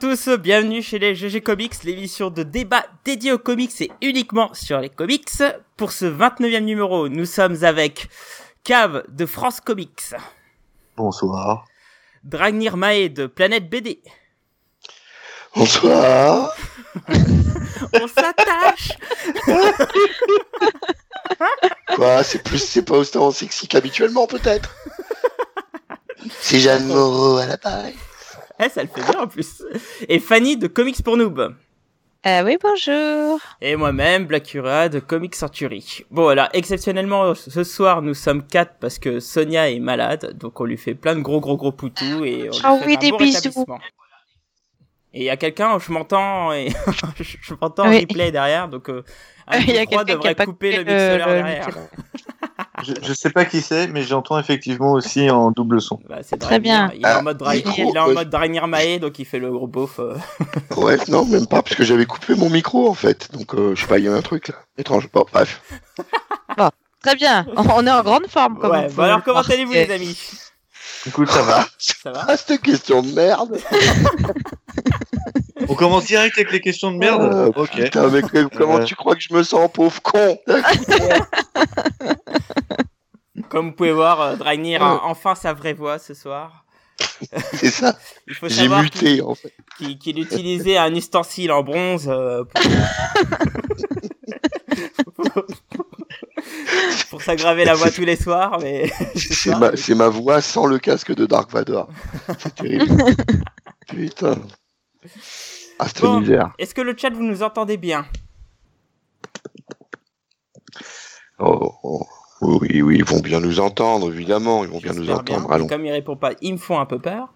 à tous, bienvenue chez les GG Comics, l'émission de débat dédiée aux comics et uniquement sur les comics. Pour ce 29e numéro, nous sommes avec Cave de France Comics, Bonsoir. Dragnir Mae de Planète BD. Bonsoir. On s'attache Quoi C'est plus, c'est pas autant sexy qu'habituellement peut-être? C'est Jeanne Moreau à l'appareil. Eh, ça le fait bien en plus. Et Fanny de Comics pour Noob. Euh, oui, bonjour. Et moi-même, Blackura de Comics Century. Bon, alors, exceptionnellement, ce soir, nous sommes quatre parce que Sonia est malade, donc on lui fait plein de gros gros gros poutous et on lui Ah fait oui, un des bon bisous. Et il y a quelqu'un, je m'entends et je, je m'entends en Oui. replay derrière, donc euh, un y a qui devrait pas couper le le- le derrière. Je, je sais pas qui c'est, mais j'entends effectivement aussi en double son. Bah, c'est Très bien. Il est en Ah, mode, Dra- micro, il est en ouais. mode Dragnir Mae, donc il fait le gros beauf. euh. Ouais, non, même pas, parce que j'avais coupé mon micro en fait. Donc, euh, je sais pas, il y a un truc là. Étrange. Bon, bref. Très bien. On est en grande forme, comme Ouais, vous bah alors pouvez comment voir. allez-vous les amis? Écoute, ça va. Ça va? Ah, cette question de merde. On commence direct avec les questions de merde. Euh, ok. Putain, mais que- comment Euh. tu crois que je me sens, pauvre con Comme vous pouvez voir, euh, Dragnir Ouais. a enfin sa vraie voix ce soir. C'est ça. Il faut J'ai savoir muté en fait. qu'il qu'il utilisait un ustensile en bronze euh, pour, pour s'aggraver la voix tous les soirs, mais ce C'est soir, ma, c'est ma voix sans le casque de Dark Vador. C'est terrible. Putain. Ah, Bon. misère. Est-ce que le chat vous nous entendez bien? Oh, oh. Oui, oui, ils vont bien nous entendre, évidemment. Ils vont bien nous entendre. Allons. Comme il répond pas, ils me font un peu peur.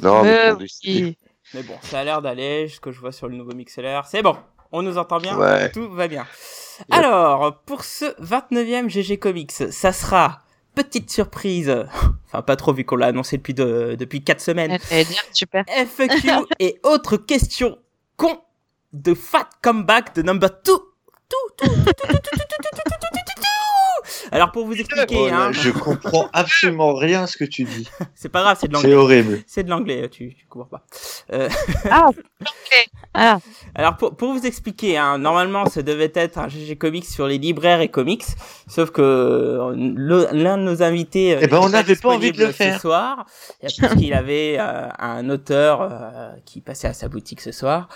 Non, mais Euh, oui. Mais bon, ça a l'air d'aller, ce que je vois sur le nouveau MixLR. C'est bon, on nous entend bien, Ouais. tout va bien. Yep. Alors, pour ce 29e GG Comics, ça sera petite surprise, enfin pas trop vu qu'on l'a annoncé depuis depuis quatre semaines. Super. FAQ et autres questions con de fat comeback de number 2. Tout, tout, Alors pour vous expliquer, je comprends absolument rien à ce que tu dis. C'est pas grave, c'est de l'anglais. C'est horrible. C'est de l'anglais, tu, tu comprends pas. Euh... Ah, okay. Ah, Alors pour, pour vous expliquer, hein, normalement ça devait être un GG Comics sur les libraires et comics, sauf que euh, l'un de nos invités euh, Eh ben, on n'avait pas envie de le faire. ce soir, et parce qu'il avait euh, un auteur euh, qui passait à sa boutique ce soir.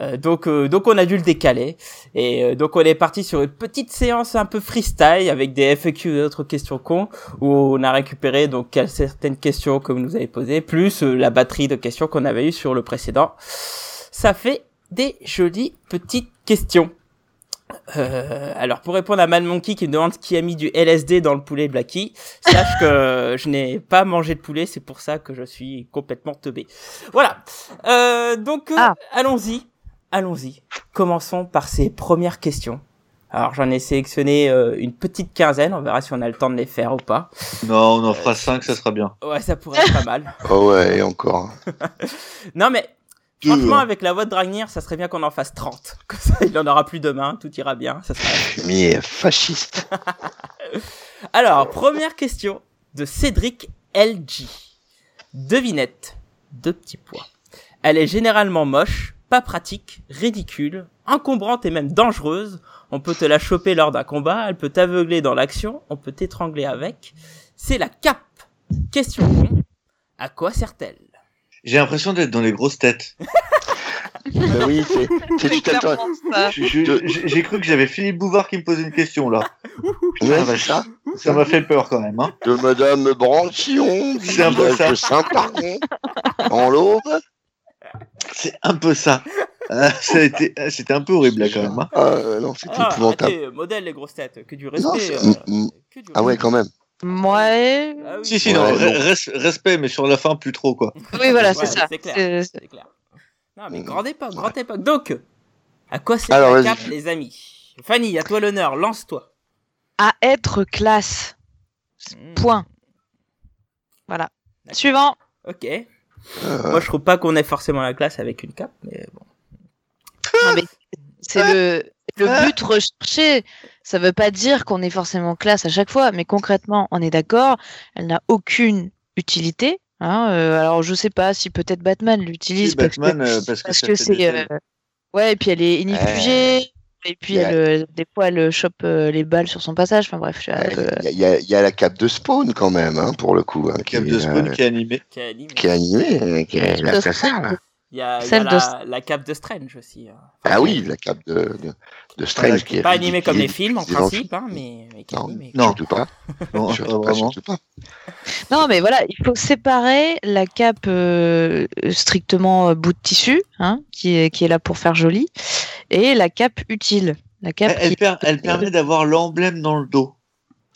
Euh, donc euh, donc on a dû le décaler et euh, donc on est parti sur une petite séance un peu freestyle avec des FAQ et d'autres questions cons où on a récupéré donc certaines questions que vous nous avez posées plus euh, la batterie de questions qu'on avait eu sur le précédent. Ça fait des jolies petites questions. Euh, alors pour répondre à Mad Monkey qui me demande qui a mis du LSD dans le poulet Blacky, sache que je n'ai pas mangé de poulet, c'est pour ça que je suis complètement teubé. Voilà. Euh, donc euh, Ah. allons-y, allons-y. Commençons par ces premières questions. Alors j'en ai sélectionné euh, une petite quinzaine, on verra si on a le temps de les faire ou pas. Non, on en fera 5, ça sera bien. Ouais, ça pourrait être pas mal. Oh ouais, et encore. Non mais franchement hein. avec la voix de Dragnir, ça serait bien qu'on en fasse 30. Comme ça il en aura plus demain, tout ira bien. Ça sera... Mais fasciste. Alors, première question de Cédric LG. Devinette, deux petits points. Elle est généralement moche, pas pratique, ridicule, encombrante et même dangereuse. On peut te la choper lors d'un combat, elle peut t'aveugler dans l'action, on peut t'étrangler avec. C'est la cape. Question con. À quoi sert-elle? J'ai l'impression d'être dans les grosses têtes. Ben oui, c'est, je- je- J'ai cru que j'avais Philippe Bouvard qui me posait une question là. Ouais, Ah, c'est ça. Ça m'a fait peur quand même. Hein. De Madame Branchillon, du C'est un peu ça. de Saint-Pardon, en l'Aube. C'est un peu ça. Ça a été, ah, c'était un peu horrible là quand même. hein. Ah, euh, non, c'était Ah, épouvantable. modèle les grosses têtes, que du respect. euh, mm, mm. que du Ah ouais, quand même. Moi, Ah oui. Si, si, Ouais, non, non. re- res- respect, mais sur la fin, plus trop quoi. oui, voilà, Ouais, c'est ça. c'est clair. Non, mais grande époque, grande époque. Donc, à quoi sert Alors, la cape, les amis? Fanny, à toi l'honneur, lance-toi. À être classe. Hmm, Point. Voilà. Suivant. Ok. Euh, Moi, je trouve pas qu'on ait forcément la classe avec une cape, mais bon. Non, mais c'est le, le but recherché. Ça veut pas dire qu'on est forcément classe à chaque fois, mais concrètement, on est d'accord, elle n'a aucune utilité. Hein, euh, alors je sais pas si peut-être Batman l'utilise Oui, parce que Batman, euh, parce que, parce que c'est euh, ouais et puis elle est inifugée et puis elle, euh, des fois elle chope euh, les balles sur son passage. Enfin bref, Il y, a- y y la cape de Spawn quand même, hein, pour le coup. hein, qui, Cap de Spawn euh, qui est animé. Qui est animé. qui est animée, qui est là, Il y a, il y a Celle de- la, la cape de Strange aussi. hein. Enfin, Ah oui, la cape de, de, de Strange Voilà, qui est Pas animé comme les films en principe, hein, mais, mais qui est Non. animé. Non. Surtout pas. Non, pas Surtout pas, vraiment. surtout pas. Non, mais voilà, il faut séparer la cape euh, strictement euh, bout de tissu, hein, qui, est, qui est là pour faire joli, et la cape utile. La cape Elle, elle qui... per- elle permet d'avoir l'emblème dans le dos.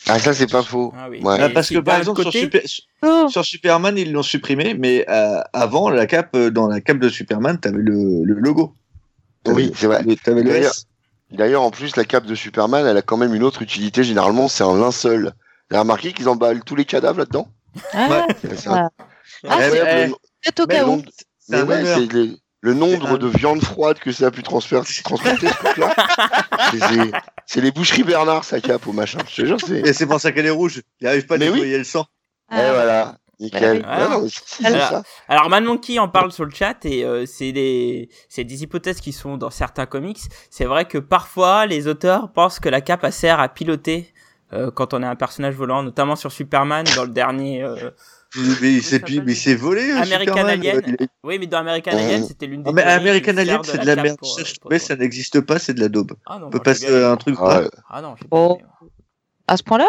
Ah, ça, c'est pas faux. Ah oui. Ouais. Et Ah, parce que par exemple, sur, côté- Super- Oh, sur Superman, ils l'ont supprimé, mais euh, avant, la cape, euh, dans la cape de Superman, t'avais le, le logo. Oui, c'est vrai. le- T'avais le D'ailleurs- en plus, la cape de Superman, elle a quand même une autre utilité. Généralement, c'est un linceul. Avez remarqué qu'ils emballent tous les cadavres là-dedans? Ah, Ouais. C'est. Ah, le le ouais, les- le nombre un- de viande froide que ça a pu transférer, transporter ce truc-là. C'est- les boucheries Bernard, sa cape au machin. Je te jure, c'est. Et c'est pour ça qu'elle est rouge. Il n'arrive pas à Mais oui. nettoyer le sang. Et Ah, voilà, nickel. Ah non, Alors- ça. Alors Man Monkey en parle sur le chat et euh, c'est des c'est des hypothèses qui sont dans certains comics. C'est vrai que parfois les auteurs pensent que la cape elle sert à piloter euh, quand on est un personnage volant, notamment sur Superman dans le dernier. euh, Mais il s'est ça puis- mais il s'est volé. American Superman. Alien. Il Oui, mais dans American Oh. Alien, c'était l'une des Ah, mais American Alien, de c'est de la merde. pour, Ça, je pour- trouvais, ça n'existe pas, c'est de la daube. Ah non, On peut pas bien un truc Ah, pas. ouais. Ah non, j'ai Oh. À ce point-là?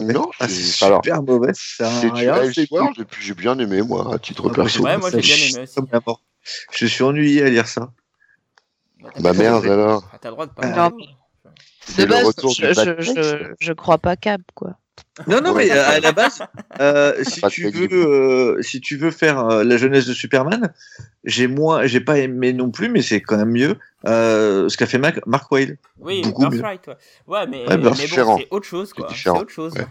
Non, Ah, c'est- c'est alors, super mauvais. C'est du rien, Live c'est Square, et puis j'ai bien aimé, moi, à titre Ah, perso. Ouais, moi, j'ai Ça bien chie aimé aussi. Je suis ennuyé à lire ça. Bah, Bah merde de- alors. Ah, T'as le droit de pas Ah. C'est De le base, retour je, du je crois pas cap, quoi. Non, non, mais euh, à la base, euh, si tu veux, euh, si tu veux faire euh, la jeunesse de Superman, j'ai moins, j'ai pas aimé non plus, mais c'est quand même mieux euh, ce qu'a fait Mac- Mark Wade. Oui, Beaucoup mieux. Birthright, ouais. Ouais, mais, Ouais, mais bon, différent. c'est autre chose, quoi. C'est C'est différent, autre chose. ouais.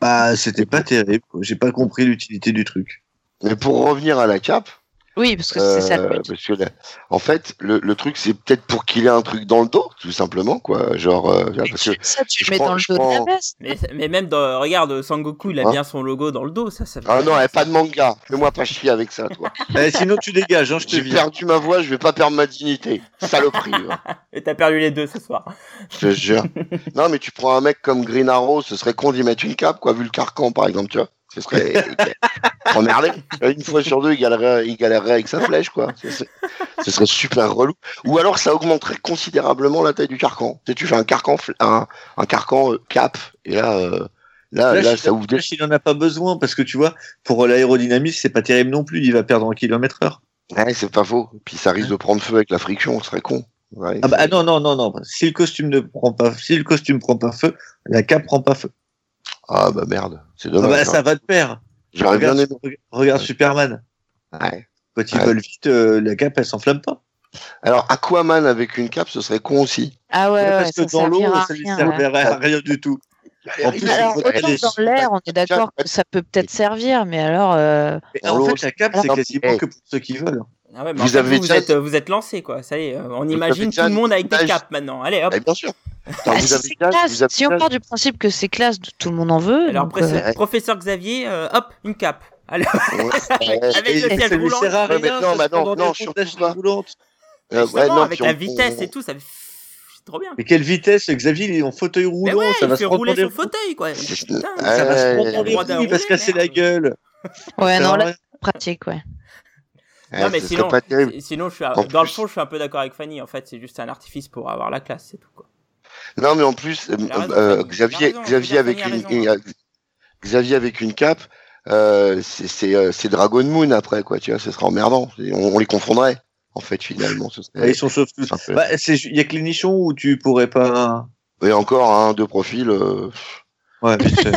Bah, c'était pas terrible. J'ai pas compris l'utilité du truc. Mais pour revenir à la cape, Oui, parce que c'est ça le euh, but. parce que la- en fait, le, le truc, c'est peut-être pour qu'il ait un truc dans le dos, tout simplement, quoi. Genre, euh, parce que Ça, tu je mets prends- dans le dos de la veste. Mais, mais même dans, regarde, Sangoku, il a Hein bien son logo dans le dos, ça, ça. ah non, eh, pas de manga. Fais-moi pas chier avec ça, toi. Eh, sinon, tu dégages, hein, je te J'ai perdu ma voix, je vais pas perdre ma dignité. Saloperie. va. Et t'as perdu les deux ce soir. Je te jure. non, mais tu prends un mec comme Green Arrow, ce serait con d'y mettre une cape, quoi, vu le carcan, par exemple, tu vois. Ce serait emmerdé. Une fois sur deux, il galérerait, il galérerait avec sa flèche, quoi. Ce serait, super relou. Ou alors, ça augmenterait considérablement la taille du carcan. Tu sais, tu fais un carcan, fl- un, un carcan euh, cap, et là, euh, là, là, ça ouvre des. Il en a pas besoin parce que tu vois, pour l'aérodynamisme, c'est pas terrible non plus. Il va perdre en kilomètre heure. Ouais, c'est pas faux. Puis ça risque de prendre feu avec la friction, ce serait con. Ouais, Ah bah ah non non non non. Si le costume ne prend pas, si le costume prend pas feu, la cape prend pas feu. Ah bah merde, c'est Ah dommage. bah, hein. ça va de pair. J'aurais bien Regarde, aimé. regarde Superman. Ouais. Quand ils Ouais. volent vite, euh, la cape elle s'enflamme pas. Alors, Aquaman avec une cape, ce serait con aussi. Ah ouais, ouais, parce que ça dans l'eau, ça lui rien, servirait ouais. à rien du tout. En plus, Alors, autant est- dans l'air, on est d'accord que ça peut peut-être servir, mais alors, euh, Mais en fait, la cape, c'est quasiment que pour ceux qui veulent. Ah ouais, mais Vous en fait, avez vous, vous déjà- êtes, vous êtes lancé, quoi. Ça y est, euh, on imagine tout le monde avec des capes maintenant. Allez, hop. Eh bien sûr. Bah, vous si avez déjà- classe, vous avez si on part du principe que c'est classe, tout le monde en veut. Alors, donc, professeur, euh, professeur Xavier, euh, hop, une cape. Allez, Ouais, ouais. avec Et le siège roulant. Ouais, mais rien. non, bah se prend non, dans non, surtout pas. roulantes. Euh, ouais, non, avec puis la on- vitesse on- et tout, ça trop bien. Mais quelle vitesse, Xavier, il est en fauteuil roulant, ouais, ça va il se rouler son fauteuil, quoi. Putain, Ouais, Ça va se prendre dans ouais, les droit d'un roues, il va se casser la gueule. Ouais, Ça non, là, pratique, ouais. Ouais, non, mais sinon, pas terrible. si- sinon, je suis à- dans le plus- fond, je suis un peu d'accord avec Fanny. En fait, c'est juste un artifice pour avoir la classe, c'est tout, quoi. Non, mais en plus, euh, Il raison, euh. Xavier, Il raison, Xavier avec a une, raison, une- hein. Xavier avec une cape, euh, c'est c'est euh, c'est Dragon Moon après quoi, tu vois, ce serait emmerdant. On, on les confondrait en fait finalement. Ce serait... ils sont sauf tous. peu- Bah, Il y a que les nichons où tu pourrais pas. Et encore un deux profils, euh, Ouais, ça,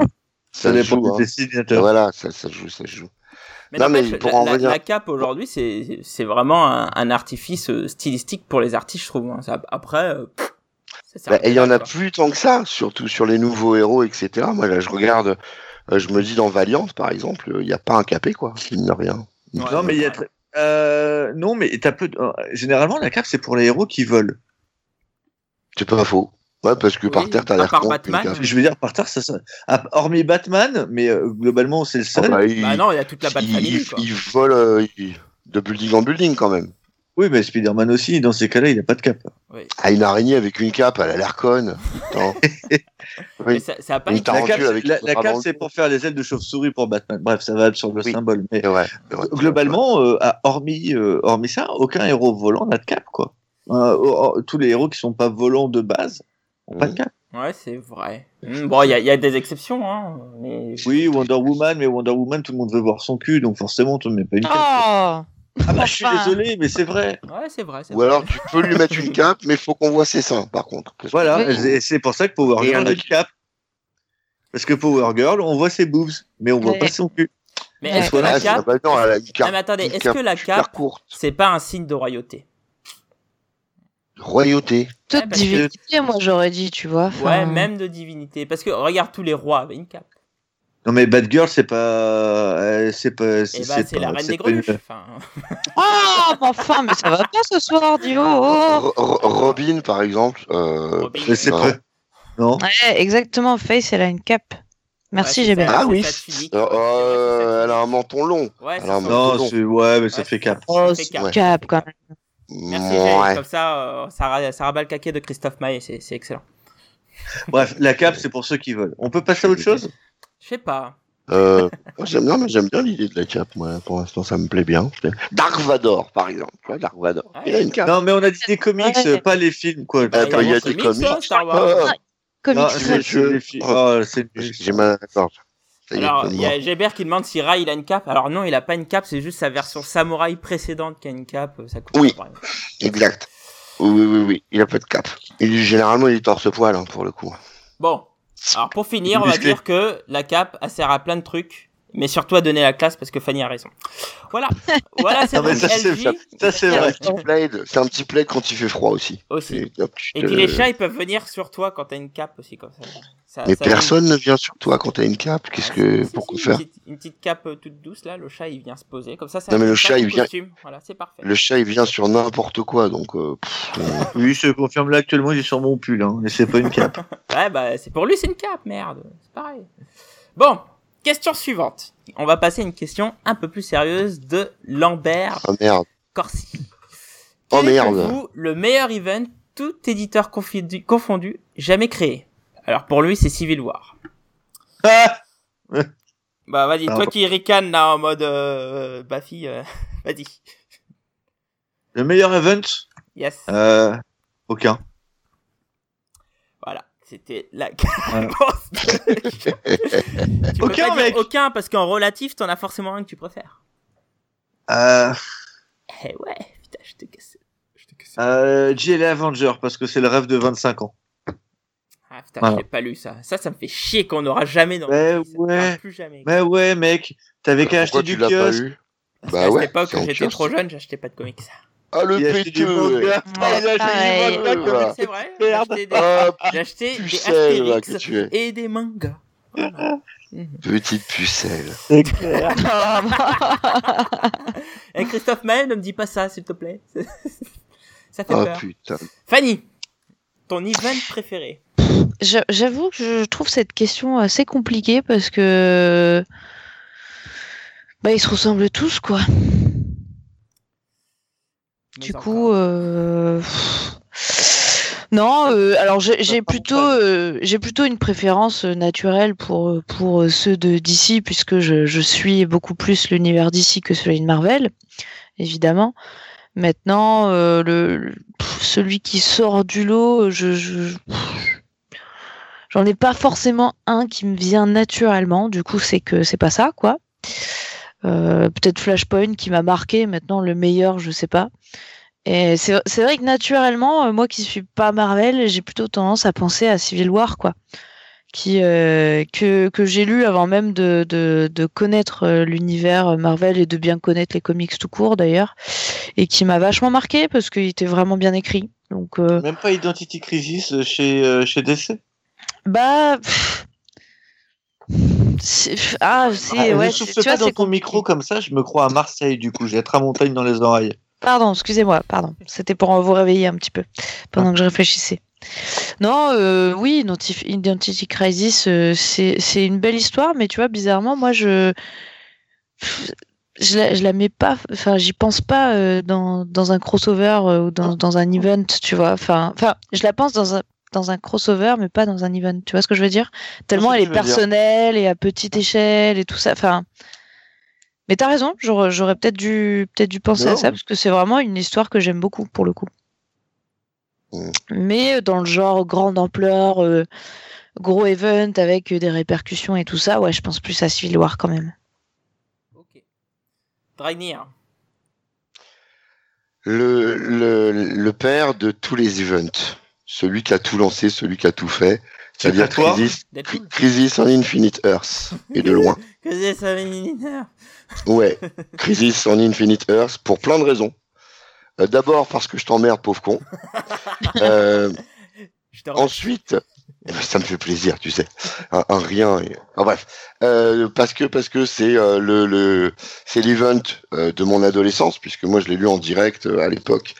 ça dépend joue. du hein. Voilà, ça, ça joue, ça joue. Mais Non, mais pour la, en la- revenir- la cape aujourd'hui, c'est c'est vraiment un, un artifice euh, stylistique pour les artistes, je trouve. hein. Ça- après, euh, ça Bah, et il y en rien, a plus tant que ça, surtout sur les nouveaux héros, etc. Moi là, je regarde, euh, je me dis dans Valiant par exemple, il n'y a pas un capé quoi, mine de rien. Ouais, non, mais il y a euh, non, mais t'as peu. de- Généralement, la cape c'est pour les héros qui volent. C'est pas faux. Ouais, parce que par Oui, terre, t'as l'air con. Batman. cape. Je veux dire, par terre, ça, ça... ah, hormis Batman, mais euh, globalement, c'est le Ah seul. bah, il, Bah non, il y a toute la Bat il- il- vole euh, il- de building en building quand même. Oui, mais Spider-Man aussi, dans ces cas-là, il n'a pas de cap. Ah, une araignée avec une cape, elle a l'air conne. Oui. ça, ça a pas La cape, avec la, la cape, c'est pour faire les ailes de chauve-souris pour Batman. Bref, ça va sur le Oui. symbole. Mais globalement, euh, hormis, euh, hormis ça, aucun héros volant n'a de cap, quoi. Euh, oh, oh, tous les héros qui sont pas volants de base ont pas de Mhm. cap. Ouais, c'est vrai. Hmm, Bon, il y a, il y a des exceptions, hein. Mais... Oui, Wonder Woman, mais Wonder Woman, tout le monde veut voir son cul, donc forcément, tu ne mets pas une cape. Oh ah bah, je suis désolé, mais c'est vrai. Ouais, c'est vrai. Ou vrai. alors tu peux lui mettre une cape, mais il faut qu'on voit ses seins, par contre. Voilà, Oui. et c'est pour ça que Power Girl a une cap. Parce que Power Girl, on voit ses boobs, mais on voit Ouais. pas son cul. Mais est-ce que la cape, non, elle a une cape. Mais attendez, une est-ce que la super cape- courte. c'est pas un signe de royauté? Royauté. Toute Ouais, que- divinité, moi j'aurais dit, tu vois. Ouais, même de divinité. Parce que regarde, tous les rois avaient une cape. Non mais Bad Girl, c'est pas, euh, c'est pas, Et bah, c'est pas- la reine des greluches. Enfin, Oh, mais enfin, mais ça va pas ce soir, Dio. Oh. Ro- Ro- Robin, par exemple. euh, Robin, Mais pas. Non. Ouais, exactement, Face, elle a une cape. Merci, Ouais, Gébert. ça, Ah oui. Euh, Ouais, euh, elle a un menton long. Ouais, c'est elle a un menton Non, long. ouais, mais ça Ouais, fait cap. Oh, cap. cap quand même. Merci, Ouais. Comme ça, euh, ça, ra- ça rabat le caquet de Christophe Maé. C'est excellent. Bref, la cape, c'est pour ceux qui veulent. On peut passer à autre chose? Je sais pas. Euh, bien, mais j'aime bien l'idée de la cape. Moi, pour l'instant, ça me plaît bien. Dark Vador, par exemple. Dark Vador. Ouais. Il a une cape. Non, mais on a dit des comics, Ouais. pas les films, quoi. Ah, bah, il y a des comics, comics. ça, Star Wars. Ah, Comics. Non, je- c'est je- c'est les films. Oh, j'ai mal à la gorge. Alors, il y a Gébert qui demande si Rai il a une cape. Alors non, il a pas une cape, c'est juste sa version samouraï précédente qui a une cape. Ça coûte Oui. Exact. Oui, oui, oui, oui. Il a pas de cape. Il, généralement, il est torse-poil, hein, pour le coup. Bon. Alors pour finir, on va dire que la cape, elle sert à plein de trucs. Mais surtout à donner la classe parce que Fanny a raison. Voilà. Voilà, c'est ça, c'est- vrai. C'est un petit plaid quand il fait froid aussi. aussi. Et, hop, Et les chats, ils peuvent venir sur toi quand t'as une cape aussi comme ça. Ça Mais ça personne ne vient sur toi quand t'as une cape. Qu'est-ce Ah, que, si, si, pourquoi si, faire une petite, une petite cape euh, toute douce là, le chat il vient se poser comme ça. ça Non, mais le chat, il vient-. Voilà, c'est parfait. Le chat, il vient sur n'importe quoi, donc. euh, pff, Oui, je confirme là actuellement, il est sur mon pull, hein, mais c'est pas une cape. Ouais, bah c'est pour lui, c'est une cape, merde. C'est pareil. Bon, question suivante. On va passer à une question un peu plus sérieuse de Lambert ah merde. Corsi. Oh, Quel est pour merde. vous le meilleur event, tout éditeur confondu, confondu, jamais créé? Alors pour lui, c'est Civil War. Ah Bah vas-y, toi qui ricane là en mode euh, Bafi, euh, vas-y. Le meilleur event Yes. euh, Aucun. Voilà, c'était la Tu peux Aucun, mec. Aucun parce qu'en relatif, t'en as forcément un que tu préfères. Euh, Eh ouais, putain, je t'ai cassé. Je t'ai cassé. euh, Avenger, parce que c'est le rêve de 25 ans. Ah putain, Voilà. je l'ai pas lu ça. Ça, ça me fait chier qu'on n'aura jamais dans Mais ouais. plus jamais. Mais ouais, mec, t'avais qu'à Pourquoi acheter tu du l'as pas kiosque. Parce Bah qu'à ouais, cette époque, en j'étais trop jeune, j'achetais pas de comics. Ah, le péteux manga. Ah, il a acheté Ouais, une c'est vrai. J'ai merde. acheté des, Ah, j'ai acheté des pucelle, et des mangas. Voilà. Mhm. Petite pucelle. C'est clair. Et Christophe Maé, ne me dis pas ça, s'il te plaît. ça fait Ah, peur. putain. Fanny, ton event préféré J'a- J'avoue que je trouve cette question assez compliquée parce que bah ils se ressemblent tous quoi. Du coup, euh... non. euh, alors j'ai plutôt, euh, j'ai plutôt une préférence naturelle pour pour ceux de DC puisque je, je suis beaucoup plus l'univers DC que celui de Marvel, évidemment. Maintenant, euh, celui qui sort du lot, je, j'en ai pas forcément un qui me vient naturellement. Du coup, c'est que c'est pas ça, quoi. Euh, Peut-être Flashpoint qui m'a marqué. Maintenant, le meilleur, je sais pas. Et c'est c'est vrai que naturellement, euh, moi qui suis pas Marvel, j'ai plutôt tendance à penser à Civil War, quoi. Qui, euh, que, que j'ai lu avant même de, de, de connaître euh, l'univers Marvel et de bien connaître les comics tout court d'ailleurs, et qui m'a vachement marqué parce qu'il était vraiment bien écrit. Donc, euh, Même pas Identity Crisis chez, chez DC. bah. pff, Ah, c'est. Ah, ouais, souffle tu vois, pas dans ton compliqué. micro comme ça, je me crois à Marseille du coup, j'ai la tramontagne dans les oreilles. Pardon, excusez-moi, pardon. C'était pour vous réveiller un petit peu pendant que je réfléchissais. Non, euh, oui, Identity, Crisis, euh, c'est une belle histoire, mais tu vois, bizarrement, moi, je je la, je la mets pas, enfin, j'y pense pas euh, dans, dans un crossover ou dans, dans un event, tu vois. Enfin, enfin, je la pense dans un dans un crossover, mais pas dans un event. Tu vois ce que je veux dire? Tellement elle est dire. personnelle et à petite échelle et tout ça. Enfin, mais t'as raison. J'aurais peut-être dû peut-être dû penser à Non. ça parce que c'est vraiment une histoire que j'aime beaucoup pour le coup. Mais dans le genre grande ampleur, euh, gros event avec euh, des répercussions et tout ça, ouais, je pense plus à Civil War quand même. Ok. Dragnir. Le, le, le père de tous les events. Celui qui a tout lancé, celui qui a tout fait. C'est-à-dire Crisis. Crisis on Infinite Earth. Et de loin. Que c'est ça, Mininer Ouais. Crisis on Infinite Earth pour plein de raisons. Euh, D'abord parce que je t'emmerde, pauvre con. Euh, Je. Ensuite, eh ben, ça me fait plaisir, tu sais, un, un rien. et- enfin, bref, Euh, parce que parce que c'est euh, le, le c'est l'event euh, de mon adolescence, puisque moi je l'ai lu en direct euh, à l'époque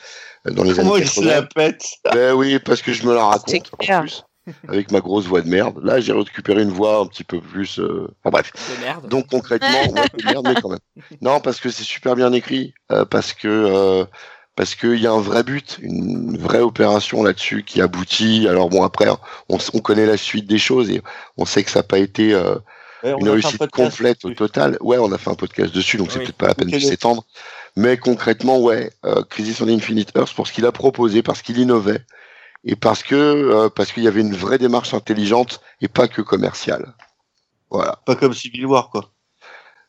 euh, dans les Comment années il se la 80. pète Ben oui, parce que je me la raconte C'est en clair. plus avec ma grosse voix de merde. Là, j'ai récupéré une voix un petit peu plus. euh, Enfin bref. De merde. Donc concrètement, ouais, de merde, mais quand même. Non, parce que c'est super bien écrit, euh, parce que euh, parce qu'il y a un vrai but, une vraie opération là-dessus qui aboutit. Alors bon, après, on, connaît la suite des choses et on sait que ça n'a pas été euh, Ouais, une un réussite complète au total. Ouais, on a fait un podcast dessus, donc c'est peut-être pas la peine de s'étendre. Mais concrètement, ouais, euh, Crisis on Infinite Earth pour ce qu'il a proposé, parce qu'il innovait et parce que euh, parce qu'il y avait une vraie démarche intelligente et pas que commerciale. Voilà. Pas comme Civil War, quoi.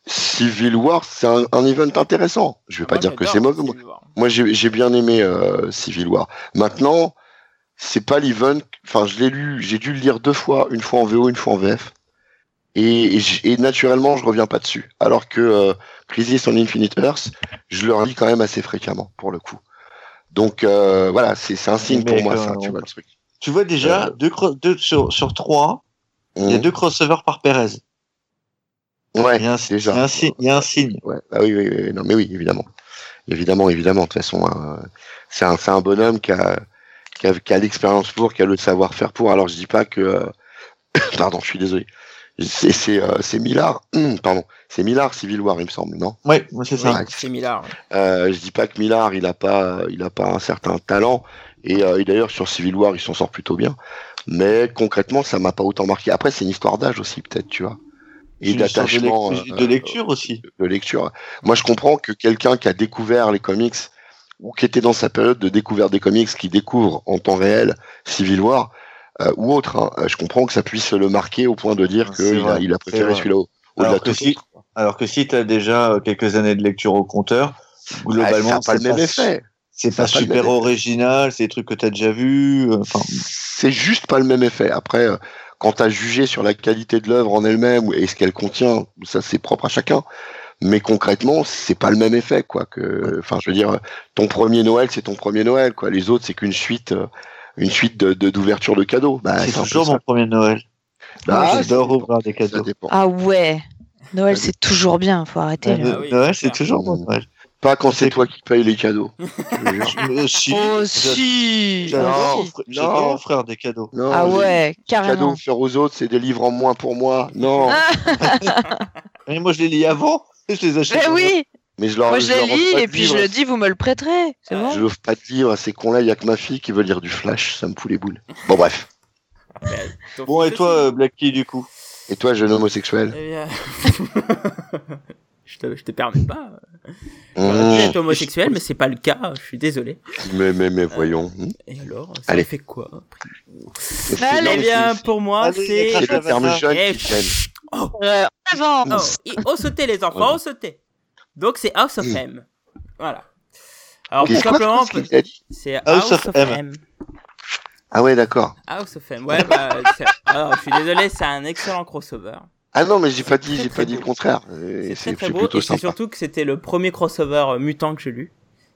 Civil War, c'est un, un event intéressant. Je vais Ah, pas dire que c'est mauvais. Moi, Civil War. Moi, j'ai j'ai bien aimé euh, Civil War. Maintenant, c'est pas l'event. Enfin, je l'ai lu, j'ai dû le lire deux fois, une fois en VO, une fois en VF. Et, et, et naturellement, je reviens pas dessus. Alors que euh, Crisis on Infinite Earth, je le relis quand même assez fréquemment, pour le coup. Donc euh, voilà, c'est c'est un signe Mais pour moi, euh, ça, tu vois le truc. Tu vois déjà, Euh. deux, deux sur, sur trois, il y a Mmh. deux crossovers par Perez. Ouais, Il y a un, déjà. il y a un signe. Il y a un signe. Ouais, bah oui, oui, oui, non, mais oui, évidemment. Évidemment, évidemment. De toute façon, c'est un, bonhomme qui a, qui a, qui a l'expérience pour, qui a le savoir-faire pour. Alors, je dis pas que, euh, pardon, je suis désolé. C'est, c'est, euh, c'est Millard, pardon, c'est Millard Civil War, il me semble, non? Ouais, moi, c'est ça. Ouais. C'est Millard. Euh, je dis pas que Millard, il a pas, il a pas un certain talent. Et, euh, et d'ailleurs, sur Civil War, il s'en sort plutôt bien. Mais concrètement, ça m'a pas autant marqué. Après, c'est une histoire d'âge aussi, peut-être, tu vois. Et de d'attachement. euh, de lecture aussi. de lecture. Moi, je comprends que quelqu'un qui a découvert les comics ou qui était dans sa période de découverte des comics, qui découvre en temps réel Civil War euh, ou autre, hein, euh, je comprends que ça puisse le marquer au point de dire qu'il a, il préféré celui-là au- Alors que si-. Alors que si tu as déjà euh, quelques années de lecture au compteur, Ah, globalement, ça n'a pas le même effet. C'est Ça pas super original, c'est des trucs que tu as déjà vus. euh, Enfin, C'est juste pas le même effet. Après, quand tu as jugé sur la qualité de l'œuvre en elle-même et ce qu'elle contient, ça c'est propre à chacun. Mais concrètement, c'est pas le même effet, quoi. Que, enfin, je veux dire, ton premier Noël, c'est ton premier Noël, quoi. Les autres, c'est qu'une suite, euh, une suite de de- d'ouverture de, cadeaux. Bah, c'est toujours mon premier Noël. Bah, Moi, J'adore ouvrir des cadeaux. Ah ouais. Noël, c'est toujours bien, faut arrêter. Là. Ah Noël, c'est toujours mon Noël. Pas quand c'est toi qui payes les cadeaux. Je te jure. Euh, si, Oh si Non, offrir des cadeaux. Non, Ah les ouais, cadeaux carrément. offerts aux autres, c'est des livres en moins pour moi. Non, Mais moi, je les lis avant. et Je les achète. Mais oui, mais je leur moi je les lis et puis je le dis, vous me le prêterez. C'est Ah, bon Je l'offre pas de livres à ces cons-là. Il y a que ma fille qui veut lire du Flash. Ça me fout les boules. Bon, bref. Bon, et toi, aussi. euh, Blacky, du coup? Et toi, jeune homosexuel? Eh bien... je, te, je te permets pas. Mmh. J'aurais pu être homosexuel, mais c'est pas le cas. Je suis désolé. Mais, mais, mais voyons. Et alors, ça Allez. fait quoi Allez, Eh bien, pour moi, c'est. c'est le terme jeune Eh, qui gêne. Oh, Euh, avant. oh, et- oh, sauter les enfants, oh, sauter. Donc c'est House of. M. Voilà. Alors tout simplement, c'est House of M. M. Ah ouais, d'accord. House of M. Ouais, bah, alors, je suis désolé, c'est un excellent crossover. Ah non, mais j'ai pas dit, j'ai pas dit le contraire. C'est Euh, très beau plutôt et c'est surtout que c'était le premier crossover euh, mutant que j'ai lu.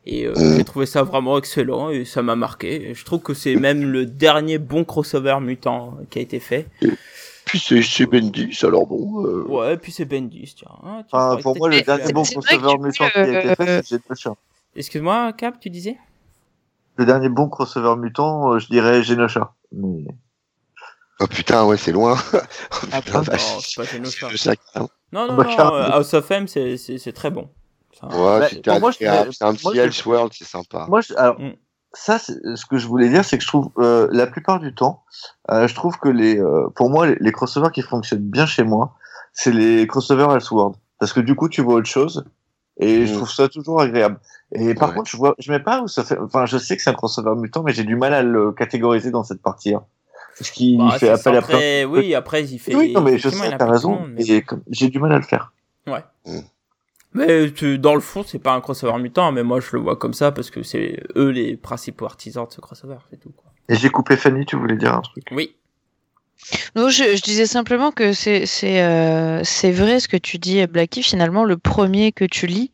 Et euh, Mm. j'ai trouvé ça vraiment excellent et ça m'a marqué. Et je trouve que c'est même le dernier bon crossover mutant qui a été fait. Puis c'est c'est Bendis, alors bon. euh, Ouais, et puis c'est Bendis, tiens. Tiens, Enfin, faudrait pour moi, le dernier bon crossover que, mutant qui a été fait, euh, c'est Pusher. Excuse-moi, Cap, tu disais? Le dernier bon crossover mutant, euh, je dirais Genosha. Mais... Oh putain, ouais, c'est loin. oh, Ah, putain, non, vache. Non, pas que- Non, non, Bah, non, euh, House of M, c'est très bon. Ça- Ouais, Bah. C'est un moi, petit Elseworld, c'est sympa. Moi, je- alors, Mm. ça, ce que je voulais dire, c'est que je trouve, euh, la plupart du temps, euh, je trouve que les, euh, pour moi, les, les crossovers qui fonctionnent bien chez moi, c'est les crossovers Elseworld. Parce que du coup, tu vois autre chose. Et je Mm. trouve ça toujours agréable. Et par Ouais. contre, je vois, je mets pas où ça fait, enfin, je sais que c'est un crossover mutant, mais j'ai du mal à le catégoriser dans cette partie. Hein. Parce qu'il Bah, fait appel à plein. centré- Oui, après, il fait. Oui, non, mais je sais, t'as raison. mais- j'ai du mal à le faire. Ouais. Mm. Mais tu- dans le fond, c'est pas un crossover mutant, mais moi je le vois comme ça parce que c'est eux les principaux artisans de ce crossover, c'est tout. Quoi. Et j'ai coupé Fanny, tu voulais dire un truc? Oui. Non, je, je disais simplement que c'est c'est euh, c'est vrai ce que tu dis, Blacky. Finalement, le premier que tu lis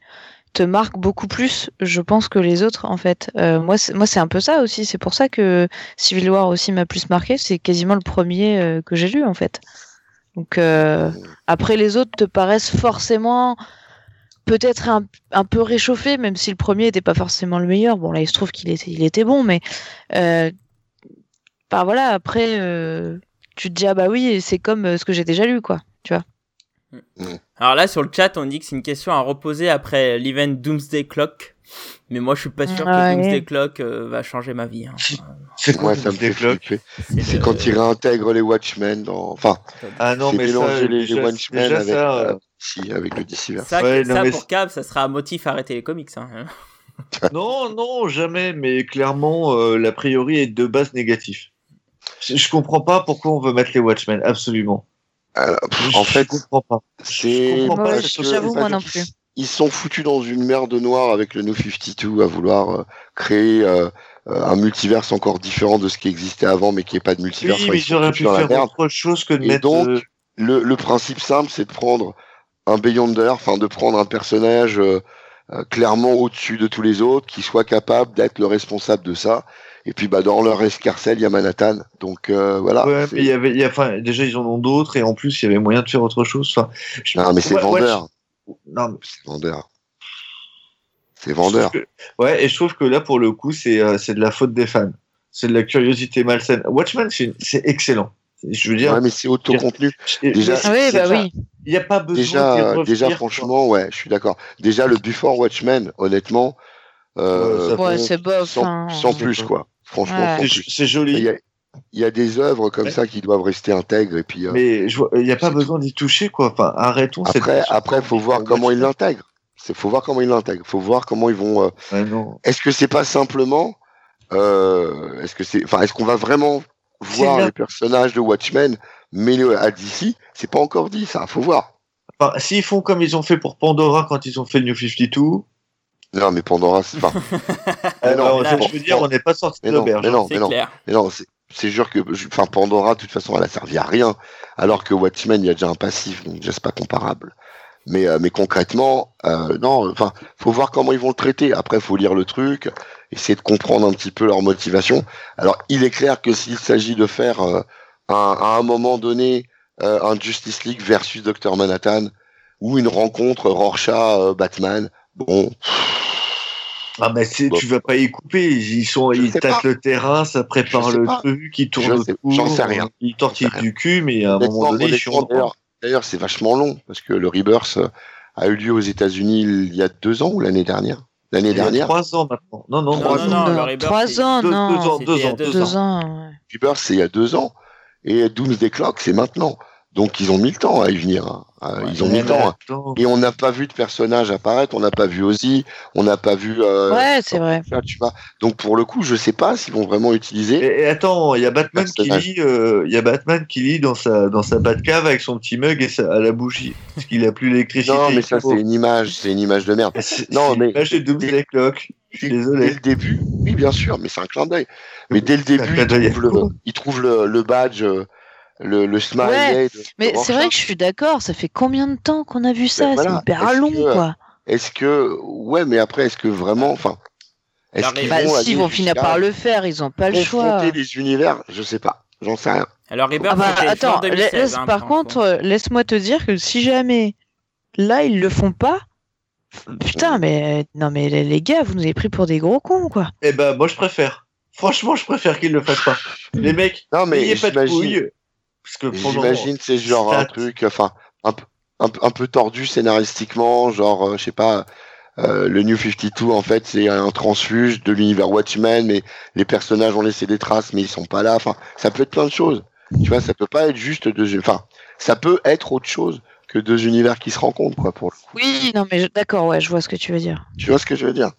te marque beaucoup plus, je pense, que les autres. En fait, Euh, moi, c'est- moi, c'est un peu ça aussi. C'est pour ça que Civil War aussi m'a plus marqué. C'est quasiment le premier euh, que j'ai lu, en fait. Donc euh, après, les autres te paraissent forcément peut-être un, un peu réchauffés, même si le premier n'était pas forcément le meilleur. Bon, là, il se trouve qu'il était, il était bon, mais euh, bah voilà. Après. euh, tu te dis ah bah oui c'est comme euh, ce que j'ai déjà lu quoi tu vois Alors là, sur le chat, on dit que c'est une question à reposer après l'event Doomsday Clock. Mais moi, je suis pas sûr Ouais. que Doomsday Clock euh, va changer ma vie. hein. C'est Moi, ça me fait flipper. C'est le- quand il réintègre les Watchmen dans. Enfin, Ah non, c'est mais ça, mélanger les, les déjà- Watchmen déjà avec, ça, euh, euh, si, avec le DC. Ça, Ouais, ça, non, pour Cab, ça sera un motif à arrêter les comics. Hein. Non, non, jamais, mais clairement, euh, l'a priori est de base négatif. Je, je comprends pas pourquoi on veut mettre les Watchmen, absolument. Euh, pff, en Je fait, comprends pas. c'est. J'avoue moi non plus Ils sont foutus dans une merde noire avec le New 52 à vouloir euh, créer euh, euh, un multiverse encore différent de ce qui existait avant, mais qui est pas de multiverse. Oui, mais j'aurais pu faire autre chose que de Et mettre. donc, euh, le, le principe simple, c'est de prendre un Beyonder, enfin de prendre un personnage euh, clairement au-dessus de tous les autres, qui soit capable d'être le responsable de ça. Et puis bah dans leur escarcelle, il y a Manhattan. Donc euh, voilà. ouais, mais y avait, il y a, enfin, déjà ils en ont d'autres et en plus il y avait moyen de faire autre chose. Enfin, je- Non mais c'est Ouais, ouais, vendeur. je- Non, mais C'est vendeur. C'est vendeur. que- Ouais, et je trouve que là pour le coup c'est euh, c'est de la faute des fans. C'est de la curiosité malsaine. Watchmen c'est excellent. Je veux dire, Ouais, mais c'est autocontenu. déjà- ah oui bah déjà- oui Il n'y a pas besoin Déjà, revenir, déjà quoi. franchement, ouais, je suis d'accord. Déjà le Before Watchmen, honnêtement, euh, Ouais, bon, ouais c'est bof sans, hein. sans plus quoi. Franchement, Ouais. C'est Il joli. y a, il y a des œuvres comme Ouais. ça qui doivent rester intègres et puis. euh, Mais il n'y a pas besoin d'y toucher, quoi. Enfin, arrêtons cette Après, question. après, faut voir comment ils l'intègrent. C'est faut voir comment ils l'intègrent. Faut voir comment ils vont. euh. Est-ce que c'est pas simplement, euh, est-ce que c'est, enfin, est-ce qu'on va vraiment voir les personnages de Watchmen mêlés à DC C'est pas encore dit, ça. Faut voir. Enfin, s'ils font comme ils ont fait pour Pandora quand ils ont fait le New 52, Non, mais Pandora, c'est pas. euh, non, mais là- je veux dire, on n'est pas sorti de non, l'auberge. mais non, C'est mais non, mais non. C'est, c'est sûr que, je- enfin, Pandora, de toute façon, elle a servi à rien. Alors que Watchmen, il y a déjà un passif, donc déjà c'est pas comparable. Mais, euh, mais concrètement, euh, non. Enfin, faut voir comment ils vont le traiter. Après, faut lire le truc, essayer de comprendre un petit peu leur motivation. Alors, il est clair que s'il s'agit de faire euh, un- à un moment donné euh, un Justice League versus Dr Manhattan ou une rencontre Rorschach-Batman, bon, Ah, Bon. tu vas pas y couper. Ils sont, Je ils tâtent le terrain, ça prépare Je le pas. truc, ils Je tournent autour. j'en sais rien. Ils tortillent du cul, mais à un moment donné, honnêtement, sont d'ailleurs, d'ailleurs, c'est vachement long parce que le Rebirth a eu lieu aux États-Unis il y a deux ans ou l'année dernière? L'année dernière. trois ans maintenant. Non, non, Non, trois non, ans. non, Non, trois c'est- ans deux- non deux ans, deux il y a ans, deux ans. Rebirth, c'est il y a deux ans. Et Doomsday Clock, c'est maintenant. Donc ils ont mis le temps à y venir. hein. Euh, Ouais. ils ont mis le temps. hein. Et on n'a pas vu de personnage apparaître, on n'a pas vu Ozzy, on n'a pas vu. euh, ouais c'est vrai ça, tu vois. Donc pour le coup, je sais pas s'ils vont vraiment utiliser. Et, et attends, il y a Batman qui lit, euh, il y a Batman qui lit dans sa dans sa Batcave avec son petit mug et sa, à la bougie, parce qu'il a plus l'électricité. Non, mais ça c'est une image, c'est une image de merde. C'est- Non, mais- l'image de Doomsday Clock. Je suis Dès- désolé. Dès le début, oui, bien sûr, mais c'est un clin d'œil. Mais dès le début, il trouve, le, il trouve le, le badge, euh, le, le smiley. Ouais, de- de mais c'est vrai que je suis d'accord ça fait combien de temps qu'on a vu ça? Ben voilà. c'est hyper long que- quoi Est-ce que, ouais, mais après, est-ce que vraiment, enfin, est-ce qu'ils bah vont s'ils aller vont finir par le faire ils ont pas le choix confronter les univers Je sais pas, j'en sais rien. Alors Rebirth, Ah bah, attends, juin 2016, laisse- hein, par contre, laisse-moi te dire que si jamais là ils le font pas, Putain, mais non, mais les, gars, vous nous avez pris pour des gros cons, quoi. Eh ben, moi, je préfère. Franchement, je préfère qu'ils le fassent pas. Les mecs, Non, mais n'ayez pas de couilles. Parce que pour le moment, J'imagine c'est genre un truc, enfin un, peu- un, peu- un peu tordu scénaristiquement, genre euh, je sais pas. euh, le New 52 en fait c'est un transfuge de l'univers Watchmen, mais les personnages ont laissé des traces, mais ils sont pas là. Enfin, ça peut être plein de choses. Tu vois, ça peut pas être juste deux. Enfin, ça peut être autre chose que deux univers qui se rencontrent quoi. Pour le coup. Oui, non, mais je- d'accord, ouais, je vois ce que tu veux dire. tu vois ce que je veux dire?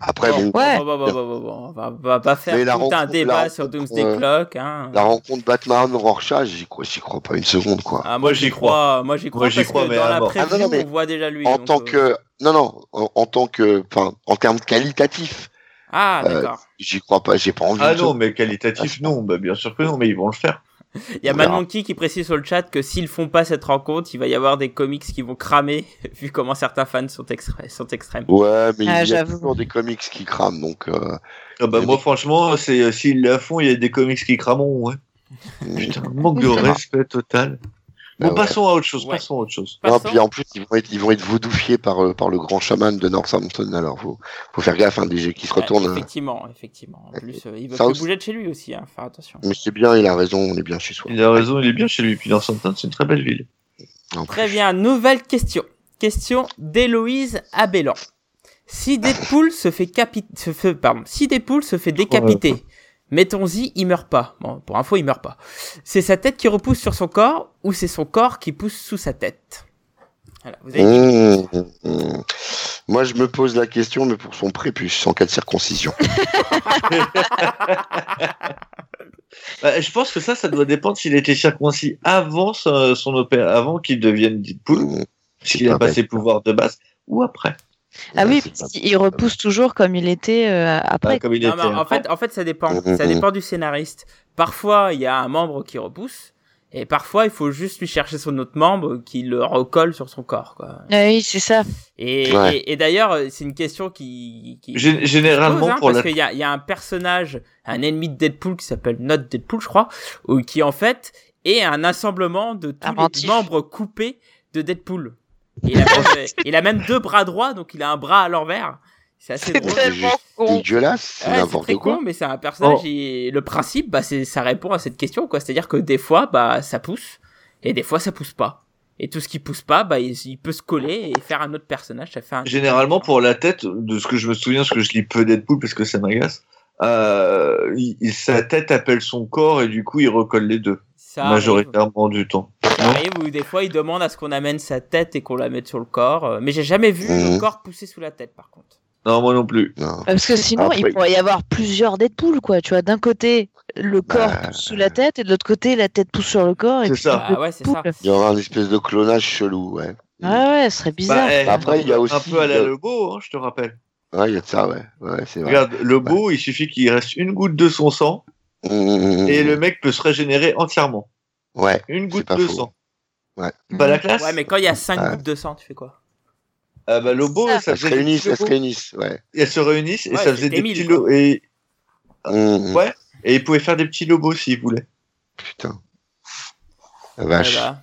Après, bon, Ouais. Bon, bon, bon, bon, bon, bon, on va, on va pas faire tout un rencontre- débat sur Doomsday euh, Clock. Hein. la rencontre Batman Rorschach, j'y crois, j'y crois pas une seconde quoi. Ah, moi j'y crois. Moi j'y crois Moi, j'y parce crois, que mais dans à la mort. preview Ah, non, non, on voit déjà lui. en donc, tant euh, que non non en, en tant que enfin en termes qualitatifs Ah euh, d'accord. j'y crois pas j'ai pas envie Ah de- non, mais qualitatif, non. Bah, bien sûr que non, mais ils vont le faire. Il y a on Mad verra. Monkey qui précise sur le chat que s'ils font pas cette rencontre, il va y avoir des comics qui vont cramer vu comment certains fans sont, sont extrêmes. ouais mais Ah, il y a j'avoue. toujours des comics qui crament donc euh, Ah bah, moi, franchement, c'est, euh, s'ils la font, il y a des comics qui crameront, ouais. Putain, manque de respect total. Bon, ouais. passons à autre chose, Ouais. passons à autre chose. non, Passons. puis en plus ils vont être ils vont être vaudoufiés par euh, par le grand chaman de Northampton alors faut faut faire gaffe hein, des jets qui se Ouais, retournent hein. effectivement, effectivement. En plus, euh, il plus aussi. bouger de chez lui aussi, hein, faire attention. mais c'est bien il a raison on est bien chez soi Il a raison, il est bien chez lui. Puis dans Southampton, c'est une très belle ville. En Très plus. bien, nouvelle question. Question d'Héloïse Abellan. Si Deadpool se fait capi... se fait, pardon, si Deadpool se fait décapiter, mettons-y, il meurt pas. Bon, pour info, il meurt pas. C'est sa tête qui repousse sur son corps ou c'est son corps qui pousse sous sa tête Voilà, vous avez dit. Mmh, mmh. moi je me pose la question mais pour son prépuce en cas de circoncision Bah, je pense que ça, ça doit dépendre s'il été circoncis avant son, son opé- avant qu'il devienne Deadpool, Mmh. s'il a pas ses pouvoirs de base, ou après. Ah oui, parce pas- qu'il repousse toujours comme il était euh, après. Ah, comme il Non, était. mais en après. fait, en fait, ça dépend. Mhm. Ça dépend du scénariste. Parfois, il y a un membre qui repousse, et parfois, il faut juste lui chercher son autre membre qui le recolle sur son corps, quoi. Ah oui, c'est ça. Et, Ouais. et, et d'ailleurs, euh, c'est une question qui, qui Gé- qui généralement, pose, hein, pour parce la- qu'il y a, il y a un personnage, un ennemi de Deadpool qui s'appelle Not Deadpool, je crois, ou qui en fait est un assemblement de tous Inventif. les membres coupés de Deadpool. Il, a même, il a même deux bras droits, donc il a un bras à l'envers. C'est assez C'est drôle. tellement con. dégueulasse c'est Ouais, c'est n'importe quoi con, mais c'est un personnage. Oh. et le principe, bah, c'est, ça répond à cette question, quoi. C'est-à-dire que des fois, bah, ça pousse, et des fois, ça pousse pas. Et tout ce qui pousse pas, bah, il, il peut se coller et faire un autre personnage. Ça fait un. Généralement, pour la tête, de ce que je me souviens, parce que je lis peu Deadpool parce que ça m'agace, euh, il- il- sa tête appelle son corps et du coup, il recolle les deux, Ça arrive. majoritairement du temps. Ça arrive où des fois, il demande à ce qu'on amène sa tête et qu'on la mette sur le corps. euh, Mais j'ai jamais vu le Mhm. corps pousser sous la tête, par contre. Non, moi non plus. Non. Parce que sinon, Après- il pourrait y avoir plusieurs Deadpool, quoi. Tu vois, d'un côté, le corps Bah. pousse sous la tête, et de l'autre côté, la tête pousse sur le corps. C'est ça. Ah ouais, c'est ça. Il y aura un espèce de clonage chelou ouais Ah ouais, ce serait bizarre. Bah, eh, Après, il y a un aussi- peu à la Lobo, hein, je te rappelle. ouais il y a de ça ouais ouais c'est vrai Regarde, Lobo, il suffit qu'il reste une goutte de son sang Mmh, et mmh. le mec peut se régénérer entièrement. ouais Une goutte pas de faux. sang. Ouais. Pas la classe Ouais, mais quand il y a 5 Ouais. gouttes de sang, tu fais quoi? Ah bah Lobo, Ça. ça elles se réunissent elles se réunissent ouais Et elles se réunissent et Ouais, ça faisait des mille, petits lobos. Et... Mmh, mmh. Ouais, et ils pouvaient faire des petits lobos s'ils voulaient. putain la vache bah,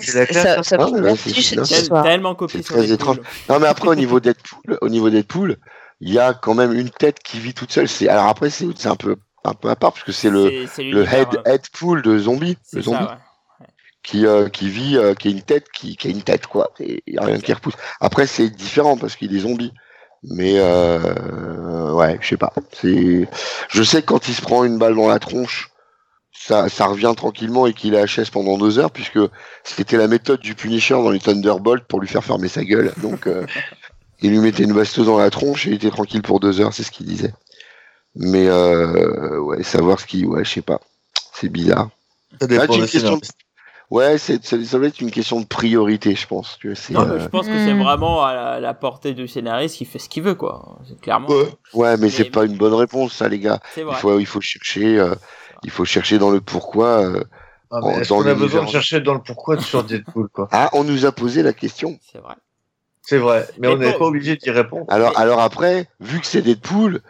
C'est la classe, ça, hein. ça Ah, ouais, c'est- tellement copié très étrange. Non, mais après, au niveau Deadpool, au niveau Deadpool, il y a quand même une tête qui vit toute seule. C'est, alors après, c'est, c'est un peu, un peu à part, parce que c'est le, le head, euh, Headpool de zombie, le ça, zombie, ouais. qui, euh, qui vit, euh, qui a une tête, qui, qui a une tête, quoi. Il y a rien qui repousse. Après, c'est différent parce qu'il est zombie. Mais, ouais, je sais pas. C'est, je sais que quand il se prend une balle dans la tronche, ça, ça revient tranquillement et qu'il est HS pendant deux heures, puisque c'était la méthode du Punisher dans les Thunderbolts pour lui faire fermer sa gueule. Donc, il lui mettait une basteuse dans la tronche et il était tranquille pour deux heures, c'est ce qu'il disait. Mais, euh, ouais, savoir ce qui, ouais, je sais pas. C'est bizarre. Ça Ah, dépend tu- des question-. Ouais, c'est, ça, doit être une question de priorité, je pense. Tu vois, c'est, Non, euh, mais je pense que c'est Hmm. vraiment à la, la portée du scénariste qui fait ce qu'il veut, quoi. C'est clairement. Ouais. ouais, mais c'est Mais- pas une bonne réponse, ça, les gars. Il faut, il faut chercher, euh, il faut chercher dans le pourquoi. euh. Ah, mais Est-ce dans qu'on a besoin de chercher dans le pourquoi sur Deadpool, quoi? Ah, on nous a posé la question. C'est vrai. C'est vrai, mais, Mais on n'est pas obligé d'y répondre. Alors, Mais- alors après, vu que c'est Deadpool,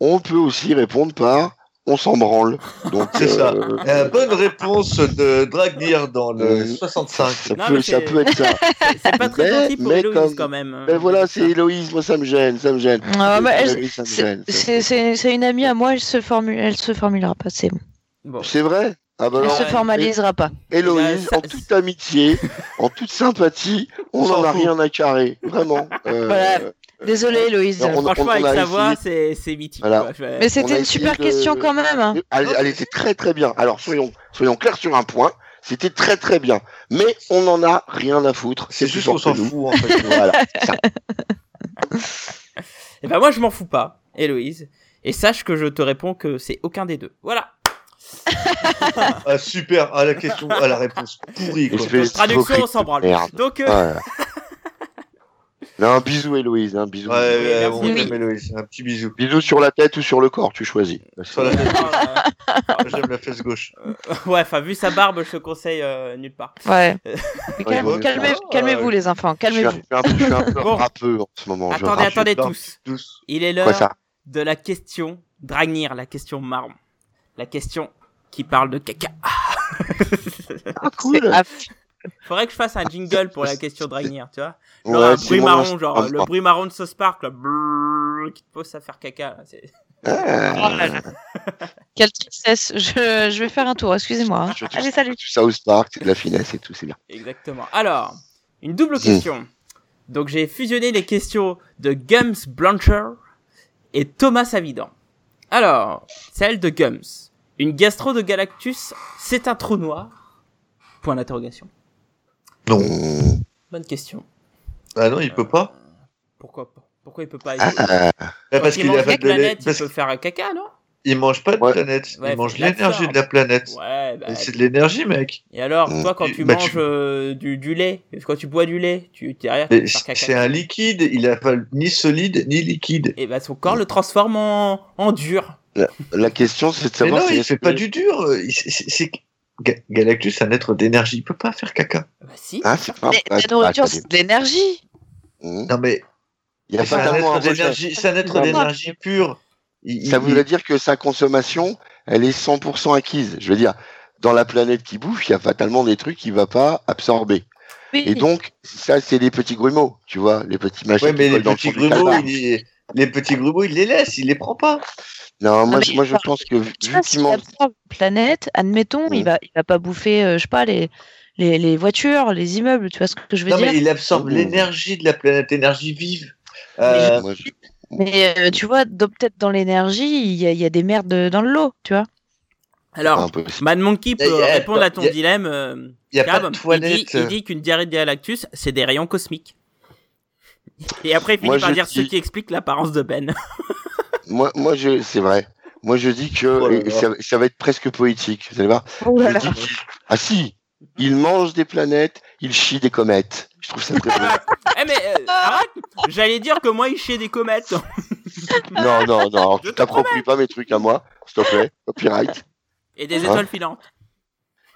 on peut aussi répondre par on s'en branle. Donc C'est ça. euh, Euh, bonne réponse de Dragnir dans le Euh, 65. ça, Non, peut, mais ça c'est- peut être ça. C'est- pas très Mais- gentil pour Héloïse comme- quand même. Mais voilà, c'est Héloïse, moi ça me gêne, ça me gêne. Ah, bah, C'est une amie à moi, elle se, formule, elle se formulera pas, c'est bon. Bon. C'est vrai? Ah bah Elle alors, se formalisera pas. Héloïse, ça- en toute amitié, en toute sympathie, on n'en a rien à carrer, vraiment. Euh, Voilà. Désolée, Héloïse. Non, on- Franchement, on avec sa voix, c'est mythique. Voilà. quoi. Je- Mais c'était a une super de- question quand même. hein. Elle, elle était très très bien. Alors soyons, soyons clairs sur un point, c'était très très bien. Mais on n'en a rien à foutre. C'est juste qu'on s'en fout, en fait. Voilà. ça. Eh ben moi, je m'en fous pas, Héloïse. Et sache que je te réponds que c'est aucun des deux. Voilà. Ah, super. Ah, la question, ah, la réponse pourrie, quoi. Traduction, on s'en branle. Donc, euh, Voilà. Non, bisous Héloïse, hein, bisous. Ouais, on Oui. t'aime, Héloïse. Un petit bisou. Bisous sur la tête ou sur le corps, tu choisis. Sur la tête. euh, J'aime la fesse gauche. ouais, enfin, vu sa barbe, je te conseille euh, nulle part. Ouais. Calmez- Ah, Calmez-vous, les enfants, un, calmez-vous. je suis un peu, je suis un peu Bon. rappeux en ce moment. Attendez, rappe. attendez tous. Douce. Il est l'heure de la question Dragnir, la question marron. La question qui parle de caca. Ah, cool. Faudrait que je fasse un jingle pour la question Dragnir, tu vois. Genre Ouais, un bruit mon marron, genre le bruit marron de South Park, là, brrr, qui te pose à faire caca. là, c'est- Ah, Quelle tristesse. Je, je vais faire un tour, excusez-moi. je- Allez, salut. South Park, c'est de la finesse et tout, c'est bien. Exactement. Alors, une double question. Donc j'ai fusionné les questions de Gums Blancher et Thomas Avidan. Alors, celle de Gums. Une gastro de Galactus, c'est un trou noir? Point d'interrogation. Non. Bonne question. Ah non, il peut pas. Pourquoi pas? Pourquoi il peut pas Ah, Ah, parce il qu'il mange a pas de la- planètes, il peut faire un caca, non? qu'il mange pas de Ouais. planète. Ouais, il mange de l'énergie de la planète. Ouais, bah, C'est de l'énergie, mec. Et alors, Mm. toi, quand tu Bah, manges tu- euh, du, du lait, quand tu bois du lait, tu derrière, tu Et peux faire caca. C'est un liquide. Il a pas ni solide ni liquide. Et bah son corps le transforme en, en dur. La question, c'est de Mais savoir non, si il fait pas du dur. Il- c'est- Ga- Galactus, un être d'énergie. Il peut pas faire caca. Bah si. Ah, c'est pas. Mais ah, la nourriture, ah, c'est de l'énergie. Mmh. Non, mais Il y a c'est un fatalement un être rejet. d'énergie. C'est un être d'énergie pure. Il- Ça il- voudrait dire que sa consommation, elle est 100% acquise. Je veux dire, dans la planète qui bouffe, il y a fatalement des trucs qu'il va pas absorber. Oui. Et donc, ça, c'est les petits grumeaux, tu vois, les petits machins Ouais, mais les collent dans le petits grumeaux, il est- les petits grumeaux, il les laisse, il les prend pas. Non, moi, mais- je- moi, je pense que vu qu'il mange... absorbe la planète, admettons, il va, il va pas bouffer, euh, je sais pas, les, les, les voitures, les immeubles, tu vois ce que je veux Non, dire? mais il absorbe Mmh. l'énergie de la planète, énergie vive. Euh, je- Mais euh, tu vois, peut-être dans l'énergie, il y a, il y a des merdes dans le lot, tu vois? Alors. Mad Monkey peut répondre à ton y a- dilemme. euh, Il y a Cab. pas de il, dit, il dit qu'une diarrhée de Galactus, c'est des rayons cosmiques. Et après, il finit Moi, par dire ce qui explique l'apparence de Ben. Moi, moi, je, c'est vrai. Moi, je dis que Oh là et là. ça, ça va être presque poétique. Vous allez voir. Oh là Je là. dis qu'il- ah si, il mange des planètes, il chie des comètes. Je trouve ça très beau. eh mais euh, arrête J'allais dire que moi, il chiait des comètes. non, non, non. Je tu t'appropries pas mes trucs à moi, s'il te plaît. Copyright. Et des Hein étoiles filantes.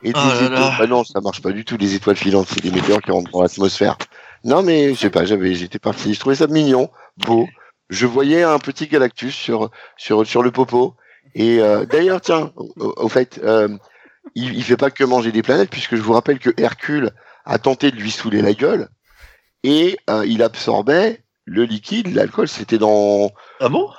Et des Oh là étoiles. là. Bah non, ça marche pas du tout. Les étoiles filantes, c'est des météores qui rentrent dans l'atmosphère. Non, mais je sais pas. J'avais, j'étais parti. Je trouvais ça mignon, beau. Je voyais un petit Galactus sur sur sur le popo. Et euh, d'ailleurs, tiens, au, au fait, euh, il, il fait pas que manger des planètes, puisque je vous rappelle que Hercule a tenté de lui saouler la gueule et euh, il absorbait le liquide, l'alcool. C'était dans Ah bon?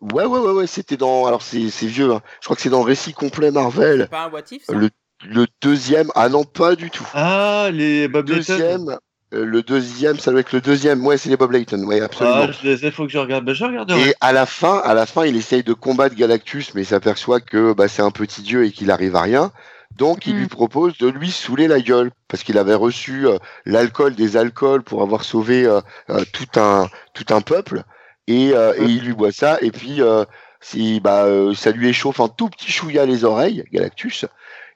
Ouais ouais ouais ouais, c'était dans alors c'est c'est vieux. hein. Je crois que c'est dans le récit complet Marvel. C'est pas un what if, ça? Le, le deuxième, ah non, pas du tout. Ah, les Bob. Deuxième, le deuxième, ça doit être le deuxième. Ouais, c'est les Bob Layton, ouais, absolument. Ah, je les ai, faut que je regarde. Ben, je regarderai. Et à la fin, à la fin, il essaye de combattre Galactus, mais il s'aperçoit que bah, c'est un petit dieu et qu'il arrive à rien. Donc, il Mm. lui propose de lui saouler la gueule parce qu'il avait reçu euh, l'alcool des alcools pour avoir sauvé euh, euh, tout un tout un peuple et, euh, et il lui boit ça et puis euh, si bah euh, ça lui échauffe un tout petit chouïa les oreilles Galactus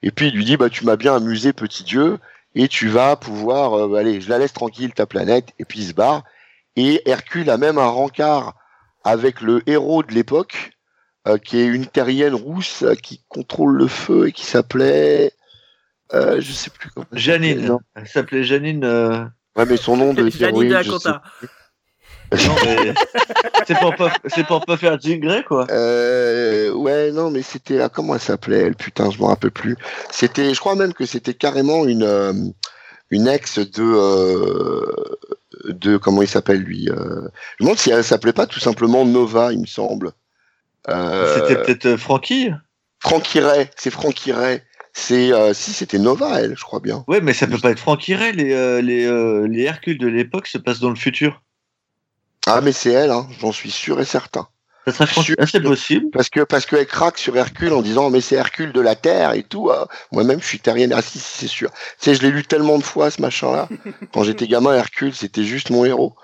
et puis il lui dit bah tu m'as bien amusé petit dieu et tu vas pouvoir euh, allez je la laisse tranquille ta planète et puis il se barre et Hercule a même un rencard avec le héros de l'époque euh, qui est une terrienne rousse euh, qui contrôle le feu et qui s'appelait euh, je sais plus comment Janine. non. Elle s'appelait Janine. euh, ouais mais son nom de Janine de c'est pour pas, c'est pour pas faire Jean Grey, quoi. Euh, ouais, non, mais c'était ah, comment elle s'appelait elle Putain, je me rappelle plus. C'était, je crois même que c'était carrément une euh, une ex de euh, de comment il s'appelle lui. Je me demande si elle s'appelait pas tout simplement Nova, il me semble. C'était peut-être Frankie. Frankie Ray, c'est Frankie Ray. C'est euh, si c'était Nova, elle, je crois bien. Ouais, mais ça peut pas être Frankie Ray. Les euh, les euh, les Hercules de l'époque se passent dans le futur. Ah, mais c'est elle, hein, j'en suis sûr et certain. Ça serait. Ah, c'est possible. Parce que parce qu'elle craque sur Hercule en disant mais c'est Hercule de la Terre et tout. ah. Moi-même, je suis terrien. Ah si, si, c'est sûr. Tu sais, je l'ai lu tellement de fois ce machin-là. Quand j'étais gamin, Hercule, c'était juste mon héros.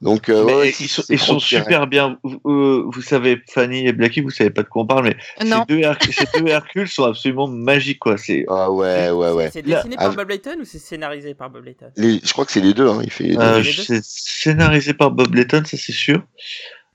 Donc euh, Mais ouais, ils sont, ils super bien. Vous, euh, vous savez, Fanny et Blacky, vous savez pas de quoi on parle, mais Non. ces deux, Herc- ces deux Hercules sont absolument magiques, quoi. C'est Ah ouais, ouais, ouais. C'est Là, dessiné par ah, Bob Layton ou c'est scénarisé par Bob Layton Les, je crois que c'est les deux. Hein, il fait les deux. euh, c'est scénarisé par Bob Letton, ça c'est sûr.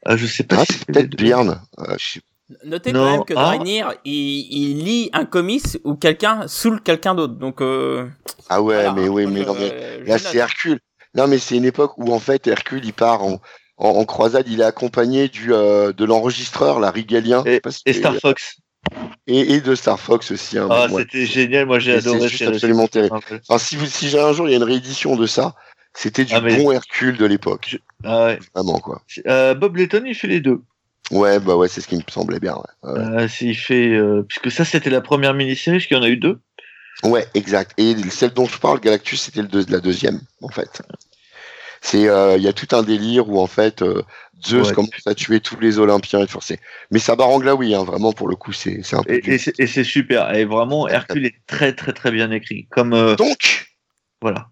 Euh, je sais pas ah, si c'est peut-être. Byrne. Euh, je Notez Non, quand même que ah. Il, il lit un comics où quelqu'un saoule quelqu'un d'autre. Donc, euh, Ah ouais, voilà, mais oui, mais je- non, mais je Là, c'est Hercule. Non, mais c'est une époque où, en fait, Hercule, il part en, en, en croisade. Il est accompagné du, euh, de l'enregistreur, la Rigalien. Et Star Fox. et, et de Star Fox aussi. hein, Ah, c'était génial. Moi, j'ai Et c'est adoré. juste absolument terrible. Enfin, si, vous, si j'ai un jour, il y a une réédition de ça, c'était du Ah, mais- bon Hercule de l'époque. Ah ouais. Vraiment, quoi. Euh, Bob Letton, il fait les deux. Ouais, bah ouais, c'est ce qui me semblait bien. Ouais. Euh, fait, puisque ça, c'était la première mini-série, qu'il y en a eu deux. Ouais, exact. Et celle dont je parle, Galactus, c'était deux- la deuxième, en fait. C'est, euh, il y a tout un délire où en fait euh, Zeus Ouais. commence à tuer tous les Olympiens et forcé. Mais ça barre en glaoui, hein, vraiment pour le coup, c'est, c'est un peu. Et, et c'est et super. Et vraiment, Hercule est très, très, très bien écrit. Comme, euh, Donc, voilà.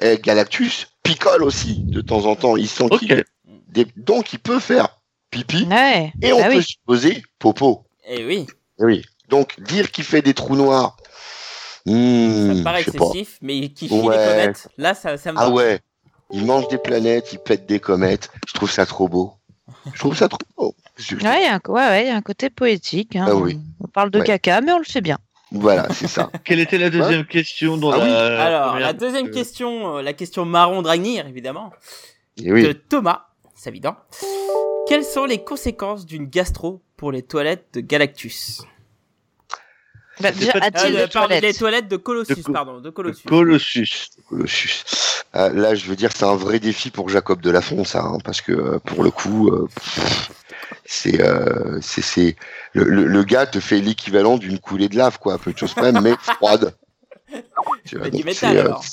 eh, Galactus picole aussi de temps en temps. Il sent Ok. qu'il des- donc il peut faire pipi Ouais. et on Ah peut oui. supposer popo. Eh oui, Eh Oui. Donc dire qu'il fait des trous noirs. Ça hmm, me paraît sais pas. excessif, mais qui chie Ouais. les comètes, là, ça, ça me Ah ouais. Il mange des planètes, il pète des comètes. Je trouve ça trop beau. Je trouve ça trop beau. Je- Ouais, il y a un, ouais, ouais, il y a un côté poétique. hein. Ah oui. On parle de Ouais. caca, mais on le fait bien. Voilà, c'est ça. Quelle était la deuxième question dans Ah la oui. Alors, première la deuxième Euh, question, euh, la question marron Dragnir, évidemment, Et oui. de Thomas, c'est évident. Quelles sont les conséquences d'une gastro pour les toilettes de Galactus? Bah, déjà, pas- a-t-il Ah, des toilettes Les toilettes de Colossus, De Co- pardon, de Colossus. Colossus. Colossus. Euh, là, je veux dire, c'est un vrai défi pour Jacob Delafont, ça, hein, parce que euh, pour le coup, euh, c'est, euh, c'est, c'est le, le, le gars te fait l'équivalent d'une coulée de lave, quoi, peu de choses près, mais froide. Tu vois, Mais du métal, alors.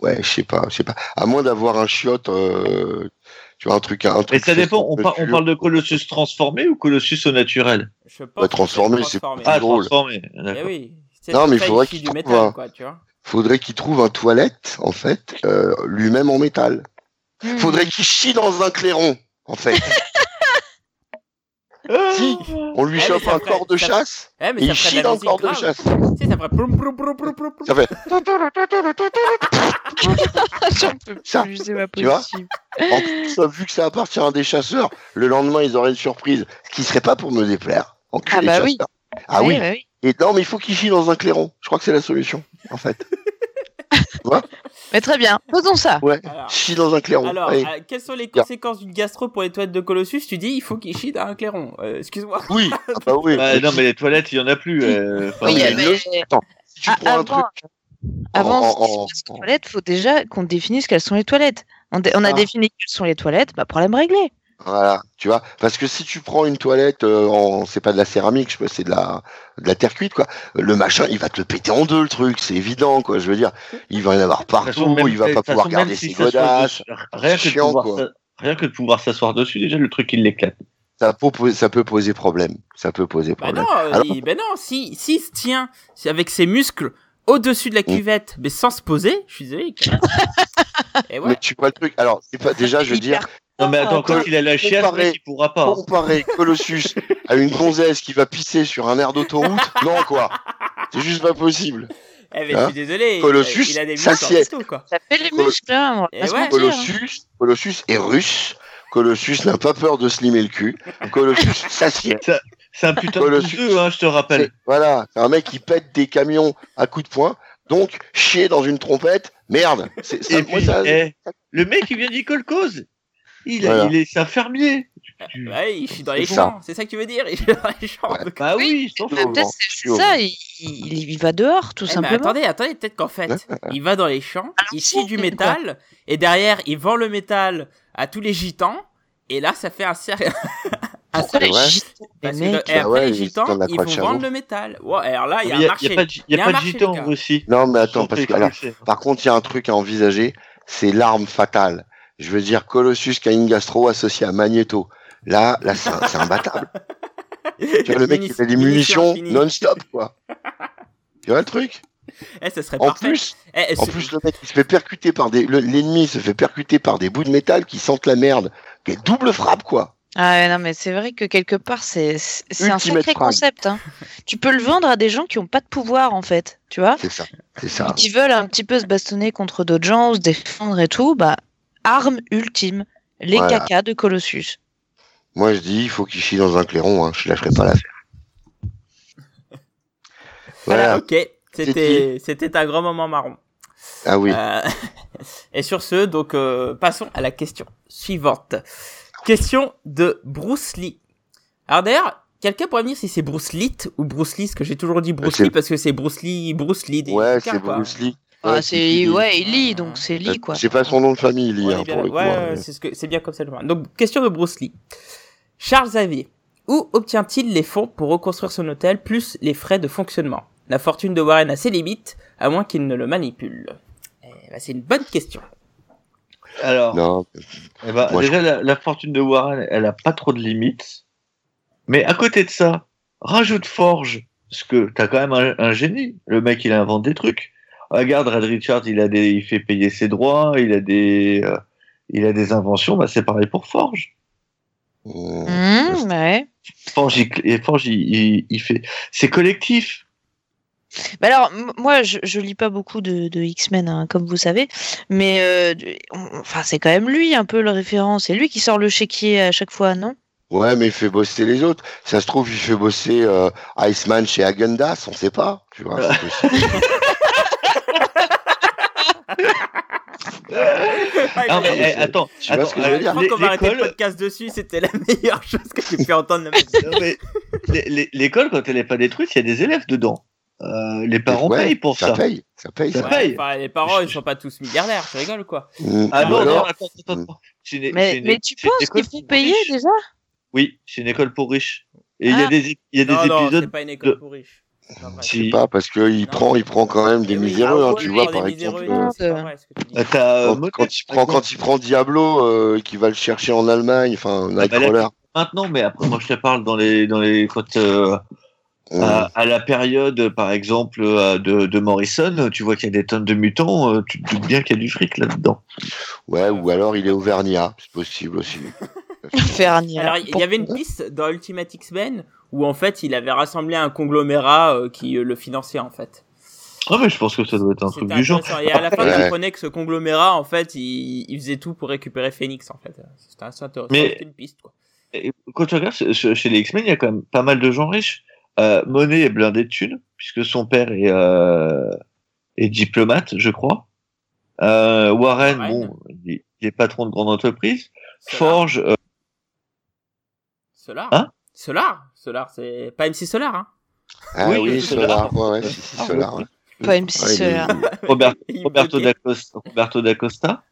Ouais, je sais pas, je sais pas. À moins d'avoir un chiotte, euh, tu vois, un truc, un Et truc. ça fait dépend, on, par- on parle de Colossus transformé ou Colossus au naturel Je pense Ouais, que transformé, c'est plus Ah, drôle. transformé. Eh oui. C'est Non, mais il faudrait qu'il du trouve métal, un- quoi, tu vois. Faudrait qu'il trouve un toilette, en fait, euh, lui-même en métal. Hmm. Faudrait qu'il chie dans un clairon, en fait. Si. On lui Eh, chope un ferait- corps de ça- chasse Eh, et il chie dans le corps de chasse. Ça ferait. Ça fait. Ça, tu vois. En plus, vu que ça appartient à des chasseurs, le lendemain ils auraient une surprise, ce qui serait pas pour me déplaire. Enculé Ah bah oui. Ah oui. bah oui. Et non, mais il faut qu'il chie dans un clairon. Je crois que c'est la solution, en fait. Mais très bien, faisons ça. Ouais. Alors, Chie dans un clairon. alors Allez. euh, quelles sont les conséquences d'une gastro pour les toilettes de Colossus? Tu dis, il faut qu'il chie dans un clairon. Euh, Excuse-moi. Oui. Ah bah oui. Bah, non, mais les toilettes, il y en a plus. euh, Oui, il y a. Attends, si tu Ah, prends un avant, truc. avant tu en- passes aux toilettes, faut déjà qu'on définisse quelles sont les toilettes. On a Ah. défini quelles sont les toilettes, bah problème réglé. Voilà, tu vois, parce que si tu prends une toilette euh, en, c'est pas de la céramique, je sais pas, c'est de la, de la terre cuite, quoi. Le machin, il va te le péter en deux, le truc, c'est évident, quoi. Je veux dire, il va y en avoir toute façon, partout, même- il va pas pouvoir façon, garder ses godasses. Rien que, de chiant, pouvoir quoi. s'a- rien que de pouvoir s'asseoir dessus, déjà, le truc, il l'éclate. Ça peut, poser, ça peut poser problème. Ça peut poser Bah problème. non, euh, Alors- il- bah non, si, si se tient c'est avec ses muscles au-dessus de la Mm. cuvette, mais sans se poser, je suis désolé. Et ouais. Mais tu vois le truc. Alors, c'est pas déjà, je veux dire, Non, mais attends, quand il a la chiasse, comparé- il pourra pas. hein. comparer Colossus à une gonzesse qui va pisser sur un air d'autoroute, non, quoi. C'est juste pas possible. Eh, mais je Hein suis désolé. Colossus, il a des ça muscles tout, quoi. Ça fait les muscles, hein, on va Et pas se ouais. mentir, hein. Colossus, Colossus est russe. Colossus n'a pas peur de slimer le cul. Colossus s'assied. C'est un putain de bouseux, hein, je te rappelle. Voilà, c'est un mec qui pète des camions à coups de poing. Donc, chier dans une trompette, merde. C'est, ça, moi, ça- eh, le mec, il vient d'Icole Cause. Il, Voilà. il est c'est un fermier. Ouais, il chie dans les champs, c'est ça que tu veux dire? Il chie dans les champs. Ouais. donc- Bah oui, c'est ça, il, il, il va dehors, tout Eh, mais simplement. attendez, attendez, peut-être qu'en fait, il va dans les champs, il chie du métal, et derrière, il vend le métal à tous les gitans, et là, ça fait un Parce que, mecs et après, ouais, les les gitans, ils vont vendre le métal. Ouais, alors là, il y a Il un y a, marché. pas de, Il a pas gitans en. Russie. Non, mais attends, parce que, alors, par contre, il y a un truc à envisager, c'est l'arme fatale. Je veux dire, Colossus une gastro associée à Magneto. Là, là, c'est imbattable. Tu vois, le mec, il fait des munitions non-stop, quoi. Tu vois le truc? Eh, ça serait En parfait. plus, Eh, en ce- plus, le mec, il se fait percuter par des, le- l'ennemi se fait percuter par des bouts de métal qui sentent la merde. Quelle double frappe, quoi. Ah ouais, non, mais c'est vrai que quelque part, c'est un sacré concept. Hein. tu peux le vendre à des gens qui n'ont pas de pouvoir, en fait. Tu vois C'est ça. C'est ça. Qui veulent un petit peu se bastonner contre d'autres gens, ou se défendre et tout. Bah, arme ultime. Les Voilà. cacas de Colossus. Moi, je dis, il faut qu'il chie dans un clairon, hein. Je lâcherai pas l'affaire. Voilà, Voilà. ok. C'était, c'était un grand moment marron. Ah oui. Euh, et sur ce, donc, euh, passons à la question suivante. Question de Bruce Lee. Alors d'ailleurs, quelqu'un pourrait me dire si c'est Bruce Lee ou Bruce Lee, parce que j'ai toujours dit Bruce Lee parce que c'est Bruce Lee, Bruce Lee. des Ouais, c'est. Bruce Lee. Ah, Ouais, c'est ouais, il lit, Ah. donc c'est lit, quoi. C'est pas son nom de famille, Lee, Ouais, hein, bien- pour le coup. ouais, hein. c'est ce que c'est bien comme ça. le voir. Donc question de Bruce Lee. Charles Xavier, où obtient-il les fonds pour reconstruire son hôtel plus les frais de fonctionnement? La fortune de Warren a ses limites, à moins qu'il ne le manipule. Eh ben, c'est une bonne question. Alors, Non, eh ben, Moi, je- déjà, la, la fortune de Warren, elle a pas trop de limites. Mais à côté de ça, rajoute Forge, parce que t'as quand même un, un génie. Le mec, il invente des trucs. Regarde, Red Richard, il a des, il fait payer ses droits, il a des, euh, il a des inventions. Bah, c'est pareil pour Forge. Mmh. Mmh, ouais. Forge, il, et Forge, il, il- il fait, c'est collectif. Bah alors, moi, je, je lis pas beaucoup de, de X-Men, hein, comme vous savez, mais euh, on- enfin, c'est quand même lui un peu le référent. C'est lui qui sort le chéquier à chaque fois, non? Ouais, mais il fait bosser les autres. Ça se trouve, il fait bosser euh, Iceman chez Agendas, on sait pas. Tu vois, c'est possible. Ah, mais, mais eh, attends, tu vois attends, ce que je veux euh, dire. Je crois l'é- qu'on va arrêter le l'école- podcast dessus, c'était la meilleure chose que j'ai pu entendre. Non, L'école, quand elle n'est pas détruite, il y a des élèves dedans. Euh, les parents Ouais, payent pour ça. paye, ça paye. Ça Ça paye. Enfin, les parents, ils sont pas tous milliardaires, tu rigoles quoi Mmh. Ah non, non, attends, attends, attends. Une- c'est Mais, une- mais tu penses qu'il faut payer riches. déjà? Oui, c'est une école pour riches. Et il y a Ah. des, il y a des Non, non, c'est épisodes. pas une école de- pour riches. C'est pas vrai. je sais Si. pas, parce qu'il prend, il prend quand même des oui, miséreux, ah hein, tu il vois, prend par exemple. euh, vrai que tu. Euh, euh, Quand, il prend, exemple. quand il prend Diablo, euh, qui va le chercher en Allemagne, enfin, Ah, bah, Nightcrawler. là, Maintenant, mais après, moi, je te parle dans les, dans les, quand, euh, Mmh. à, à la période, par exemple, euh, de, de Morrison, tu vois qu'il y a des tonnes de mutants, euh, tu te doutes bien qu'il y a du fric là-dedans. Ouais, ou alors il est Auvergnat, c'est possible aussi. Fernier. Alors, il y avait une piste dans Ultimate X-Men où en fait il avait rassemblé un conglomérat euh, qui euh, le finançait en fait. Ah, mais je pense que ça doit être un truc du genre. Et à la fin, Ouais. tu comprenais que ce conglomérat en fait il, il faisait tout pour récupérer Phoenix en fait. C'était assez intéressant. Mais- C'était une piste quoi. Et quand tu regardes chez les X-Men, il y a quand même pas mal de gens riches. Euh, Monet est blindé de thunes, puisque son père est, euh, est diplomate, je crois. Euh, Warren, Warren. bon, il il est patron de grande entreprise. Solar. Forge, euh, Solar. Hein Solar. Solar, c'est pas MC Solar hein. Ah Oui, oui, oui, Solar, ouais, ouais, Ah, Solar. ouais. ouais. Pas MC Ouais, Solar. Roberto d'Acosta. Roberto d'Acosta.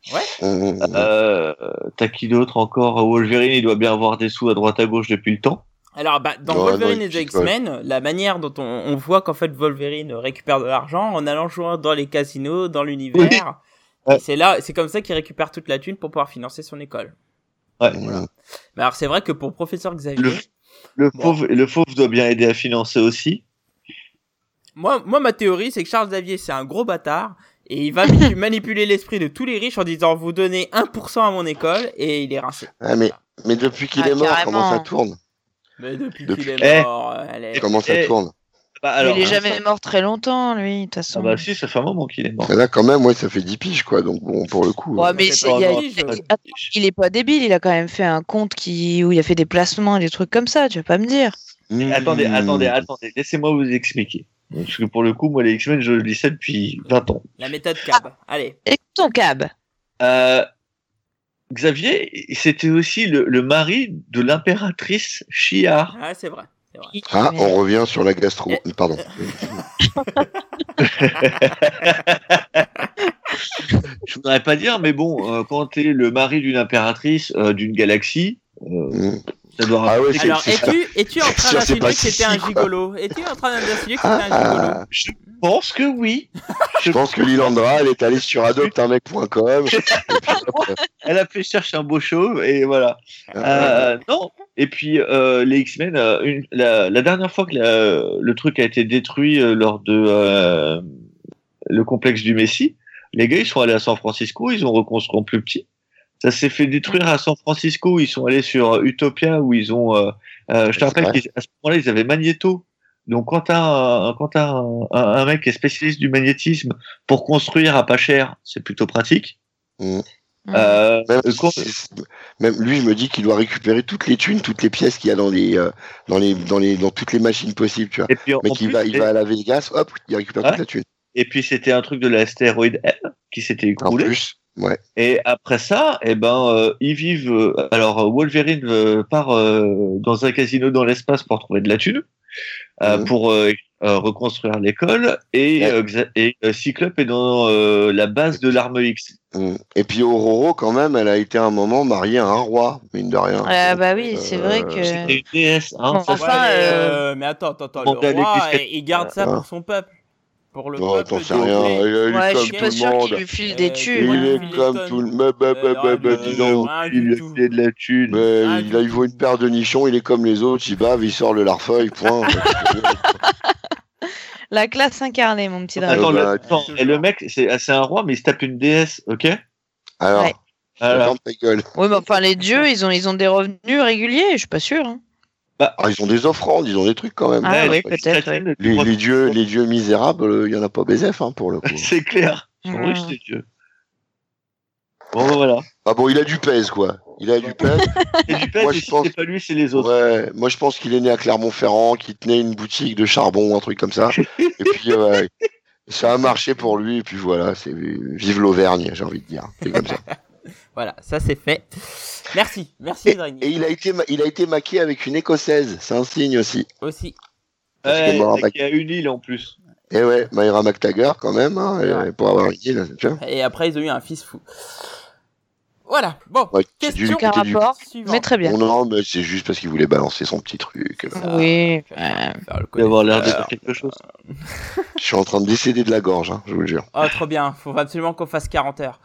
Mmh, mmh. Euh, T'as qui d'autre encore? Wolverine, il doit bien avoir des sous à droite à gauche depuis le temps. Alors, bah, dans Wolverine non, et The il- X-Men, la manière dont on, on voit qu'en fait Wolverine récupère de l'argent en allant jouer dans les casinos, dans l'univers. C'est là, c'est comme ça qu'il récupère toute la thune pour pouvoir financer son école. Ouais. Mmh. Mais alors, c'est vrai que pour Professeur Xavier, Le, le, Bon. fauve, le fauve doit bien aider à financer aussi. moi, moi, ma théorie, c'est que Charles Xavier, c'est un gros bâtard. Et il va mani- manipuler l'esprit de tous les riches en disant vous donnez 1% à mon école et il est rincé. Ah, mais, mais depuis qu'il Ah, est mort, carrément. comment ça tourne? Mais depuis, Depuis- qu'il Eh. est mort, euh, elle est... Comment ça Eh, tourne Bah, alors, il est hein, jamais ça- mort très longtemps, lui, de toute façon. Ah bah si, ça fait un moment qu'il est mort. Là, quand même, ouais, ça fait 10 piges, quoi. Donc, bon, pour le coup. Ouais, euh, mais il, a- attends, il est pas débile, il a quand même fait un compte qui, où il a fait des placements et des trucs comme ça, tu vas pas me dire. mmh. Attendez, attendez, attendez, laissez-moi vous expliquer. Parce que pour le coup, moi, les X-Men, je lis ça depuis 20 ans. La méthode Cab. Allez. Écoute ton cab. Euh, Xavier, c'était aussi le, le mari de l'impératrice Chiar. Ah, c'est vrai. Ah, Mais- on revient sur la gastro. Pardon. Je voudrais pas dire, mais bon, euh, quand t'es le mari d'une impératrice euh, d'une galaxie, euh, Mm. Ça doit Ah ouais, Alors, es-tu es-tu en train d'insinuer que c'était un gigolo Es-tu en train d'insinuer que c'était un gigolo Ah, Je pense que oui. je pense que Lilandra, elle est allée sur adopteunmec.com. Elle a fait chercher un beau chauve et voilà. Euh, non. Et puis euh, les X-Men, euh, la, la dernière fois que la- le truc a été détruit euh, lors de euh, le complexe du Messie, les gars ils sont allés à San Francisco, ils ont reconstruit en plus petit. Ça s'est fait détruire à San Francisco. Ils sont allés sur Utopia où ils ont. euh, euh, je te rappelle qu'à ce moment-là ils avaient Magneto. Donc quand t'as un, quand t'as un, un, un mec qui est spécialiste du magnétisme pour construire à pas cher, c'est plutôt pratique. Mm. Euh, Même, euh, quand- c'est- même lui, je me dis qu'il doit récupérer toutes les thunes, toutes les pièces qu'il y a dans les, euh, dans les, dans les, dans toutes les machines possibles, tu vois. et puis en Mais en il plus, va, il va à la Vegas, hop, il récupère Ouais. toute la thune. Et puis c'était un truc de l'astéroïde M qui s'était En écoulé. plus, ouais. Et après ça, eh ben, euh, ils vivent. euh, alors Wolverine euh, part euh, dans un casino dans l'espace pour trouver de la thune, euh, Mhm. pour euh, euh, reconstruire l'école. Et, Ouais. euh, Xa- et euh, Cyclope est dans euh, la base de l'arme X. Mm. Et puis Aurora, quand même, elle a été un moment mariée à un roi, mine de rien. Ah bah oui, c'est vrai que. C'était une déesse. Hein, Bon, ça, enfin, Ouais, mais, mais attends, attends, attends. Le roi, il garde ça Ah. pour son peuple. Pour le Oh, peuple. sais rien. Il est Ouais, je suis pas sûr qu'il lui file Euh, des il thunes. Ouais, Il est comme tout le monde. Bah, bah, Euh, bah. Rien il a filé de la thune. Mais Ah, il, il vaut une paire de nichons, il est comme les autres, il bave, il sort le larfeuille, point. La classe incarnée, mon petit dragon. Attends, le, bah, attends, et le mec, c'est c'est un roi, mais il se tape une déesse, ok? Alors, Ouais. Gueule. Oui, mais enfin, les dieux, ils ont, ils ont des revenus réguliers, je suis pas sûr. hein. Ah, ils ont des offrandes, ils ont des trucs quand même. Ah Ouais, oui, les peut-être, ouais. les Les, dieux, les dieux misérables, euh, il y en a pas BZF hein, pour le coup. C'est clair. Ils sont riches, les dieux. Bon, voilà. Ah bon, il a du pèse quoi. Il a du pèse. Et du pèse, Moi, je si pense- c'est pas lui, c'est les autres. Ouais, moi je pense qu'il est né à Clermont-Ferrand, qu'il tenait une boutique de charbon un truc comme ça. Et puis ouais, ça a marché pour lui. Et puis voilà, c'est vive l'Auvergne, j'ai envie de dire. C'est comme ça. Voilà, ça c'est fait. Merci, merci. Et il a été, ma- il a été maquillé avec une écossaise. C'est un signe aussi. Aussi. Ouais, et qui a une île en plus. Et ouais, Myra McTaggart quand même, hein, Ouais. pour avoir une île, tu vois. Et après, ils ont eu un fils fou. Voilà, bon, Ouais, c'est du- question du- rapport, suivante. mais très bien. Bon, non, mais c'est juste parce qu'il voulait balancer son petit truc. Ah, Oui. faire- faire le Il avoir l'air de dire quelque chose. Je suis en train de décéder de la gorge, hein, je vous le jure. Oh, trop bien. Faut absolument qu'on fasse 40 heures.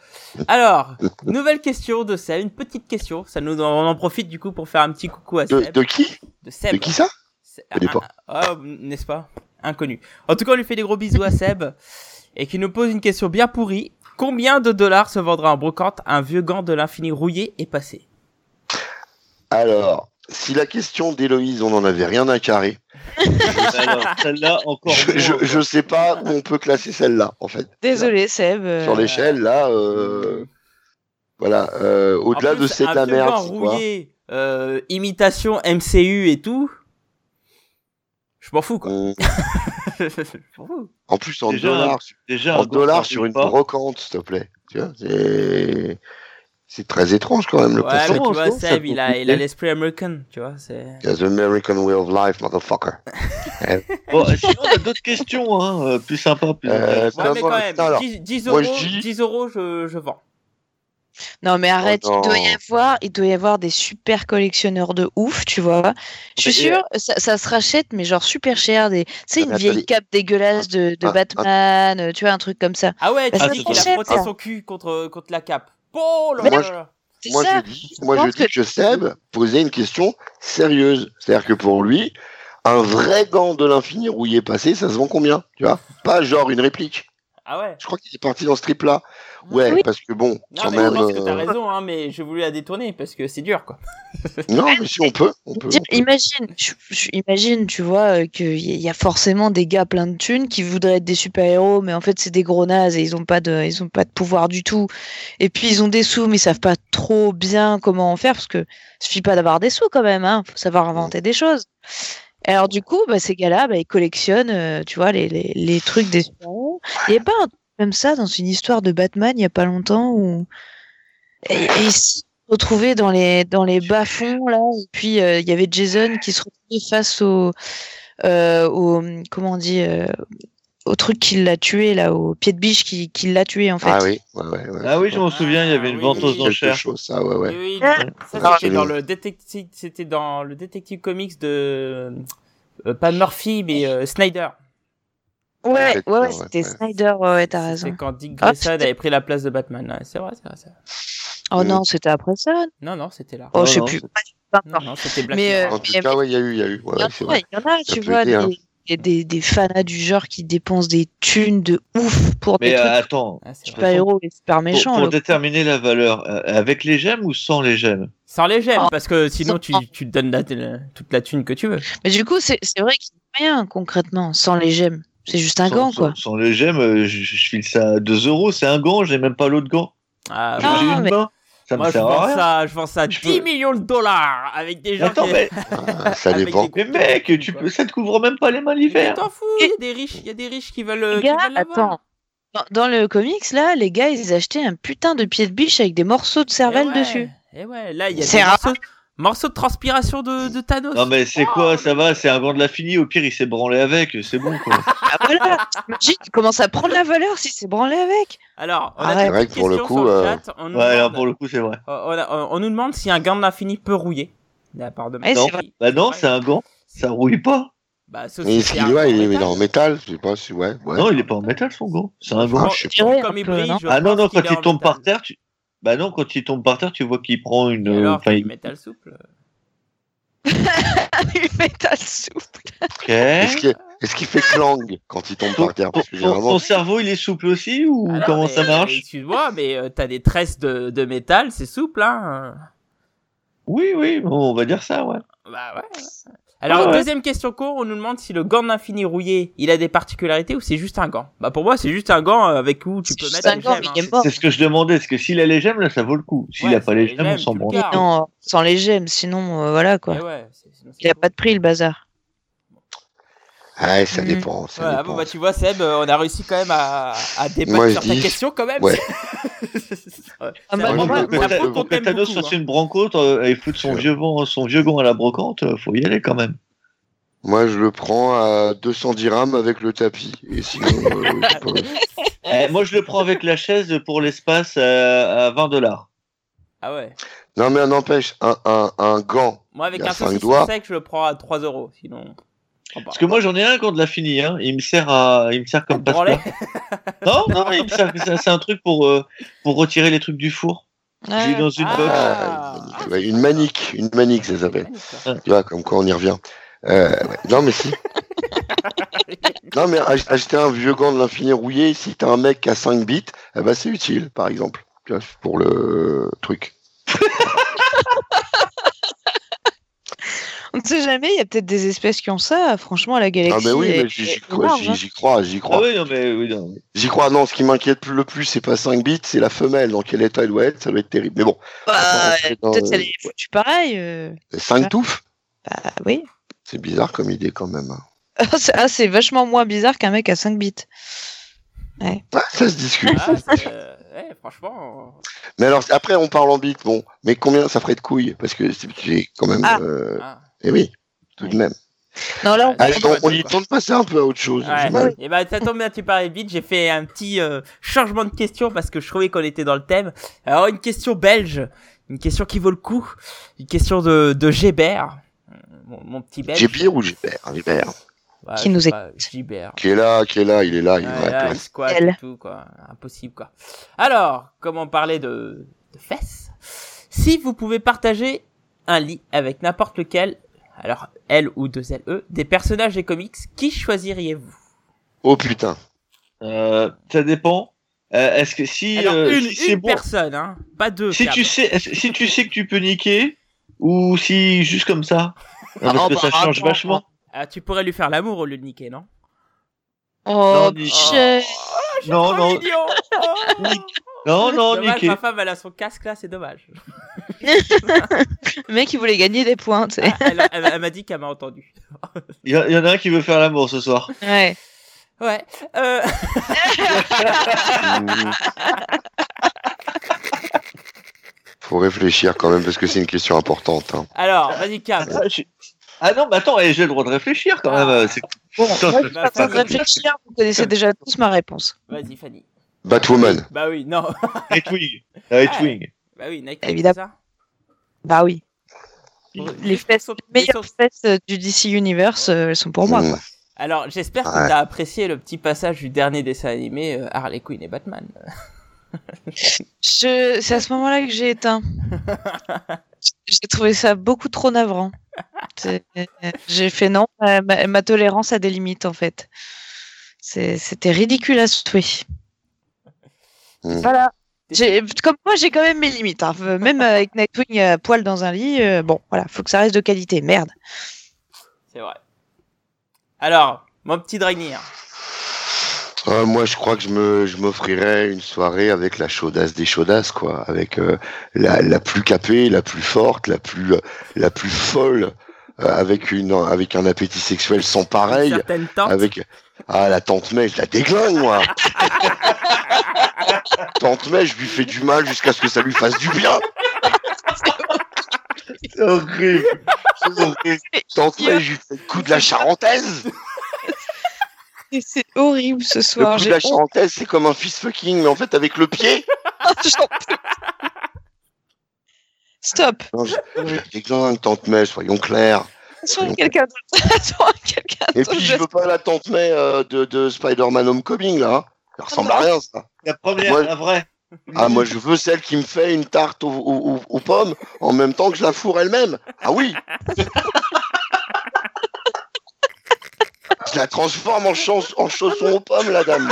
Alors, nouvelle question de Seb. Une petite question. Ça nous, on en profite du coup pour faire un petit coucou à Seb. de qui? De Seb. De qui ça? Oh, n'est-ce pas? Inconnu. En tout cas, on lui fait des gros bisous à Seb. Et qui nous pose une question bien pourrie. Combien de dollars se vendra en brocante un vieux gant de l'infini rouillé et passé Alors, si la question d'Héloïse, on n'en avait rien à carrer, celle-là, encore. je, je sais pas où on peut classer celle-là, en fait. Désolé, Seb. euh, Sur l'échelle, là, euh, voilà, euh, au-delà de c'est de un la vieux merde, gant c'est quoi rouillé, euh, imitation MCU et tout. Je m'en fous, quoi. On- Je m'en fous. En plus, en Déjà, dollars, Déjà, en dollars sur une brocante, s'il te plaît. Tu vois, c'est c'est très étrange quand même le Ouais, concept. tu vois, Seb, il a, il a coûter l'esprit américain, tu vois, c'est... The American way of life, motherfucker. Bon, sinon, on a d'autres questions, hein, euh, plus sympas, plus Euh, intéressantes. Ouais, Comment- mais quand même, Non, alors, 10, 10 moi, euros, je dis- 10 euros, je, je vends. Non, mais arrête, Oh il doit y avoir, il doit y avoir des super collectionneurs de ouf, tu vois. Je suis sûre, ça, ça se rachète, mais genre super cher. Des... Tu sais, Ah, une vieille cape dégueulasse de, de Ah, Batman, euh, tu vois, un truc comme ça. Ah ouais, tu dis qu'il a frotté son cul contre, contre la cape. Oh là là Moi, ça. je dis, moi, je dis que Seb posait une question sérieuse. C'est-à-dire que pour lui, un vrai gant de l'infini rouillé passé, ça se vend combien? Tu vois? Pas genre une réplique. Ah ouais Je crois qu'il est parti dans ce trip-là. Ouais, Oui. parce que bon, Non, quand mais même. je pense que t'as euh, raison, hein, mais j'ai voulu la détourner parce que c'est dur, quoi. Non, mais si on peut, on peut. Tiens, on peut. imagine, je- je- imagine, tu vois, euh, qu'il y, a forcément des gars plein de thunes qui voudraient être des super-héros, mais en fait c'est des gros nazes et ils ont pas de, ils ont pas de pouvoir du tout. Et puis ils ont des sous, mais ils savent pas trop bien comment en faire parce que suffit pas d'avoir des sous quand même, hein. Faut savoir inventer des choses. Alors du coup, bah, ces gars-là, bah, ils collectionnent, euh, tu vois, les, les, les trucs des super-héros. Il y a pas un truc comme ça dans une histoire de Batman il y a pas longtemps où et, et si retrouvés dans les dans les bas fonds là. Et puis euh, il y avait Jason qui se retrouvait face au euh, au comment on dit euh, au truc qui l'a tué là, au pied de biche qui, qui l'a tué en fait. Ah oui, ouais, ouais, ouais. Ah oui, je m'en souviens, il y avait une Quelque d'enchères. chose, ça, ouais, ouais. Oui, oui, ça c'était dans le détective, c'était dans le détective comics de euh, pas Murphy mais euh, Snyder. Ouais, ouais, c'était ouais. Snyder, ouais, ouais, t'as C'est raison. quand Dick Ah, Grayson avait pris la place de Batman. Ouais, c'est vrai, c'est vrai, c'est vrai. Oh Euh, non, c'était après ça. Non, non, c'était là. Oh, Non, je sais non, plus. c'est- Non, non, c'était Black Mais, euh, En tout mais- cas, ouais, il y a eu, il y a eu. Ouais, Il y, en ouais, c'est a, vrai. il y en a, Ça tu vois, aider, hein. des, des, des fanas du genre qui dépensent des thunes de ouf pour Mais des euh, trucs attends, Ah, c'est vrai. super héros et super méchants. pour déterminer la valeur, euh, avec les gemmes ou sans les gemmes? Sans les gemmes, Oh. parce que sinon tu, tu te donnes la- la- toute la thune que tu veux. Mais du coup, c'est c'est vrai qu'il n'y a rien concrètement sans les gemmes. C'est juste un sans, gant, sans- quoi. sans les gemmes, euh, je, je file ça à 2 euros, c'est un gant, j'ai même pas l'autre gant. Ah, Non, j'ai une mais- main, ça me moi, je sert à rien. ça, je vends ça Je 10 peux- millions de dollars avec des gens Attends, qui... mais, Ah, ça dépend. des- mais mec, tu peux, ça te couvre même pas les mains Mais l'hiver. t'en fous, il y a des riches, il y a des riches qui veulent, Les qui gars, veulent attends. Dans, dans le comics, là, les gars, ils achetaient un putain de pied de biche avec des morceaux de cervelle ouais, dessus. Et ouais, là il y a C'est des rare. morceaux, morceaux de transpiration de, de Thanos. Non mais c'est quoi, ça va, c'est un gant de la finie, au pire il s'est branlé avec, c'est bon quoi. Ah voilà Imagine, il commence à prendre la valeur si c'est branlé avec. Alors, on a vrai pour le coup, euh, chat. On nous, Ouais, alors pour le coup c'est vrai. on, a- on nous demande si un gant de l'infini peut rouiller. De la part de Ouais, Non, bah non, c'est un gant, ça rouille pas. Bah, sauf Mais ouais, gant il est en métal Je sais pas si, ouais. ouais. Non, il est pas en métal son gant, c'est un gant. Ah, je sais dirais Comme il brille, Ah non, non, quand est il tombe par terre, tu... Bah non, quand il tombe par terre, tu vois qu'il prend une... Et alors, enfin, du il- métal souple. du métal souple. Ok. Est-ce qu'il fait clang quand il tombe Ton, par terre? Parce que ton- généralement, ton cerveau, il est souple aussi ou Ah comment mais, ça marche? Excuse-moi, mais euh, t'as des tresses de, de métal, c'est souple, hein. Oui, oui, bon, on va dire ça, ouais. Bah ouais. Alors, Ah ouais. deuxième question court, on nous demande si le gant de l'infini rouillé, il a des particularités ou c'est juste un gant. Bah pour moi, c'est juste un gant avec où tu peux mettre un les gant, gemmes, mais hein. C'est ce que je demandais, parce que s'il a les gemmes, là, ça vaut le coup. S'il Ouais, a pas les les gemmes, on s'en branle. Non, sans les gemmes, sinon, euh, voilà quoi. Ouais, Il a pas de prix le bazar. ouais, ça Mhm. dépend. Ça Voilà, dépend. bon bah tu vois Seb, euh, on a réussi quand même à, à débattre Moi, sur ta dis- question quand même. Ouais. Ouais. Ah, bah, Thanos fasse hein. une brancote euh, et foute son vieux, vent, son vieux gant à la brocante, euh, faut y aller quand même. Moi, je le prends à 200 dirhams avec le tapis. Et sinon, euh, Eh, moi, je le prends avec la chaise pour l'espace euh, à 20 dollars. Ah ouais. non, mais n'empêche, un, un, un gant. Moi avec un sec, je le prends à 3 euros. Sinon. Prends pas. Parce que moi, j'en ai un gant de la finie, hein. Il me sert à, il me sert comme passe-plat. Non, non, il me sert, c'est un truc pour, euh, pour retirer les trucs du four. J'ai dans une Ah. box. Ah, ouais, une manique, une manique, ça s'appelle. Tu vois, comme quoi on y revient. Euh, ouais. Non, mais si. Non, mais ach- acheter un vieux gant de l'infini rouillé, si t'as un mec qui a 5 bits, eh ben, c'est utile, par exemple. Pour le truc. On ne sait jamais, il y a peut-être des espèces qui ont ça. Franchement, la Ah, galaxie. mais oui, est- mais j'y crois, j'y- j'y crois, j'y Ah crois. oui, non, mais oui, non. J'y crois, non, ce qui m'inquiète le plus, c'est pas 5 bits, c'est la femelle. Dans quel état elle doit être, ça doit être terrible. Mais bon, Bah, peut-être euh, qu'elle est foutue pareil. euh. 5 touffes, Bah oui. c'est bizarre comme idée quand même. Ah, c'est- ah, c'est vachement moins bizarre qu'un mec à 5 bits. Ah, ça se discute. Ah, euh, ouais, franchement. Mais alors, après, on parle en bits, bon, mais combien ça ferait de couilles? Parce que c'est j'ai quand même. Ah. euh, ah. Eh oui, tout de même. Non, là, on Allez, on, on y quoi. tourne passer un peu à autre chose. Ouais. mal. Et bah ça tombe bien, tu parlais vite. J'ai fait un petit euh, changement de question parce que je trouvais qu'on était dans le thème. Alors une question belge, une question qui vaut le coup, une question de de Gébert, mon, mon petit belge. Gébir ou Gébert Gébert. Ouais, Qui nous pas, Gébert. Qui est là, qui est là, il est là, il est là, il et tout quoi, impossible quoi. Alors, comme on parlait de, de fesses, si vous pouvez partager un lit avec n'importe lequel, alors L ou deux L E, des personnages des comics, qui choisiriez-vous? Oh putain. Euh, ça dépend. Euh, Est-ce que si, Alors euh, une, si c'est bon, personne, hein, pas deux. si tu sais, si tu sais que tu peux niquer ou si juste comme ça, Ah, parce que bah, ça change attends, vachement. Ah, tu pourrais lui faire l'amour au lieu de niquer, non? Oh, Non, pichette. Non, Oh, non, Oh. non, non, Dommage, niquer. ma femme, elle a son casque là, c'est dommage. Le mec, il voulait gagner des points. Ah, elle elle- elle m'a dit qu'elle m'a entendu. Il y, en a un qui veut faire l'amour ce soir. Ouais. Ouais. Euh... Faut réfléchir quand même parce que c'est une question importante. hein. Alors, vas-y, Cam. Ah, je- ah non, mais attends, eh, j'ai le droit de réfléchir quand même. Ah. euh, c'est- Bon, Putain, moi, je de réfléchir. Vous connaissez déjà tous ma réponse. Vas-y, Fanny. Batwoman. Bah oui, non. Nightwing. Nightwing. Bah oui, Nike, Évidemment. ça? Bah oui. Les fesses, pour- les meilleures sauf- fesses euh, du DC Universe, euh, elles sont pour moi. Mmh. Quoi. Alors, j'espère que Ouais. t'as apprécié le petit passage du dernier dessin animé euh, Harley Quinn et Batman. Je... C'est à ce moment-là que j'ai éteint. j'ai trouvé ça beaucoup trop navrant. J'ai fait non, ma, tolérance a des limites en fait. C'était ridicule à souhait. Mm. Voilà. Comme moi, j'ai quand même mes limites. hein. Même avec Nightwing à poil dans un lit, euh, bon, voilà, faut que ça reste de qualité. Merde. C'est vrai. Alors, mon petit Dragnir. Euh, moi, je crois que je me, je m'offrirais une soirée avec la chaudasse des chaudasses, quoi, avec euh, la, la plus capée, la plus forte, la plus, euh, la plus folle, euh, avec une, avec un appétit sexuel sans pareil, avec ah la tante May, je la déglingue moi. tante May, je lui fais du mal jusqu'à ce que ça lui fasse du bien. C'est horrible. C'est horrible. Tante May, je lui fais le coup de la charentaise. C'est horrible ce Le soir. coup de j'ai la charentaise, c'est comme un fist fucking, mais en fait avec le pied. J'en peux. Stop. Non, je, je la déglingue, tante May, soyons clairs. Sois quelqu'un d'autre. Sois quelqu'un Et puis je veux pas la tante May euh, de, de Spider-Man Homecoming là. Ça ressemble à rien ça. La première, Moi- la vraie. Ah moi je veux celle qui me fait une tarte aux, aux- aux- aux pommes en même temps que je la fourre elle-même. Ah oui. Je la transforme en, chans- en chausson aux pommes la dame.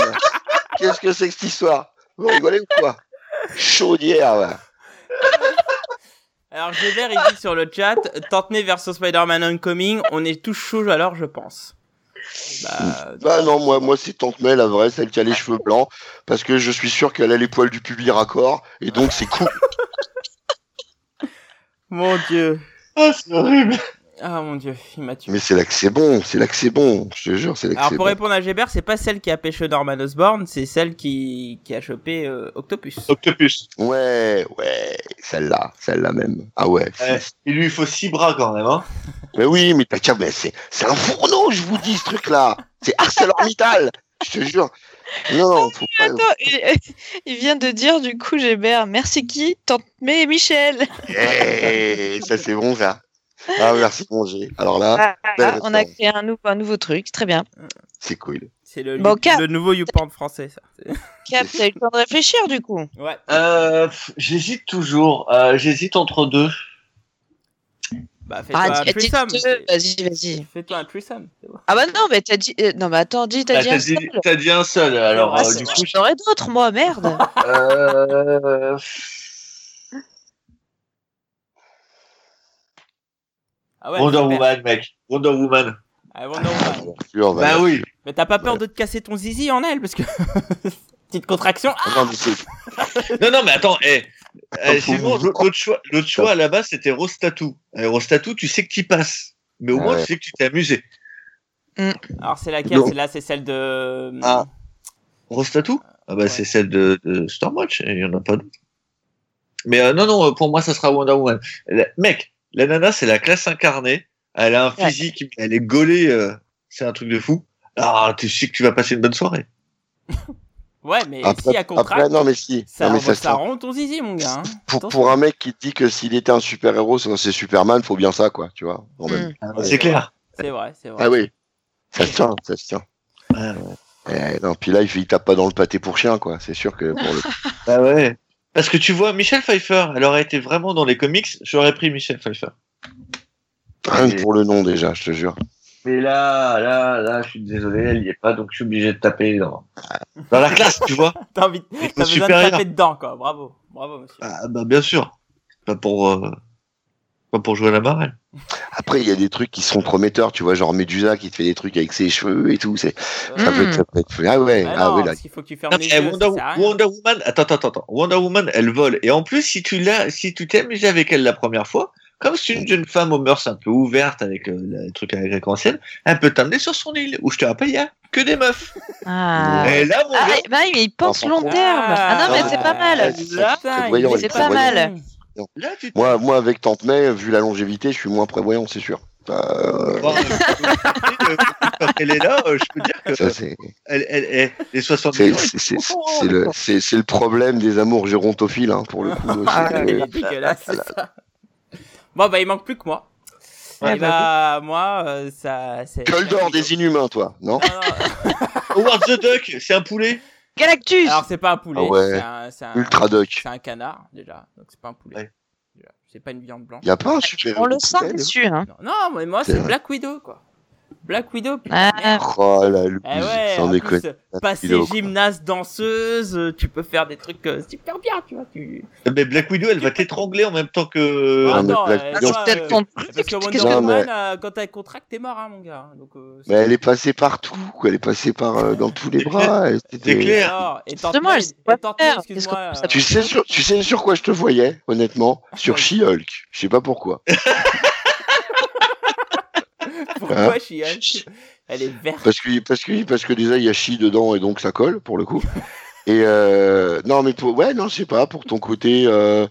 Qu'est-ce que c'est que cette histoire? Vous rigolez ou quoi? Chaudière ouais. Alors, Gébert, il dit sur le chat, Tante May versus Spider-Man Homecoming, on est tous chauds alors, je pense. Bah, Bah non moi moi c'est tante May la vraie celle qui a les cheveux blancs parce que je suis sûr qu'elle a les poils du pubis raccord et donc c'est cool. mon dieu. Ah, c'est horrible. Ah mon dieu, il m'a tué. Mais c'est là que c'est bon, c'est là que c'est bon, je te jure, c'est là que Alors pour bon. répondre à Gébert, c'est pas celle qui a pêché Norman Osborn, c'est celle qui, qui a chopé euh, Octopus. Octopus. Ouais, ouais, celle-là, celle-là même. Ah ouais. Ouais. Il lui faut six bras quand même. Hein. Mais oui, mais t'as mais c'est, c'est un fourneau, je vous dis, ce truc-là. C'est ArcelorMittal, je te jure. Non, non, faut pas. Attends, il, vient de dire du coup, Gébert, merci qui? Tante et Michel. Eh, ça c'est bon, ça. Ah, merci, mon G. Alors là, Ah, on a créé un, nouveau un nouveau truc, très bien. c'est cool. C'est le, Bon, you- Cap. le nouveau YouPorn français, ça. Cap, t'as eu le temps de réfléchir du coup Ouais. Euh, j'hésite toujours. Euh, j'hésite entre deux. Bah fais-toi Ah, un threesome. Vas-y, vas-y. Fais-toi un threesome. Ah bah non, mais t'as dit. euh, non, mais attends, dis, t'as Ah, dit T'as un dit, seul. t'as dit un seul. Alors, Ah, euh, du coup, J'en aurais d'autres, moi, merde. euh, Ah ouais, Wonder. Woman, mec. Wonder Woman. Ah, Wonder Woman. Sûr, Bah oui. Mais t'as pas peur de te casser ton zizi en elle parce que petite contraction. Ah, Ah, non, mais c'est- Non, non, mais attends. Eh, eh, sinon, vous- l'autre choix, l'autre choix à la base, c'était Rose Tattoo. Et Rose Tattoo, tu sais que tu passes. Mais au Ah moins, ouais. tu sais que tu t'es amusé. Alors c'est laquelle? Non. C'est là, c'est celle de. Ah. Rose Tattoo Ah bah Ouais. c'est celle de, de Stormwatch, il y en a pas d'autres. Mais euh, non, non, pour moi, ça sera Wonder Woman. Mec, la nana, c'est la classe incarnée. Elle a un Ouais. physique, elle est gaulée, euh, c'est un truc de fou. Ah, tu sais que tu vas passer une bonne soirée. Ouais, mais Après, si à contrat, après, non, mais si. ça, non, mais ça, ça rend ton zizi, mon gars. hein. pour, pour un mec qui te dit que s'il était un super-héros, c'est Superman, faut bien ça, quoi, tu vois. Hmm. c'est clair. C'est vrai, c'est vrai. Ah oui. Ça se tient, ça se tient. Ouais, Eh, non, puis là, il, fait- il tape pas dans le pâté pour chien, quoi. C'est sûr que pour le Bah ouais. Parce que tu vois, Michelle Pfeiffer, elle aurait été vraiment dans les comics, j'aurais pris Michelle Pfeiffer. rien que pour le nom déjà, je te jure. Mais là, là, là, je suis désolé, elle y est pas, donc je suis obligé de taper dans, dans la classe, tu vois. T'as envie, Niveau t'as besoin de taper dedans, quoi. Bravo, bravo, monsieur. Ah, bah, bien sûr. Pas pour, euh, pas pour jouer à la marelle. Après, il y a des trucs qui sont prometteurs, tu vois, genre Medusa qui te fait des trucs avec ses cheveux et tout. C'est, ça peut être, ça peut être- Ah ouais, Ah ah, non, ouais, là. parce qu'il faut que tu fermes Non, les mais, eh, yeux. Wonder. Wonder Woman, attends, attends, attends. Wonder Woman, elle vole. Et en plus, si tu l'as, si tu t'es amusé avec elle la première fois, comme c'est une jeune femme aux mœurs un peu ouvertes avec euh, le truc avec la ancienne, elle peut t'amener sur son île, où je te rappelle, il y a que des meufs. Ah. Et là, mon Ah, gars, bah oui, mais il pense Ah, long terme. Ah non, mais Ah, c'est pas mal. il est c'est pas pas mal. Là, tu Moi, moi, avec Tante May, vu la longévité, je suis moins prévoyant, c'est sûr. Euh, euh, quand elle est là, euh, je peux dire que ça, c'est elle, elle, elle- les 70 c'est- c'est- le, d'accord. c'est- c'est le problème des amours gérontophiles, hein, pour le coup. Ah, est dégueulasse, c'est ça. Bon, bah, il manque plus que moi. Ouais, Et bah, bah, moi, euh, ça, c'est. Gueule d'or des inhumains, toi, non? Non, non. Howard the Duck, c'est un poulet Galactus Alors, c'est pas un poulet. Ah ouais. C'est un, c'est un, Ultra Duck. c'est un canard, déjà. Donc, c'est pas un poulet. Ouais. C'est pas une viande blanche. Y a pas un super On le sent dessus, hein. Non, non, mais moi, C'est. Black Widow, quoi. Black Widow, putain, Ah. Oh la Eh ouais, sans déconner. passer gymnaste, danseuse, euh, tu peux faire des trucs euh, super bien, tu vois. Tu... Mais Black Widow, elle va t'étrangler en même temps que. Ah, non, Black euh, Widow- euh, ton Parce que. Wonder qu'est-ce Non, que- Woman, mais- euh, quand t'as le contract, t'es mort, hein, mon gars. Donc, euh, Mais elle est passée partout, quoi. Elle est passée par euh, dans tous les bras. c'était- clair. Justement, Tu sais sur, tu sais sur quoi je te voyais, honnêtement? Sur She-Hulk. Je sais pas pourquoi. Pourquoi Hein She-Hulk Elle est verte. Parce que parce que parce que déjà il y a She dedans et donc ça colle pour le coup. Et euh, non mais pour ouais non je sais pas pour ton côté. euh,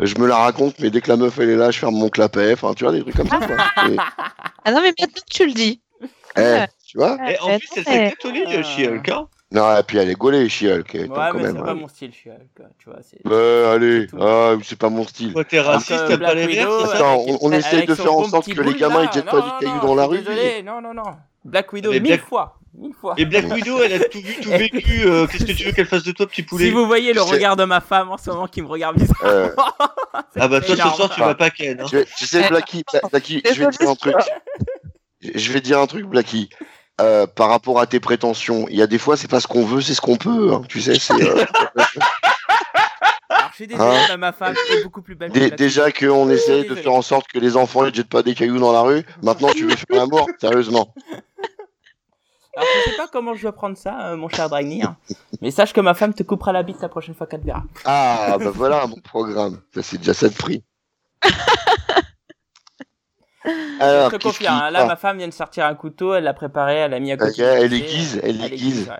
je me la raconte, mais dès que la meuf elle est là, je ferme mon clapet. Enfin, tu vois, des trucs comme ça. Quoi. Et, Ah non, mais maintenant que tu le dis. eh, tu vois Et en Ouais, plus, elle s'est catholique, She-Hulk. Hein Non, et puis elle est gaulée, She-Hulk. Ouais, mais c'est pas hein. mon style, She-Hulk. Tu vois, c'est. Ouais, allez, ah, c'est pas mon style. Toi, t'es raciste, Black pas les verts. Attends, avec- on- on essaie avec de faire en sorte que les gamins, ils jettent Non, pas cailloux non, dans la rue. Désolé, non, non, non. Black Widow, Mais mille Black- fois. Mille fois. Et Black Widow, elle a tout vu, tout vécu. euh, Qu'est-ce que tu veux qu'elle fasse de toi, petit poulet? Si vous voyez le regard de ma femme en ce moment qui me regarde bizarrement. Euh, Ah bah toi, ce soir, tu vas pas Ken. Hein. je vais- tu sais, Blacky, Bla- Blacky, je vais te dire un truc. Je vais te dire un truc, Blacky. Euh, par rapport à tes prétentions, il y a des fois, c'est pas ce qu'on veut, c'est ce qu'on peut. hein. Tu sais, c'est. euh, Alors, je suis désolé, Hein ma femme est beaucoup plus belle. que dé- Black déjà qu'on essaie de faire en sorte que les enfants ne jettent pas des cailloux dans la rue. Maintenant, tu veux faire l'amour Sérieusement. Alors, je sais pas comment je dois prendre ça, euh, mon cher Dragnir. mais sache que ma femme te coupera la bite la prochaine fois qu'elle te verra. Ah, bah voilà un bon programme. Ça, c'est déjà ça de prix. Alors, je te qui- hein, là, ah, ma femme vient de sortir un couteau, elle l'a préparé, elle l'a mis à côté. elle aiguise, elle aiguise. ouais.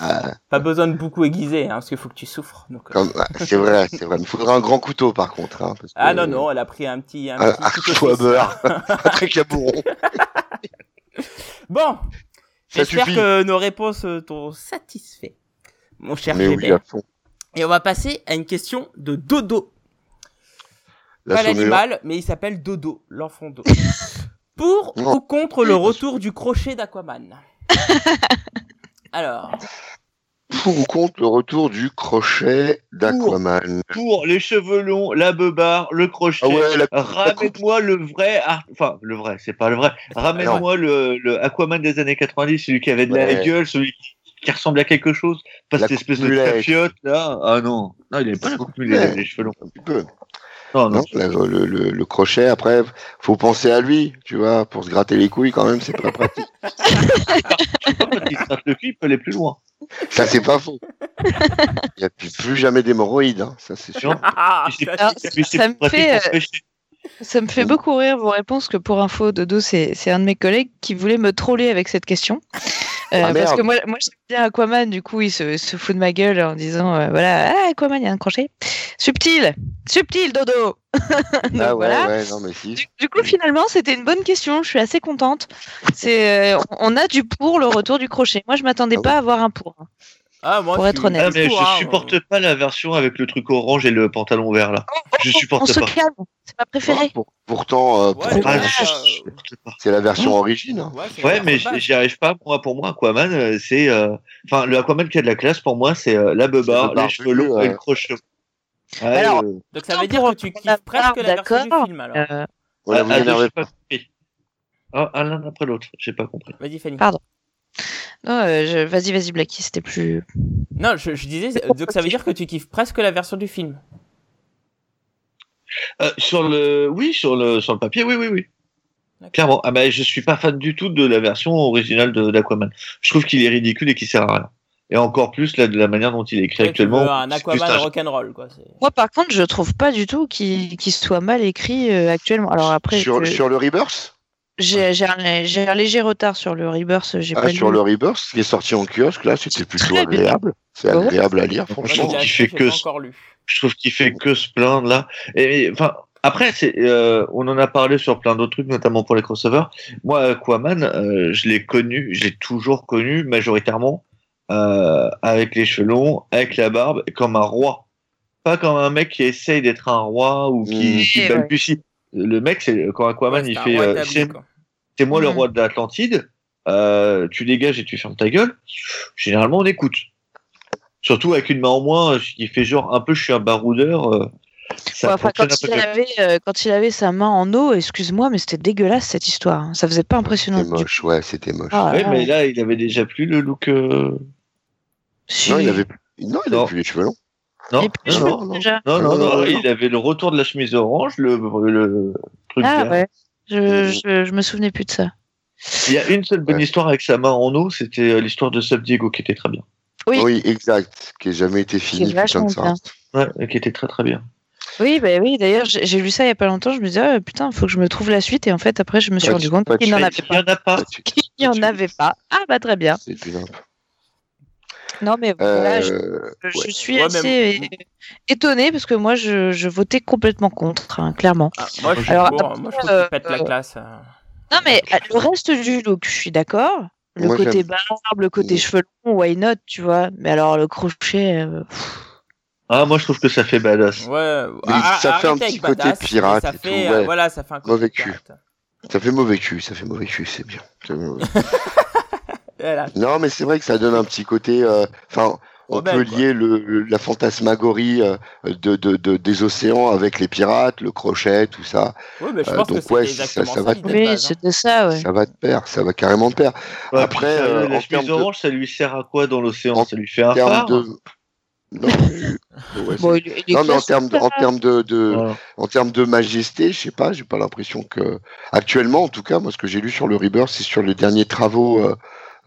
ah, Pas besoin de beaucoup aiguiser, hein, parce qu'il faut que tu souffres. Euh. ah, c'est vrai, c'est vrai. Il faudra un grand couteau, par contre. Hein, parce Ah que- non, non, elle a pris un petit, un Un, petit un couteau à beurre. un truc à bourron. Bon, j'espère que nos réponses euh, t'ont satisfait, mon cher Mais oui, Gébert. à fond. Et on va passer à une question de Dodo. La Pas l'animal, mais il s'appelle Dodo, l'enfant Dodo. Pour Non. ou contre le retour du crochet d'Aquaman? Alors, Pour ou contre le retour du crochet d'Aquaman? Pour les cheveux longs, la beubare, le crochet. Ah ouais, la, Ramène-moi le vrai, ar- enfin le vrai, c'est pas le vrai. Ramène-moi le, le Aquaman des années 90, celui qui avait de la gueule, celui qui, qui ressemblait à quelque chose, pas cette espèce de papiote là. Ah non, non, il avait pas la coupe il les cheveux longs. un petit peu. Non, non. Le, le- le crochet, après, faut penser à lui, tu vois, pour se gratter les couilles quand même, c'est pas pratique. Quand il se gratte le cul, il peut aller plus loin. Ça, c'est pas faux. Il n'y a plus, plus jamais d'hémorroïdes, hein, ça c'est sûr. Ah, Alors, c'est ça me fait, pêcher. Ça me fait beaucoup rire vos réponses que pour info, Dodo, c'est un de mes collègues qui voulait me troller avec cette question. Euh, Ah, parce merde. que moi, moi j'aime bien Aquaman, du coup, il se, se fout de ma gueule en disant euh, voilà, ah, Aquaman, il y a un crochet. Subtil Subtil, Dodo Donc, ah ouais, voilà. ouais, non mais si. Du, du coup, finalement, c'était une bonne question. Je suis assez contente. C'est, euh, on a du pour le retour du crochet. Moi, je m'attendais Ah pas à avoir un pour. Ah, moi, Pour je être honnête. Ah, mais je hein, supporte pas la version avec le truc orange et le pantalon vert là. Je On supporte se pas. calme. C'est ma préférée. Pour- pourtant, euh, Ouais, pourtant, Ah, Ouais, je euh, supporte pas. c'est la version origine. hein. Ouais, Ouais, mais j'y arrive pas. Moi, pour moi, Aquaman, euh, c'est, euh, enfin, le Aquaman qui a de la classe pour moi, c'est euh, la le les cheveux longs et le crochet. Ouais, Alors, euh, Donc ça veut dire que tu kiffes presque la version du d'accord. film alors. Euh, Voilà, ah, vous ah, pas compris. Ah, ah, l'un après l'autre, j'ai pas compris. Vas-y Fanny. Pardon. Non, euh, je- vas-y, vas-y, Blacky, c'était plus. Non, je, je disais, donc ça veut dire que tu kiffes presque la version du film. Euh, sur le, oui, sur le, sur le papier, oui, oui, oui. Clairement. Ah, bah, je suis pas fan du tout de la version originale d'Aquaman. Je trouve qu'il est ridicule et qu'il sert à rien. Et encore plus, là, de la manière dont il est écrit Ouais, tu actuellement. veux un Aquaman un- rock'n'roll quoi. Moi, par contre, je trouve pas du tout qu'il qu'il soit mal écrit euh, actuellement. Alors après, Sur, que- sur le Rebirth? J'ai j'ai un, j'ai un léger retard sur le Rebirth. J'ai Ah, pas sur lu. le Rebirth, qui est sorti en kiosque, là, c'était plutôt agréable. C'est Ouais. agréable à lire, franchement. trouve j'ai qu'il acheté, fait j'ai que. Je trouve qu'il fait que se plaindre là. Et et, enfin, après, c'est, euh, on en a parlé sur plein d'autres trucs, notamment pour les crossovers. Moi, Aquaman, euh, je l'ai connu, je l'ai toujours connu majoritairement euh, avec les cheveux longs, avec la barbe, comme un roi. Pas comme un mec qui essaye d'être un roi ou qui, Mmh. qui Ouais. Le mec, c'est quand Aquaman, Ouais, il fait, euh, c'est moi le Mhm. roi de l'Atlantide. Euh, tu dégages et tu fermes ta gueule. Généralement, on écoute. Surtout avec une main en moins, qui fait genre un peu, je suis un baroudeur. euh, ça Ouais, enfin, fonctionne quand, il avait, euh, quand il avait sa main en eau, excuse-moi, mais c'était dégueulasse cette histoire. hein. Ça faisait pas impressionnant. C'était moche, ouais, c'était moche. Ah, Ouais, ouais. mais là, il avait déjà plus le look. euh, Si. Non, il avait, non, il Non. avait plus les cheveux longs. Non, non, non, veux non. déjà. non, non, Non, non, non, il avait le retour de la chemise orange, le, le truc Ah vert. ouais. Je, je, je me souvenais plus de ça. Il y a une seule bonne Ouais. histoire avec sa main en eau, c'était euh, l'histoire de Sub Diego qui était très bien. Oui. Oui, exact. Qui n'a jamais été fini, Qui est putain de ça. Ouais, qui était très très bien. Oui, bah oui, d'ailleurs, j'ai lu ça il y a pas longtemps. Je me disais, ah, putain, faut que je me trouve la suite. Et en fait, après, je me suis rendu compte qu'il n'en avait Il n'y pas. Qu'il n'y en avait pas. Ah, bah très bien. C'est. Non, mais voilà, je, Euh, je ouais. suis Ouais, assez euh, étonnée parce que moi, je, je votais complètement contre, hein, clairement. Ah, moi, je suis Alors, pour. après, Moi, je trouve euh, pète la classe. euh. Non, mais euh, le reste du look, je suis d'accord. Le Moi, côté barbe, le côté Mm. cheveux longs, why not, tu vois? Mais alors, le crochet. euh, Ah, moi je trouve que ça fait badass. Ouais, ah, ça fait un petit côté badass, pirate mais et Ça tout, fait, ouais. euh, voilà, ça fait un côté Mauvais cul. pirate. Ça fait mauvais cul, ça fait mauvais cul, c'est bien. Voilà. non, mais c'est vrai que ça donne un petit côté. euh, Enfin, on peut lier le, le- la fantasmagorie euh, de, de, de- des océans avec les pirates, le crochet, tout ça. Oui, mais je Euh, pense donc, que ouais, ça- exactement ça ça, va Oui, hein. ça, ouais. Ça va de pair, ça va carrément de pair. Ouais, Après, puis, sérieux, euh, la chemise orange, ça lui sert à quoi dans l'océan? En Ça lui fait un phare? de. Non, mais- ouais, Bon, c'est- il, il est non, mais en termes de, en ça. termes de, de, Voilà. en termes de majesté, je sais pas, j'ai pas l'impression que actuellement, en tout cas, moi, ce que j'ai lu sur le Rebirth, c'est sur les derniers travaux, euh,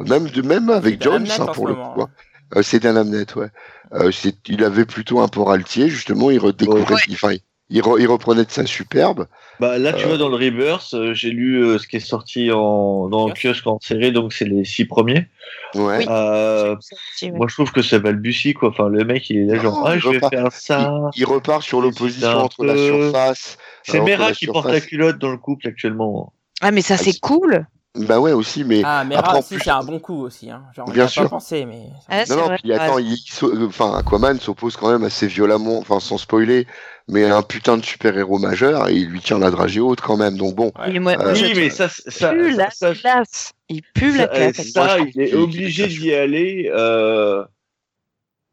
même de même avec Jones, hein, pour le moment, coup. hein. Euh, c'est Dan Amnet, ouais. Euh, c'est- il avait plutôt un port altier, justement, il redécouvrait, Ouais. il- enfin, il, re- il reprenait de sa superbe. Bah, là, tu Euh, vois, dans le Rebirth, euh, j'ai lu euh, ce qui est sorti en, dans le Kiosque. en série, donc c'est les six premiers. Ouais. Oui. Euh, ouais. moi, je trouve que ça balbutie, quoi. Enfin, le mec, il est là, Non, genre, ah, il je vais repart- faire ça. Il, il repart sur l'opposition entre la surface. C'est Mera qui porte la culotte dans le couple actuellement. Ah, mais ça, c'est cool. Bah ouais, aussi, mais. Ah, mais Après, en aussi, plus- c'est un bon coup aussi. Hein. Genre, on Bien sûr. pas pensé, mais. Ah, Non, non, vrai. puis attends, Ouais. il, il s'o- euh, enfin, Aquaman s'oppose quand même assez violemment, enfin, sans spoiler, mais à un putain de super-héros majeur, et il lui tient la dragée haute quand même, donc bon. Moi, Euh, je oui, mais ça, ça, pue la ça, ça, classe. Il pue la ça, classe. euh, ça, trouve il est obligé d'y aller. Euh,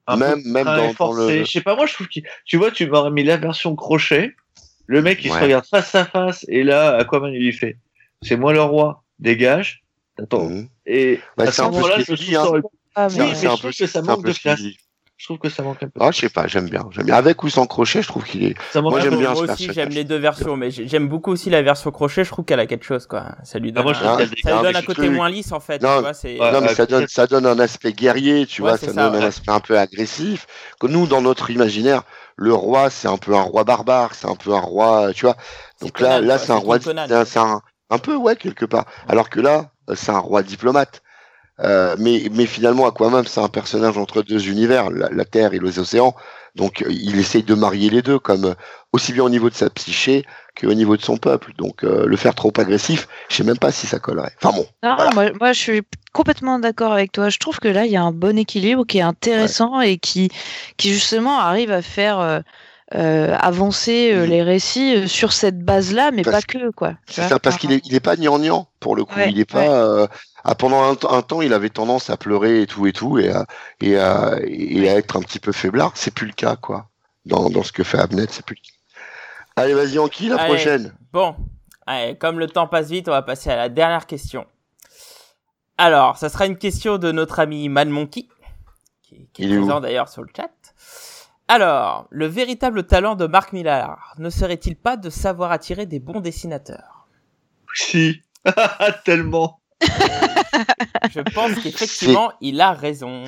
un Même- peu même dans- le- Je sais pas, moi, je trouve que tu vois, tu m'aurais mis la version crochet. Le mec, il se regarde face à face, et là, Aquaman, il lui fait C'est moi le roi, dégage. Attends. Mhm. Et Bah, à c'est ce un peu moment-là, ce je ça hein. Ah, Oui, mais- C'est je un trouve peu- que ça c'est un manque peu de classe. dit. Je trouve que ça manque un peu. Ah, je sais pas, j'aime bien. J'aime bien. Avec ou sans crochet, je trouve qu'il est. Ça manque Moi, un j'aime bien Moi aussi, j'aime les deux versions, mais j'ai- j'aime beaucoup aussi la version crochet. Je trouve qu'elle a quelque chose, quoi. Ça lui Ah, donne, moi, un- ça lui donne un côté moins lisse, en fait. Non, tu vois, c'est... Ouais, non, mais ouais, ça donne, ça donne un aspect guerrier, tu Ouais, vois, ça, ça, donne un aspect un peu agressif. Que nous, dans notre imaginaire, le roi, c'est un peu un roi barbare, c'est un peu un roi, tu vois. Donc là, là, c'est un roi, un, c'est un, un peu, ouais, quelque part. Alors que là, euh, c'est un roi diplomate. Euh, mais, mais finalement, Aquaman, c'est un personnage entre deux univers, la, la Terre et les océans. Donc, il essaye de marier les deux, comme euh, aussi bien au niveau de sa psyché qu'au niveau de son peuple. Donc, euh, le faire trop agressif, je sais même pas si ça collerait. Enfin bon, Non, Voilà. moi, moi, je suis complètement d'accord avec toi. Je trouve que là, il y a un bon équilibre qui est intéressant et qui, qui justement arrive à faire euh, euh, avancer euh, les récits euh, sur cette base-là, mais Parce pas que, quoi. C'est ça, parce qu'il est, il est pas gnangnan pour le coup. Ouais, il est pas. ouais. euh, ah, pendant un, temps- un temps, il avait tendance à pleurer et tout et tout et à, et à, et à être un petit peu faiblard. C'est plus le cas, quoi. Dans, dans ce que fait Abnet, c'est plus le cas. Allez, vas-y, Anki, la Allez. prochaine. Bon, Allez, comme le temps passe vite, on va passer à la dernière question. Alors, ça sera une question de notre ami Mad Monkey, qui, qui est est présent d'ailleurs sur le chat. Alors, le véritable talent de Marc Millar ne serait-il pas de savoir attirer des bons dessinateurs? Si. Tellement. Je pense qu'effectivement, il a raison.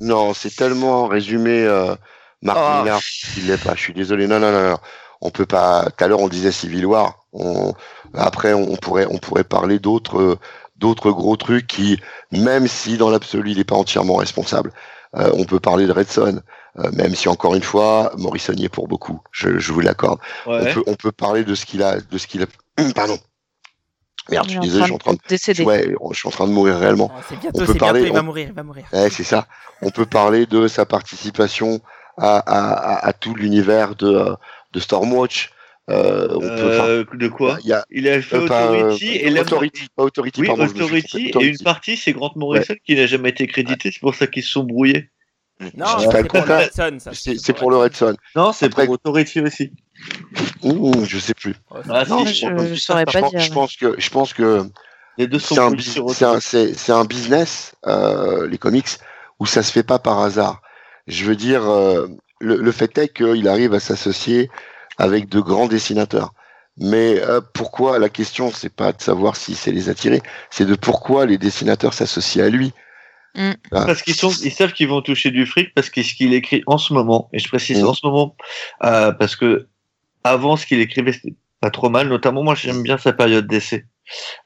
Non, c'est tellement résumé, euh, Marc Oh. Millar, il l'est pas. Je suis désolé. Non, non, non, non. on peut pas. Tout à l'heure, on disait Civil War. On, après, on pourrait, on pourrait parler d'autres, d'autres gros trucs qui, même si dans l'absolu, il n'est pas entièrement responsable. Euh, on peut parler de Red Son, euh, même si encore une fois, Morrison y est pour beaucoup. Je, je vous l'accorde. Ouais. On peut, on peut parler de ce qu'il a, de ce qu'il a. Pardon. Merde, je suis désolé, je suis en train de, décéder. ouais, je suis en train de mourir réellement. Ah, C'est On bientôt, peut c'est bientôt, parler- il va mourir, il va mourir. Ouais, c'est ça. On peut parler de sa participation à, à, à, à tout l'univers de, euh, de Stormwatch. Euh, on peut, enfin, Euh, de quoi il y a Il a fait euh, pas, Authority et Authority, pas Authority, Oui, pardon, Authority, et une partie, c'est Grant Morrison qui n'a jamais été crédité, c'est pour ça qu'ils se sont brouillés. Non, ça, pas c'est pour le. Red Son, ça. C'est c'est pour le Red Son. Non, c'est Après- pour Authority aussi. Ouh, je sais plus. Ah, Non, je, saurais pas pense, dire. je pense que, je pense que Les deux sont c'est un, un, Authority. c'est- c'est un business, euh, les comics, où ça se fait pas par hasard. Je veux dire, euh, le, le fait est qu'il arrive à s'associer avec de grands dessinateurs. Mais euh, pourquoi La question, c'est pas de savoir si c'est les attirer, c'est de pourquoi les dessinateurs s'associent à lui. Mm. Parce qu'ils sont, ils savent qu'ils vont toucher du fric parce que ce qu'il écrit en ce moment, et je précise Mm. en ce moment, euh, parce que avant ce qu'il écrivait c'était pas trop mal, notamment moi j'aime bien sa période d'essai.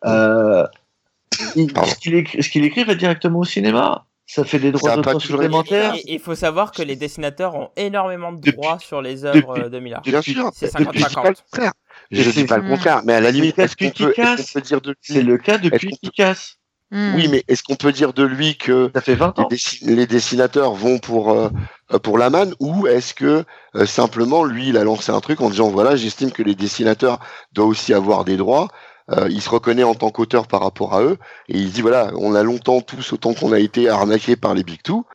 Euh, il- Pardon. ce qu'il écrit, ce qu'il écrit va directement au cinéma. Ça fait des droits d'auteur supplémentaires. Il faut savoir que les dessinateurs ont énormément de Depuis- droits sur les œuvres depuis- euh, de Millard. Bien sûr, C'est je dis pas le 50-50. contraire. Je Et dis pas le Mm. contraire, mais à la limite, est-ce qu'on peut, peut dire de C'est le cas depuis Est-ce Hmm. Oui, mais est-ce qu'on peut dire de lui que Ça fait 20 les, ans. dessi- les dessinateurs vont pour euh, euh, pour la manne ou est-ce que euh, simplement lui il a lancé un truc en disant voilà j'estime que les dessinateurs doivent aussi avoir des droits Euh, il se reconnaît en tant qu'auteur par rapport à eux et il dit voilà on a longtemps tous autant qu'on a été arnaqués par les big two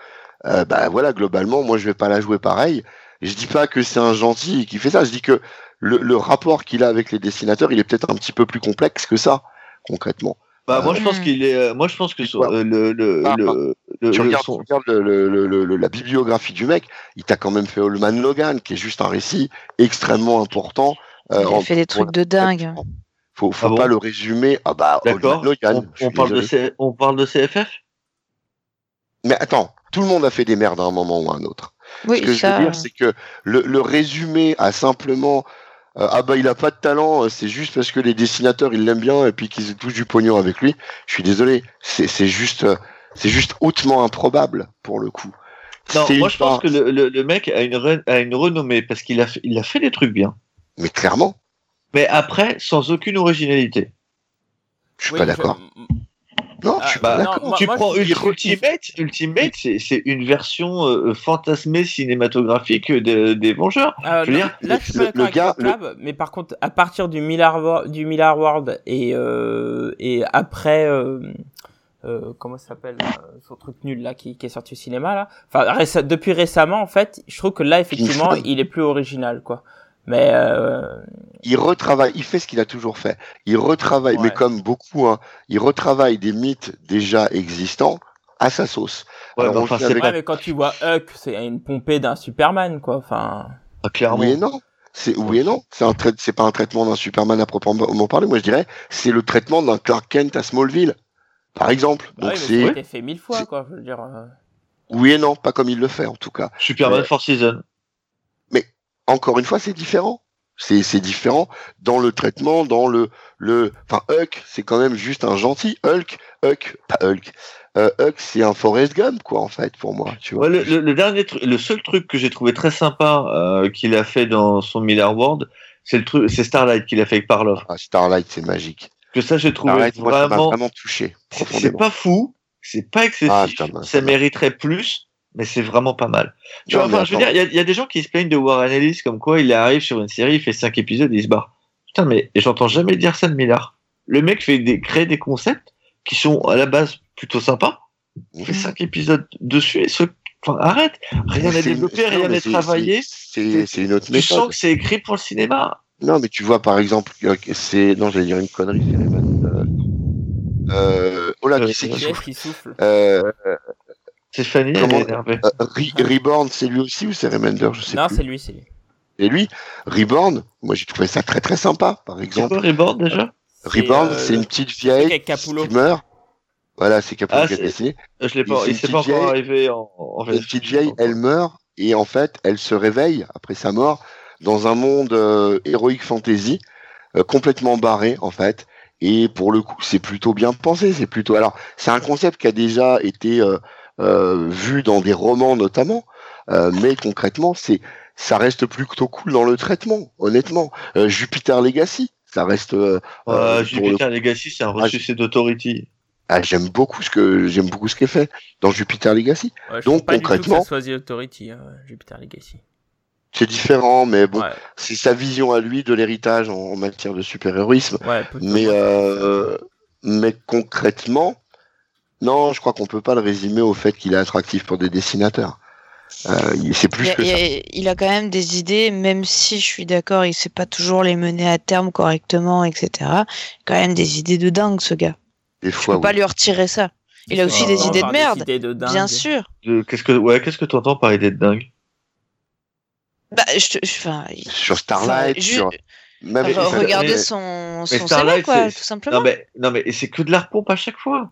euh, bah voilà globalement moi je vais pas la jouer pareil je dis pas que c'est un gentil qui fait ça je dis que le, le rapport qu'il a avec les dessinateurs il est peut-être un petit peu plus complexe que ça concrètement Bah, moi, je pense Mm. qu'il est, euh, moi, je pense que le, le, Ah, le, le- tu le- regardes, son- tu regardes le, le- le- le- le- la bibliographie du mec, il t'a quand même fait Allman Logan, qui est juste un récit extrêmement important. euh, Il a en- fait des trucs de dingue. Faut, faut Ah bon pas le résumer. Ah bah, D'accord. Logan. On, parle de. C- on parle de CFF Mais attends, tout le monde a fait des merdes à un moment ou à un autre. Oui, Ce que ça. je veux dire, c'est que le, le résumé à simplement euh, ah bah il a pas de talent, euh, c'est juste parce que les dessinateurs ils l'aiment bien et puis qu'ils touchent du pognon avec lui. Je suis désolé, c'est c'est juste euh, c'est juste hautement improbable pour le coup. Non, C'est moi, je pense que le, le, le mec a une, re- a une renommée parce qu'il a, fait- il a fait des trucs bien. Mais clairement, Mais après, sans aucune originalité. je suis Oui, pas d'accord. Non, Ah, je suis Bah, pas non, d'accord. tu moi, prends je- Ultimate, Ultimate, c'est c'est une version euh, fantasmée cinématographique de- des Vengeurs. Euh, Je veux non, dire, là, je suis pas le- d'accord le avec gars- Clab, mais par contre, à partir du Miller, Wa- du Miller World et, euh, et après, euh, euh, comment ça s'appelle, euh, son truc nul là, qui, qui est sorti au cinéma là, enfin, réce- depuis récemment, en fait, je trouve que là, effectivement, il est plus original, quoi. Mais, euh, Il retravaille, il fait ce qu'il a toujours fait. Il retravaille, Ouais. mais comme beaucoup, hein, il retravaille des mythes déjà existants à sa sauce. Ouais, Alors, on enfin, avec- ouais, mais quand tu vois Huck, c'est une pompée d'un Superman, quoi, enfin. pas clairement. Oui et non. C'est oui et non. C'est un trai- c'est pas un traitement d'un Superman à proprement parler. Moi, je dirais, c'est le traitement d'un Clark Kent à Smallville, par exemple. Ouais, Donc mais c'est ça a été fait mille fois, quoi, je veux dire. euh. oui et non, pas comme il le fait en tout cas. Superman Ouais. for Season. Encore une fois, c'est différent. C'est c'est différent dans le traitement, dans le le. Enfin, Huck, c'est quand même juste un gentil. Hulk, Huck, pas Hulk. Euh, Huck, c'est un Forrest Gump, quoi, en fait, pour moi. Tu vois. Ouais, le, le- le dernier le seul truc que j'ai trouvé très sympa euh, qu'il a fait dans son Miller World, c'est le truc, c'est Starlight qu'il a fait avec Parlov. Ah, Starlight, c'est magique. Que ça, j'ai trouvé Starlight, moi, ça m'a vraiment. vraiment touché C'est pas fou, c'est pas excessif, Ah, bah, ça mériterait plus, mais c'est vraiment pas mal. Tu Non, vois, mais enfin, je veux attends. dire, il y a- il y, a des gens qui se plaignent de Warren Ellis comme quoi il arrive sur une série, il fait cinq épisodes et il se barre. Putain, mais j'entends jamais dire ça de Miller. Le mec fait des, crée des concepts qui sont à la base plutôt sympas. Il fait cinq épisodes dessus et ce, enfin, arrête. Rien n'est développé, rien n'est travaillé. c'est- une autre Tu sens méthode. que c'est écrit pour le cinéma. Non, mais tu vois, par exemple, euh, que c'est. Non, j'allais dire une connerie, c'est. Euh... Euh... Oh là, qui c'est qui souffle qui souffle euh... Stéphanie, elle Comment- est énervée. euh, Re- Reborn, c'est lui aussi ou c'est Remender Je sais Non, c'est lui, c'est lui. Et lui, Reborn, moi j'ai trouvé ça très très sympa, par C'est exemple. quoi Reborn déjà Reborn, euh, c'est une petite vieille qui meurt. Voilà, c'est Capullo Ah, qui a c'est- dessiné. Je l'ai pas, C'est il s'est pas encore vieille- arrivé en, en Une petite vieille, elle meurt et en fait, elle se réveille après sa mort, dans un monde euh, héroïque fantasy euh, complètement barré en fait. Et pour le coup, c'est plutôt bien pensé. C'est plutôt alors c'est un concept qui a déjà été euh, vu dans des romans notamment, euh, mais concrètement, c'est ça reste plutôt cool dans le traitement. Honnêtement, Euh, Jupiter Legacy, ça reste. euh, Euh, euh, pour Jupiter Legacy, c'est un ressuscité d'Authority. Ah, j'aime beaucoup ce que j'aime beaucoup ce qui est fait dans Jupiter Legacy. Ouais, je Donc, pas du tout que concrètement- ça soit The Authority, hein, Jupiter Legacy. C'est différent, mais bon, Ouais, c'est sa vision à lui de l'héritage en, en matière de super-héroïsme. ouais. Mais euh, mais concrètement, non, je crois qu'on peut pas le résumer au fait qu'il est attractif pour des dessinateurs. Euh, il- c'est plus Il a, que ça. il a quand même des idées, même si je suis d'accord, il sait pas toujours les mener à terme correctement, etc. Il a quand même des idées de dingue, ce gars. Des Je fois, peux pas lui retirer ça. Il a aussi des idées de merde, idées de dingue. bien sûr. Qu'est-ce que, ouais, qu'est-ce que tu entends par idée de dingue? Bah, je, je- sur Starlight, sur même regardez mais- son, son Starlight, CV, quoi, tout simplement. Non mais, non mais c'est que de la repompe à chaque fois.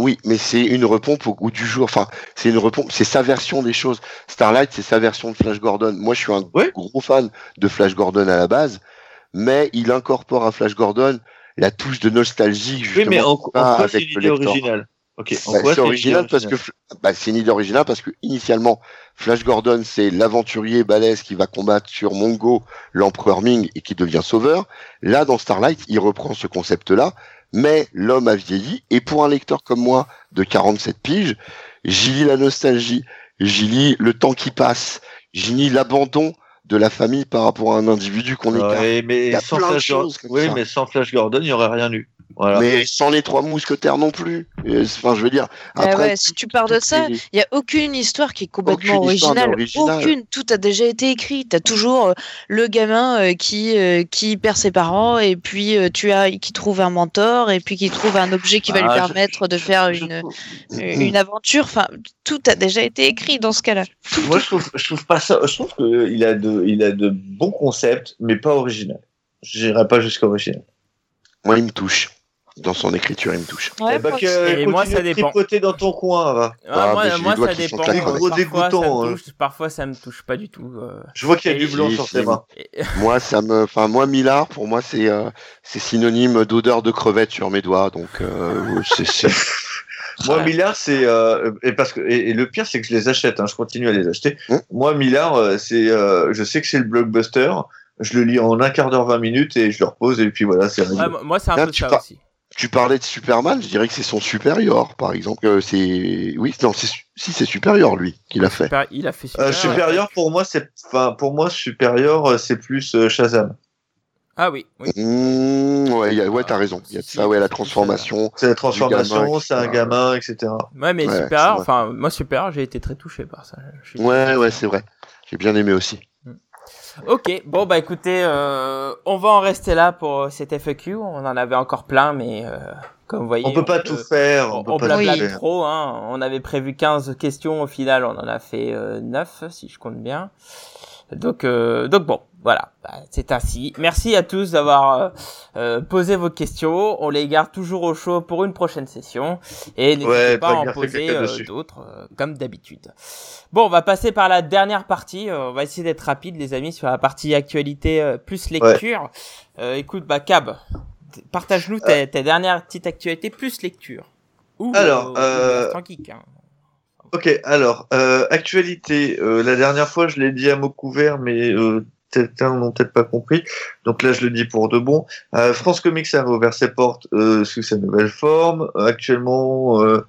Oui, mais c'est une repompe au goût du jour. Enfin, c'est une repompe, c'est sa version des choses. Starlight, c'est sa version de Flash Gordon. Moi, je suis un Ouais. gros fan de Flash Gordon à la base, mais il incorpore à Flash Gordon la touche de nostalgie Oui, mais en, en pas quoi c'est avec une le idée lecteur. originale? Ok, en Bah, c'est original idée parce que bah, c'est une idée originale parce que initialement Flash Gordon c'est l'aventurier balèze qui va combattre sur Mongo l'empereur Ming et qui devient sauveur. Là dans Starlight il reprend ce concept là, mais l'homme a vieilli et pour un lecteur comme moi de 47 piges, j'y lis la nostalgie, j'y lis le temps qui passe, j'y lis l'abandon de la famille par rapport à un individu qu'on écarte. Ouais, mais sans Flash Gordon, oui, mais sans Flash Gordon, il n'y aurait rien eu. Voilà. Mais sans les trois mousquetaires non plus. Enfin, je veux dire. Après, ouais, si tu pars de ça, les- il y a aucune histoire qui est complètement Aucune originale. originale. Aucune, tout a déjà été écrit. T'as toujours euh, le gamin euh, qui euh, qui perd ses parents et puis tu as qui trouve un mentor et puis qui trouve un objet qui va Ah, lui je- permettre de je- faire je une une aventure. Enfin, tout a déjà été écrit dans ce cas-là. Moi, je trouve, je trouve pas ça. Je trouve qu'il a de, il a de bons concepts, mais pas original. Je n'irai pas jusqu'à original. Moi, il me touche. Dans son écriture, il me touche. Ouais, Eh moi que-. Et moi, ça dépend. dans ton coin, va. Ah, Ah, moi, ça dépend. Parfois, ça dégoûtant, me hein. touche, parfois, ça me touche pas du tout. euh. Je vois qu'il y a Et du blanc sur ses mains. Et- Moi, ça me, enfin, moi, Millard, pour moi, c'est, euh, c'est synonyme d'odeur de crevette sur mes doigts. Donc, euh, c'est, c'est- Moi, Ouais. Millard, c'est euh, et parce que et, et le pire, c'est que je les achète. Hein, je continue à les acheter. Hum. Moi, Millard, c'est, euh, je sais que c'est le blockbuster. Je le lis en un quart d'heure, 20 minutes et je le repose et puis voilà, c'est. Ouais, moi- c'est un Là, peu ça par- aussi. Tu parlais de Superman, je dirais que c'est son supérieur, par exemple. Euh, c'est, oui, non, c'est, si c'est supérieur, lui, qu'il a fait. Super- il a fait Euh, super. supérieur pour moi, c'est enfin pour moi supérieur, euh, c'est plus euh, Shazam. Ah oui, oui. Mmh, ouais, y a- ouais, t'as raison. Il y a de ça, ouais, la transformation. C'est la transformation, c'est un gamin, etc. Ouais, mais Ouais, supérieur, vrai. enfin, moi, supérieur, j'ai été très touché par ça. Je suis- Ouais, ouais, c'est vrai. J'ai bien aimé aussi. Ok, bon, bah écoutez, euh, on va en rester là pour euh, cet FAQ. On en avait encore plein, mais euh, comme vous voyez. On peut pas tout faire, on On, peut pas tout faire. trop, hein. On avait prévu 15 questions, au final, on en a fait euh, 9, si je compte bien. Donc, euh, donc bon, voilà, Bah, c'est ainsi. Merci à tous d'avoir euh, euh, posé vos questions. On les garde toujours au chaud pour une prochaine session. Et n'hésitez Ouais, pas à en poser euh, d'autres, euh, comme d'habitude. Bon, on va passer par la dernière partie. On va essayer d'être rapide, les amis, sur la partie actualité plus lecture. Euh, écoute, bah, Cab, partage-nous tes dernières petites actualités plus lecture. Ou, Alors, euh, geek, hein. Ok, alors, euh, actualité, euh, la dernière fois je l'ai dit à mot couvert, mais euh, certains n'ont peut-être pas compris, donc là je le dis pour de bon. Euh, France Comics a réouvert ses portes euh, sous sa nouvelle forme. Actuellement, euh,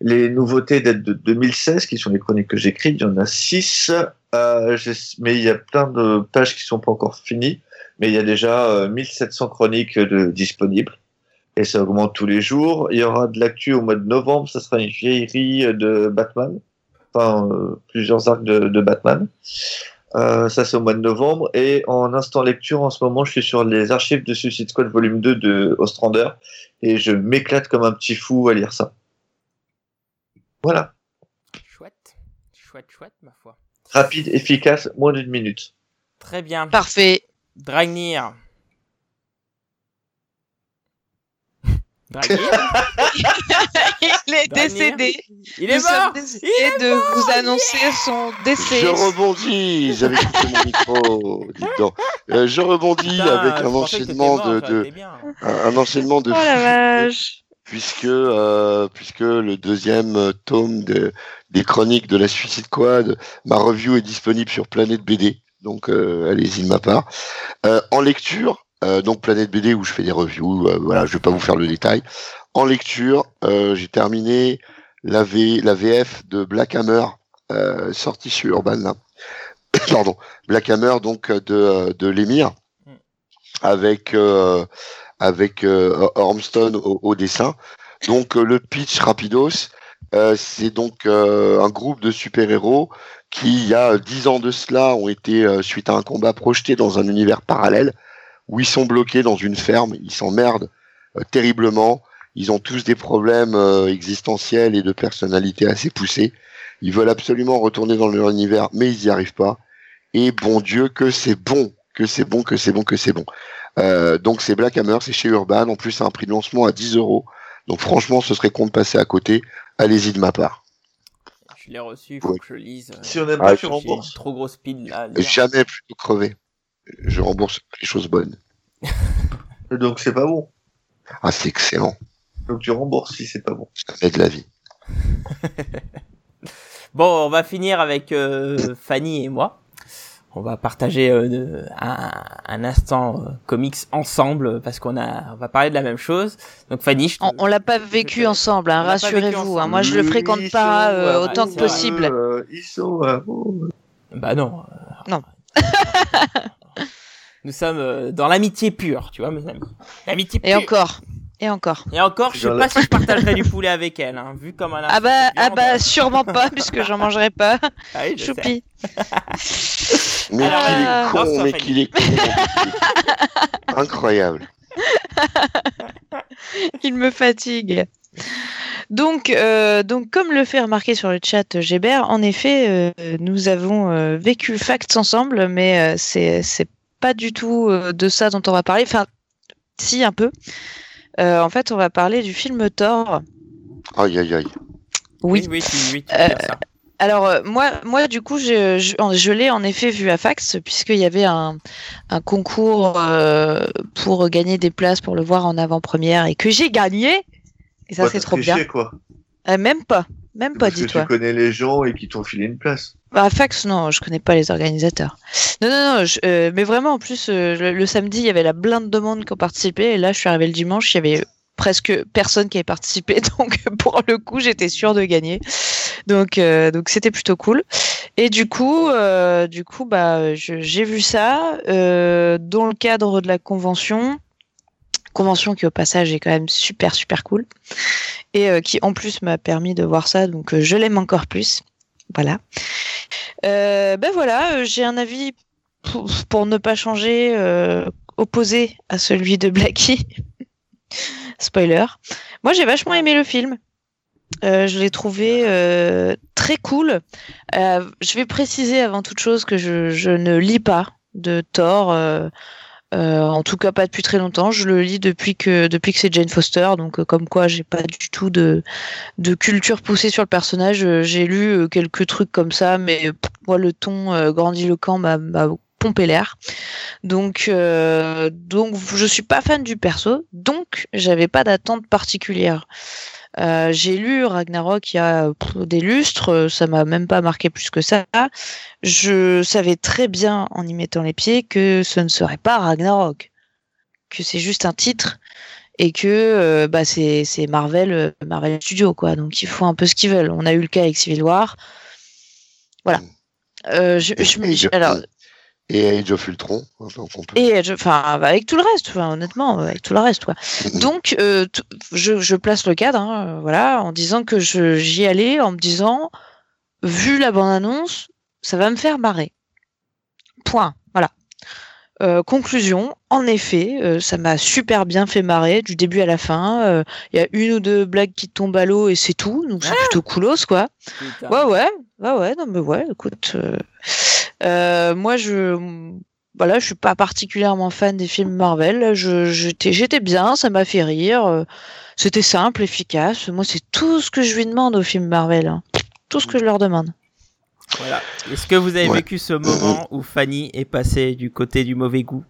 les nouveautés datent de 2016, qui sont les chroniques que j'écris, il y en a six, mais il y a plein de pages qui sont pas encore finies, mais il y a déjà euh, 1700 chroniques disponibles. Et ça augmente tous les jours. Il y aura de l'actu au mois de novembre. Ça sera une vieillerie de Batman. Enfin, plusieurs arcs de Batman. Euh, ça, c'est au mois de novembre. Et en instant lecture, en ce moment, je suis sur les archives de Suicide Squad volume 2 de Ostrander. Et je m'éclate comme un petit fou à lire ça. Voilà. Chouette, chouette, chouette, ma foi. Rapide, efficace, moins d'une minute. Très bien. Parfait. Dragnir. Dragnir? il est décédé. Il est Nous mort Il est de vous annoncer son décès. Je rebondis, j'avais coupé mon micro. dis donc. Euh, je rebondis Putain, avec un enchaînement mort, de, de un, un enchaînement de Oh la fou, vache. puisque euh, puisque le deuxième euh, tome de, des chroniques de la Suicide Squad, ma review est disponible sur Planète BD, donc euh, allez-y de ma part. Euh, en lecture, euh, donc Planète BD où je fais des reviews, euh, voilà, je vais pas vous faire le détail. En lecture, euh, j'ai terminé la, v, la VF de Black Hammer, euh, sortie sur Urban là. Pardon, Black Hammer donc de euh, de l'émir avec euh, avec Ormston au, au dessin. Donc le pitch rapidos, c'est donc un groupe de super-héros qui, il y a dix ans de cela, ont été suite à un combat projetés dans un univers parallèle où ils sont bloqués dans une ferme, ils s'emmerdent euh, terriblement, ils ont tous des problèmes euh, existentiels et de personnalité assez poussés. Ils veulent absolument retourner dans leur univers, mais ils n'y arrivent pas. Et bon Dieu, que c'est bon, que c'est bon, que c'est bon, que c'est bon. Euh, donc c'est Black Hammer, c'est chez Urban. En plus, c'est un prix de lancement à 10 euros. Donc franchement, ce serait con de passer à côté. Allez-y de ma part. Je l'ai reçu, il faut Ouais. que je lise. Si on aime Ah, pas, tu rembourses. trop grosse pile là. Jamais plutôt crevé. Je rembourse les choses bonnes. Donc c'est pas bon. Ah, c'est excellent. Donc tu rembourses si c'est pas bon. Ça met de la vie. Bon, on va finir avec euh, Fanny et moi. On va partager euh, un, un instant euh, comics ensemble parce qu'on a, on va parler de la même chose. Donc Fanny, je On, on l'a pas vécu ensemble, hein, rassurez-vous. hein. Moi, je le fréquente Ils pas sont euh, autant que possible. euh, ils sont bah non. euh, Non. Nous sommes euh, dans l'amitié pure, tu vois, mes amis. L'amitié Et pure. encore. Et encore. Et encore, je sais pas si je partagerai du poulet avec elle, hein, vu comme elle a. Ah bah, ah bah sûrement pas, puisque j'en mangerai pas. Ah oui, je sais. Choupi. Mais Alors, qu'il euh, est con, mais qu'il est con. Incroyable. Il me fatigue. Donc, euh, donc, comme le fait remarquer sur le chat euh, Gébert, en effet, euh, nous avons euh, vécu Facts ensemble, mais euh, c'est c'est pas du tout euh, de ça dont on va parler. Enfin, si un peu. Euh, en fait, on va parler du film Thor. Aïe, aïe, aïe. Oui. Oui, oui, oui, tu Euh, ça. Alors moi, moi du coup, je, je, je l'ai en effet vu à Fax puisqu'il y avait un, un concours euh, pour gagner des places pour le voir en avant-première et que j'ai gagné. Et ça, Ouais, c'est trop bien. quoi. Euh, même pas, même pas, Parce que dis-toi. tu connais les gens et qui t'ont filé une place. Bah, à Fax, non, je connais pas les organisateurs. Non, non, non, je- euh, mais vraiment, en plus, euh, le, le samedi, il y avait la blinde de monde qui ont participé, et là, je suis arrivée le dimanche, il y avait presque personne qui avait participé, donc pour le coup, j'étais sûre de gagner. Donc, euh, donc c'était plutôt cool. Et du coup, du coup, bah, j'ai vu ça dans le cadre de la convention, convention qui au passage est quand même super super cool, et euh, qui en plus m'a permis de voir ça, donc euh, je l'aime encore plus. Voilà. Euh, ben voilà, j'ai un avis pour, ne pas changer opposé à celui de Blackie. Spoiler. Moi, j'ai vachement aimé le film. Je l'ai trouvé très cool. Je vais préciser avant toute chose que je, je ne lis pas de Thor. Euh, en tout cas, pas depuis très longtemps. Je le lis depuis que depuis que c'est Jane Foster. Donc, euh, comme quoi, j'ai pas du tout de de culture poussée sur le personnage. Euh, J'ai lu euh, quelques trucs comme ça, mais moi, le ton grandiloquent m'a m'a pompé l'air. Donc, donc, je suis pas fan du perso. Donc, j'avais pas d'attente particulière. Euh, j'ai lu Ragnarok il y a des lustres, ça m'a même pas marqué plus que ça. Je savais très bien en y mettant les pieds que ce ne serait pas Ragnarok, que c'est juste un titre et que euh, bah, c'est c'est Marvel, euh, Marvel Studios quoi. Donc ils font un peu ce qu'ils veulent. On a eu le cas avec Civil War. Voilà. Euh, je, je, je- alors, et Age of Ultron. Donc on peut... et enfin avec tout le reste, enfin, honnêtement, avec tout le reste quoi. Donc euh, je, je place le cadre, hein, euh, voilà, en disant que j'y allais, en me disant, vu la bande annonce, ça va me faire marrer. Point. Voilà. Euh, conclusion, en effet, euh, ça m'a super bien fait marrer du début à la fin. Euh, Il y a une ou deux blagues qui tombent à l'eau et c'est tout, donc c'est plutôt coolos quoi. Putain. Ouais, ouais, ouais, ouais, non, mais ouais, écoute. Euh, moi, je. voilà, je suis pas particulièrement fan des films Marvel. Je, j'étais, j'étais bien, ça m'a fait rire. euh, C'était simple, efficace. Moi, c'est tout ce que je lui demande aux films Marvel. hein. Tout ce que je leur demande. Voilà. Est-ce que vous avez Ouais. vécu ce moment où Fanny est passée du côté du mauvais goût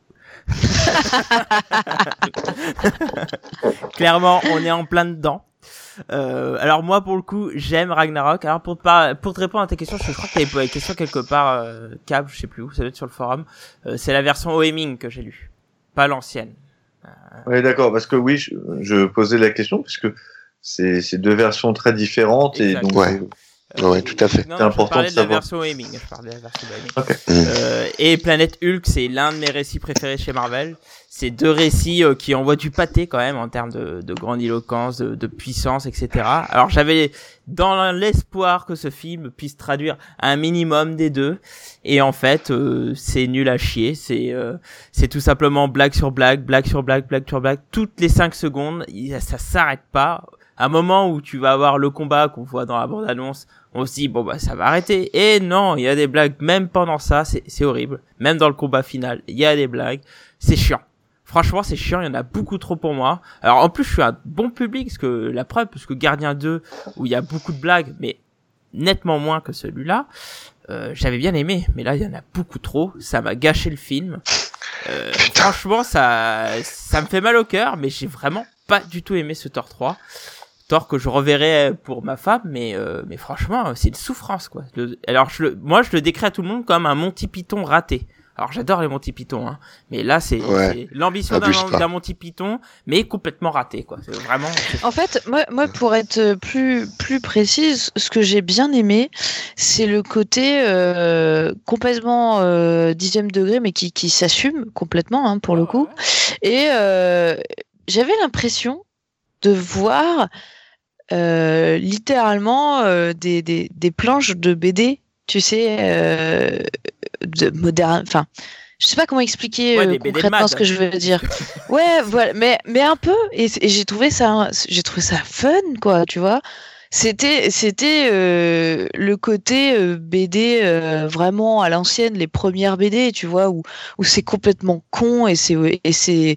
Clairement, on est en plein dedans. Euh, alors moi pour le coup j'aime Ragnarok. Alors pour te, par- pour te répondre à ta question, je crois que t'avais posé la question quelque part, euh, Cab, je sais plus où, ça doit être sur le forum. Euh, c'est la version OEMing que j'ai lue, pas l'ancienne. Oui, d'accord, parce que oui, je, je posais la question, parce que c'est c'est deux versions très différentes, et donc Ouais. Euh, Ouais, tout à fait. C'est important de la savoir. version OEMing. Je parlais de la version OEMing. Ok. Euh, et Planète Hulk, c'est l'un de mes récits préférés chez Marvel. C'est deux récits euh, qui envoient du pâté quand même en termes de, de grandiloquence, de, de puissance, etc. Alors j'avais dans l'espoir que ce film puisse traduire un minimum des deux. Et en fait, euh, c'est nul à chier. C'est euh, c'est tout simplement blague sur blague, blague sur blague, blague sur blague. Toutes les cinq secondes, ça s'arrête pas. À un moment où tu vas avoir le combat qu'on voit dans la bande-annonce, on se dit bon bah ça va arrêter. Et non, il y a des blagues même pendant ça, c'est horrible. Même dans le combat final, il y a des blagues. C'est chiant. Franchement, c'est chiant, il y en a beaucoup trop pour moi. Alors en plus, je suis un bon public, parce que la preuve, parce que Gardien 2, où il y a beaucoup de blagues, mais nettement moins que celui-là, euh, j'avais bien aimé, mais là, il y en a beaucoup trop. Ça m'a gâché le film. Euh, franchement, ça, ça me fait mal au cœur, mais j'ai vraiment pas du tout aimé ce Thor 3. Thor que je reverrai pour ma femme, mais euh, mais franchement, c'est une souffrance quoi. Le- alors je le, moi je le décris à tout le monde comme un Monty Python raté. Alors j'adore les Monty Python, hein, mais là c'est Ouais. l'ambition d'un Monty Python, mais complètement raté quoi. C'est vraiment. En fait, moi, moi, pour être plus, plus précise, ce que j'ai bien aimé, c'est le côté euh, complètement euh, dixième degré, mais qui, qui s'assume complètement, hein, pour le coup. Et euh, j'avais l'impression de voir euh, littéralement euh, des, des, des planches de BD, tu sais, euh, de moderne. Enfin, je sais pas comment expliquer Ouais, euh, concrètement ce que je veux dire. Ouais, voilà, mais mais un peu. Et, j'ai trouvé ça, j'ai trouvé ça fun, quoi, tu vois. C'était c'était euh, le côté euh, BD vraiment à l'ancienne, les premières BD, tu vois, où où c'est complètement con et c'est et c'est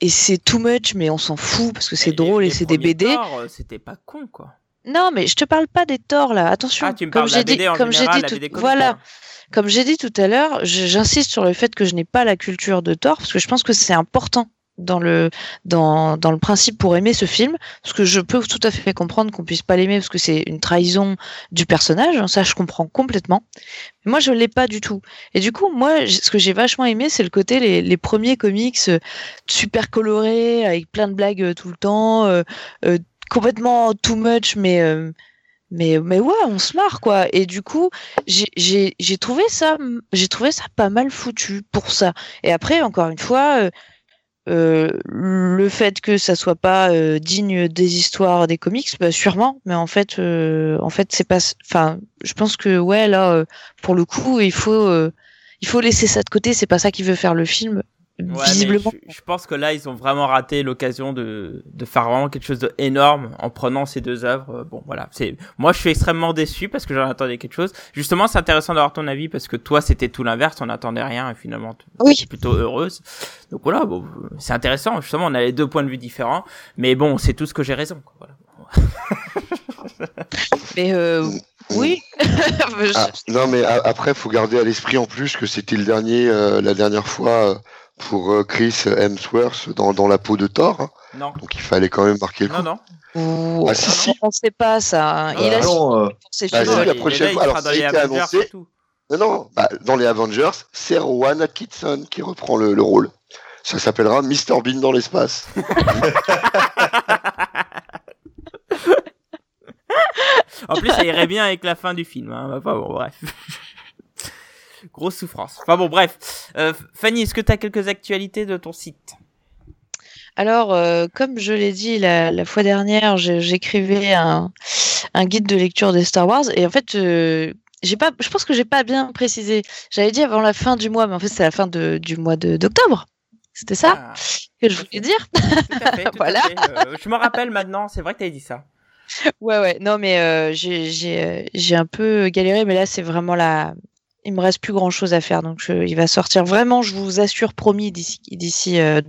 et c'est too much, mais on s'en fout parce que c'est drôle les et c'est des BD. C'était pas con quoi. Non, mais je te parle pas des torts là. Attention, Ah, tu me comme j'ai dit, comme j'ai dit tout, voilà, quoi. Comme j'ai dit tout à l'heure, j'insiste sur le fait que je n'ai pas la culture de tort parce que je pense que c'est important dans le principe pour aimer ce film parce que je peux tout à fait comprendre qu'on puisse pas l'aimer parce que c'est une trahison du personnage hein, ça je comprends complètement. Mais moi je l'ai pas du tout. Et du coup moi ce que j'ai vachement aimé c'est le côté les, premiers comics euh, super colorés avec plein de blagues euh, tout le temps euh, complètement too much mais mais mais ouais on se marre quoi. Et du coup j'ai trouvé ça j'ai trouvé ça pas mal foutu pour ça. Et après encore une fois euh, euh, le fait que ça soit pas euh, digne des histoires des comics bah sûrement. Mais en fait en fait c'est pas enfin je pense que ouais là pour le coup il faut il faut laisser ça de côté. C'est pas ça qui veut faire le film Ouais, mais je, je pense que là, ils ont vraiment raté l'occasion de, de faire vraiment quelque chose d'énorme en prenant ces deux œuvres. Euh, Bon, voilà. C'est, moi, je suis extrêmement déçu parce que j'en attendais quelque chose. Justement, c'est intéressant d'avoir ton avis parce que toi, c'était tout l'inverse. On n'attendait rien et finalement, tu Oui. es plutôt heureuse. Donc voilà, bon, c'est intéressant. Justement, on a les deux points de vue différents. Mais bon, c'est tout ce que j'ai raison. quoi. Voilà. mais euh, oui Ah, non, mais après, faut garder à l'esprit en plus que c'était le dernier, euh, la dernière fois euh, pour euh, Chris Hemsworth dans, dans la peau de Thor. hein. Non, Donc il fallait quand même marquer le coup. non, non. Ouh, Ah, si, si. on sait pas ça hein. Il a non, euh, pour ses bah, si, la il- prochaine fois, alors, ça dans a les été Avengers annoncé. non, bah, dans les Avengers, c'est Rowan Atkinson qui reprend le, le rôle. Ça s'appellera Mr Bean dans l'espace. En plus, ça irait bien avec la fin du film. Hein. Enfin bon, bref. Grosse souffrance. Enfin bon, bref. Euh, Fanny, est-ce que tu as quelques actualités de ton site? Alors, euh, comme je l'ai dit la, la fois dernière, j'écrivais un, un guide de lecture des Star Wars et en fait, euh, j'ai pas, je pense que j'ai pas bien précisé. J'avais dit avant la fin du mois, mais en fait, c'est la fin de- du mois d'octobre. C'était ça Ah, que je voulais dire. tout à fait, tout à Voilà. fait. Euh, je me rappelle maintenant, c'est vrai que tu dit ça. Ouais, ouais. Non, mais j'ai un peu galéré, mais là, c'est vraiment la. Il me reste plus grand chose à faire. Donc, il va sortir vraiment, je vous assure, promis, d'ici, d'ici, euh,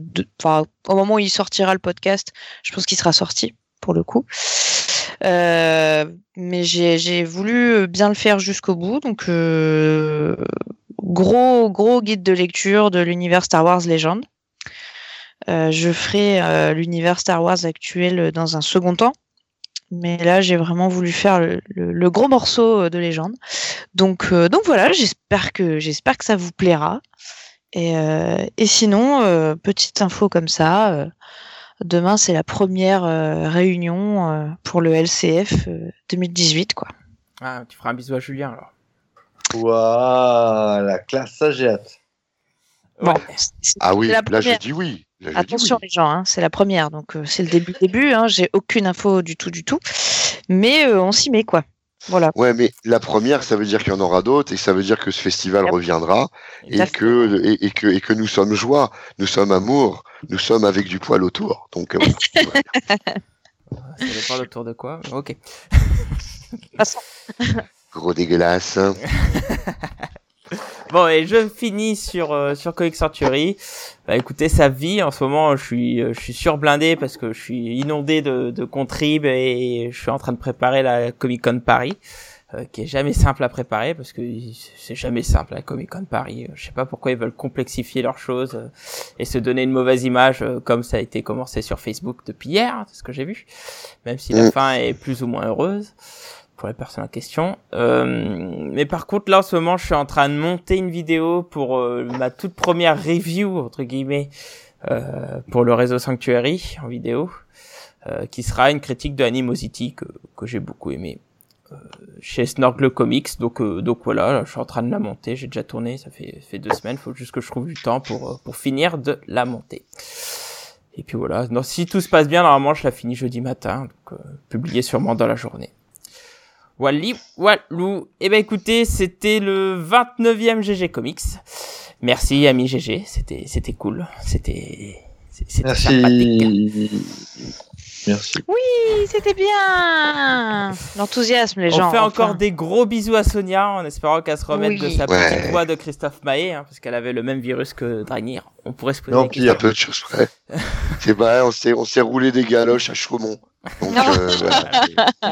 au moment où il sortira le podcast, je pense qu'il sera sorti pour le coup. Euh, mais j'ai, voulu bien le faire jusqu'au bout. Donc, euh, gros, gros guide de lecture de l'univers Star Wars Legend. Euh, je ferai l'univers Star Wars actuel dans un second temps. Mais là, j'ai vraiment voulu faire le, le- le gros morceau euh, de légende. Donc, euh, donc voilà, j'espère que j'espère que ça vous plaira. Et, euh, et sinon, euh, petite info comme ça, euh, demain c'est la première euh, réunion euh, pour le LCF euh, 2018, quoi. Ah, tu feras un bisou à Julien alors. Waouh, la classe, ça j'ai hâte. Ouais. Ah oui, là je dis oui. Attention oui. les gens, hein, c'est la première, donc euh, c'est le début début. Hein, j'ai aucune info du tout du tout, mais euh, on s'y met quoi. Voilà. Ouais, mais la première, ça veut dire qu'il y en aura d'autres et ça veut dire que ce festival Yep. reviendra et que, et, et que, et que nous sommes joie, nous sommes amour, nous sommes avec du poil autour. Donc, euh, voilà. Ça dépend autour de quoi? Ok. Gros dégueulasse. Bon, et je finis sur euh, sur Comic Century. Bah écoutez, ça vit en ce moment. Je suis euh, je suis surblindé parce que je suis inondé de de contrib et je suis en train de préparer la Comic Con Paris, euh, qui est jamais simple à préparer parce que c'est jamais simple la Comic Con Paris. Je sais pas pourquoi ils veulent complexifier leurs choses euh, et se donner une mauvaise image euh, comme ça a été commencé sur Facebook depuis hier, hein, c'est ce que j'ai vu. Même si la Mm. fin est plus ou moins heureuse pour la personne en question. Euh, mais par contre, là, en ce moment, je suis en train de monter une vidéo pour euh, ma toute première review, entre guillemets, euh, pour le réseau Sanctuary en vidéo, euh, qui sera une critique de Animosity que, que j'ai beaucoup aimé. euh, chez Snorgle Comics. Donc donc voilà là, je suis en train de la monter. J'ai déjà tourné ça fait fait deux semaines. Faut juste que je trouve du temps pour pour finir de la monter. Et puis voilà. Non si tout se passe bien normalement je la finis jeudi matin donc publié sûrement dans la journée Wally, Walou. Eh ben écoutez, c'était le 29e GG Comics. Merci ami GG, c'était c'était cool, c'était c'était sympathique. Merci. Merci. oui, c'était bien. L'enthousiasme, les On gens. fait encore des gros bisous à Sonia en espérant qu'elle se remette Oui. de sa Ouais. petite voix de Christophe Maé, hein, parce qu'elle avait le même virus que Dragnir. On pourrait se poser Non, la Il y a peu de choses près. C'est vrai, on s'est, on s'est roulé des galoches à Chaumont. Donc, Non. euh, voilà.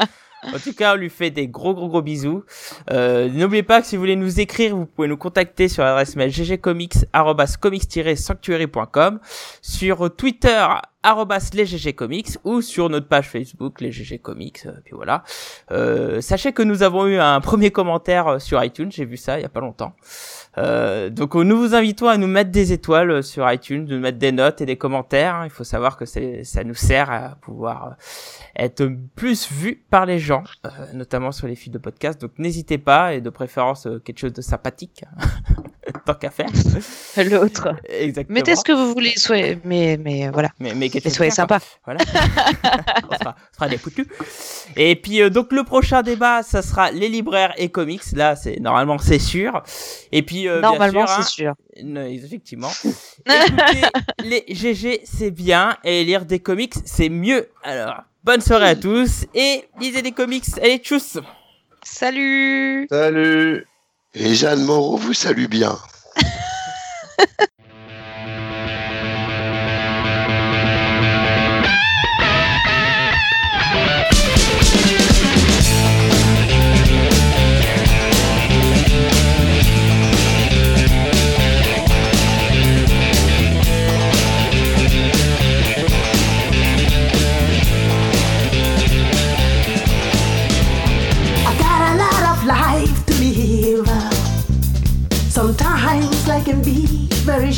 En tout cas, on lui fait des gros gros gros bisous. Euh, N'oubliez pas que si vous voulez nous écrire, vous pouvez nous contacter sur l'adresse mail ggcomics@comics-sanctuary.com, sur Twitter arrobas les GG Comics ou sur notre page Facebook les GG Comics. euh, puis voilà. Euh, sachez que nous avons eu un premier commentaire euh, sur iTunes. J'ai vu ça il y a pas longtemps. Euh, donc euh, nous vous invitons à nous mettre des étoiles euh, sur iTunes, de nous mettre des notes et des commentaires. hein. Il faut savoir que ça nous sert à pouvoir être plus vu par les gens, euh, notamment sur les fils de podcast. Donc n'hésitez pas et de préférence euh, quelque chose de sympathique, hein. tant qu'à faire. L'autre. Exactement. Mettez ce que vous voulez, soyez... mais, mais voilà. mais, mais Mais soyez sympa. Voilà. on, sera, on sera des foutus. Et puis euh, donc le prochain débat, ça sera les libraires et comics. Là, c'est normalement c'est sûr. Et puis euh, Normalement, sûr, hein, c'est sûr. non, effectivement. Écoutez, les GG, c'est bien, et lire des comics, c'est mieux. Alors, bonne soirée à tous, et lisez des comics. Allez, tchuss Salut Salut. Et Jeanne Moreau vous salue bien.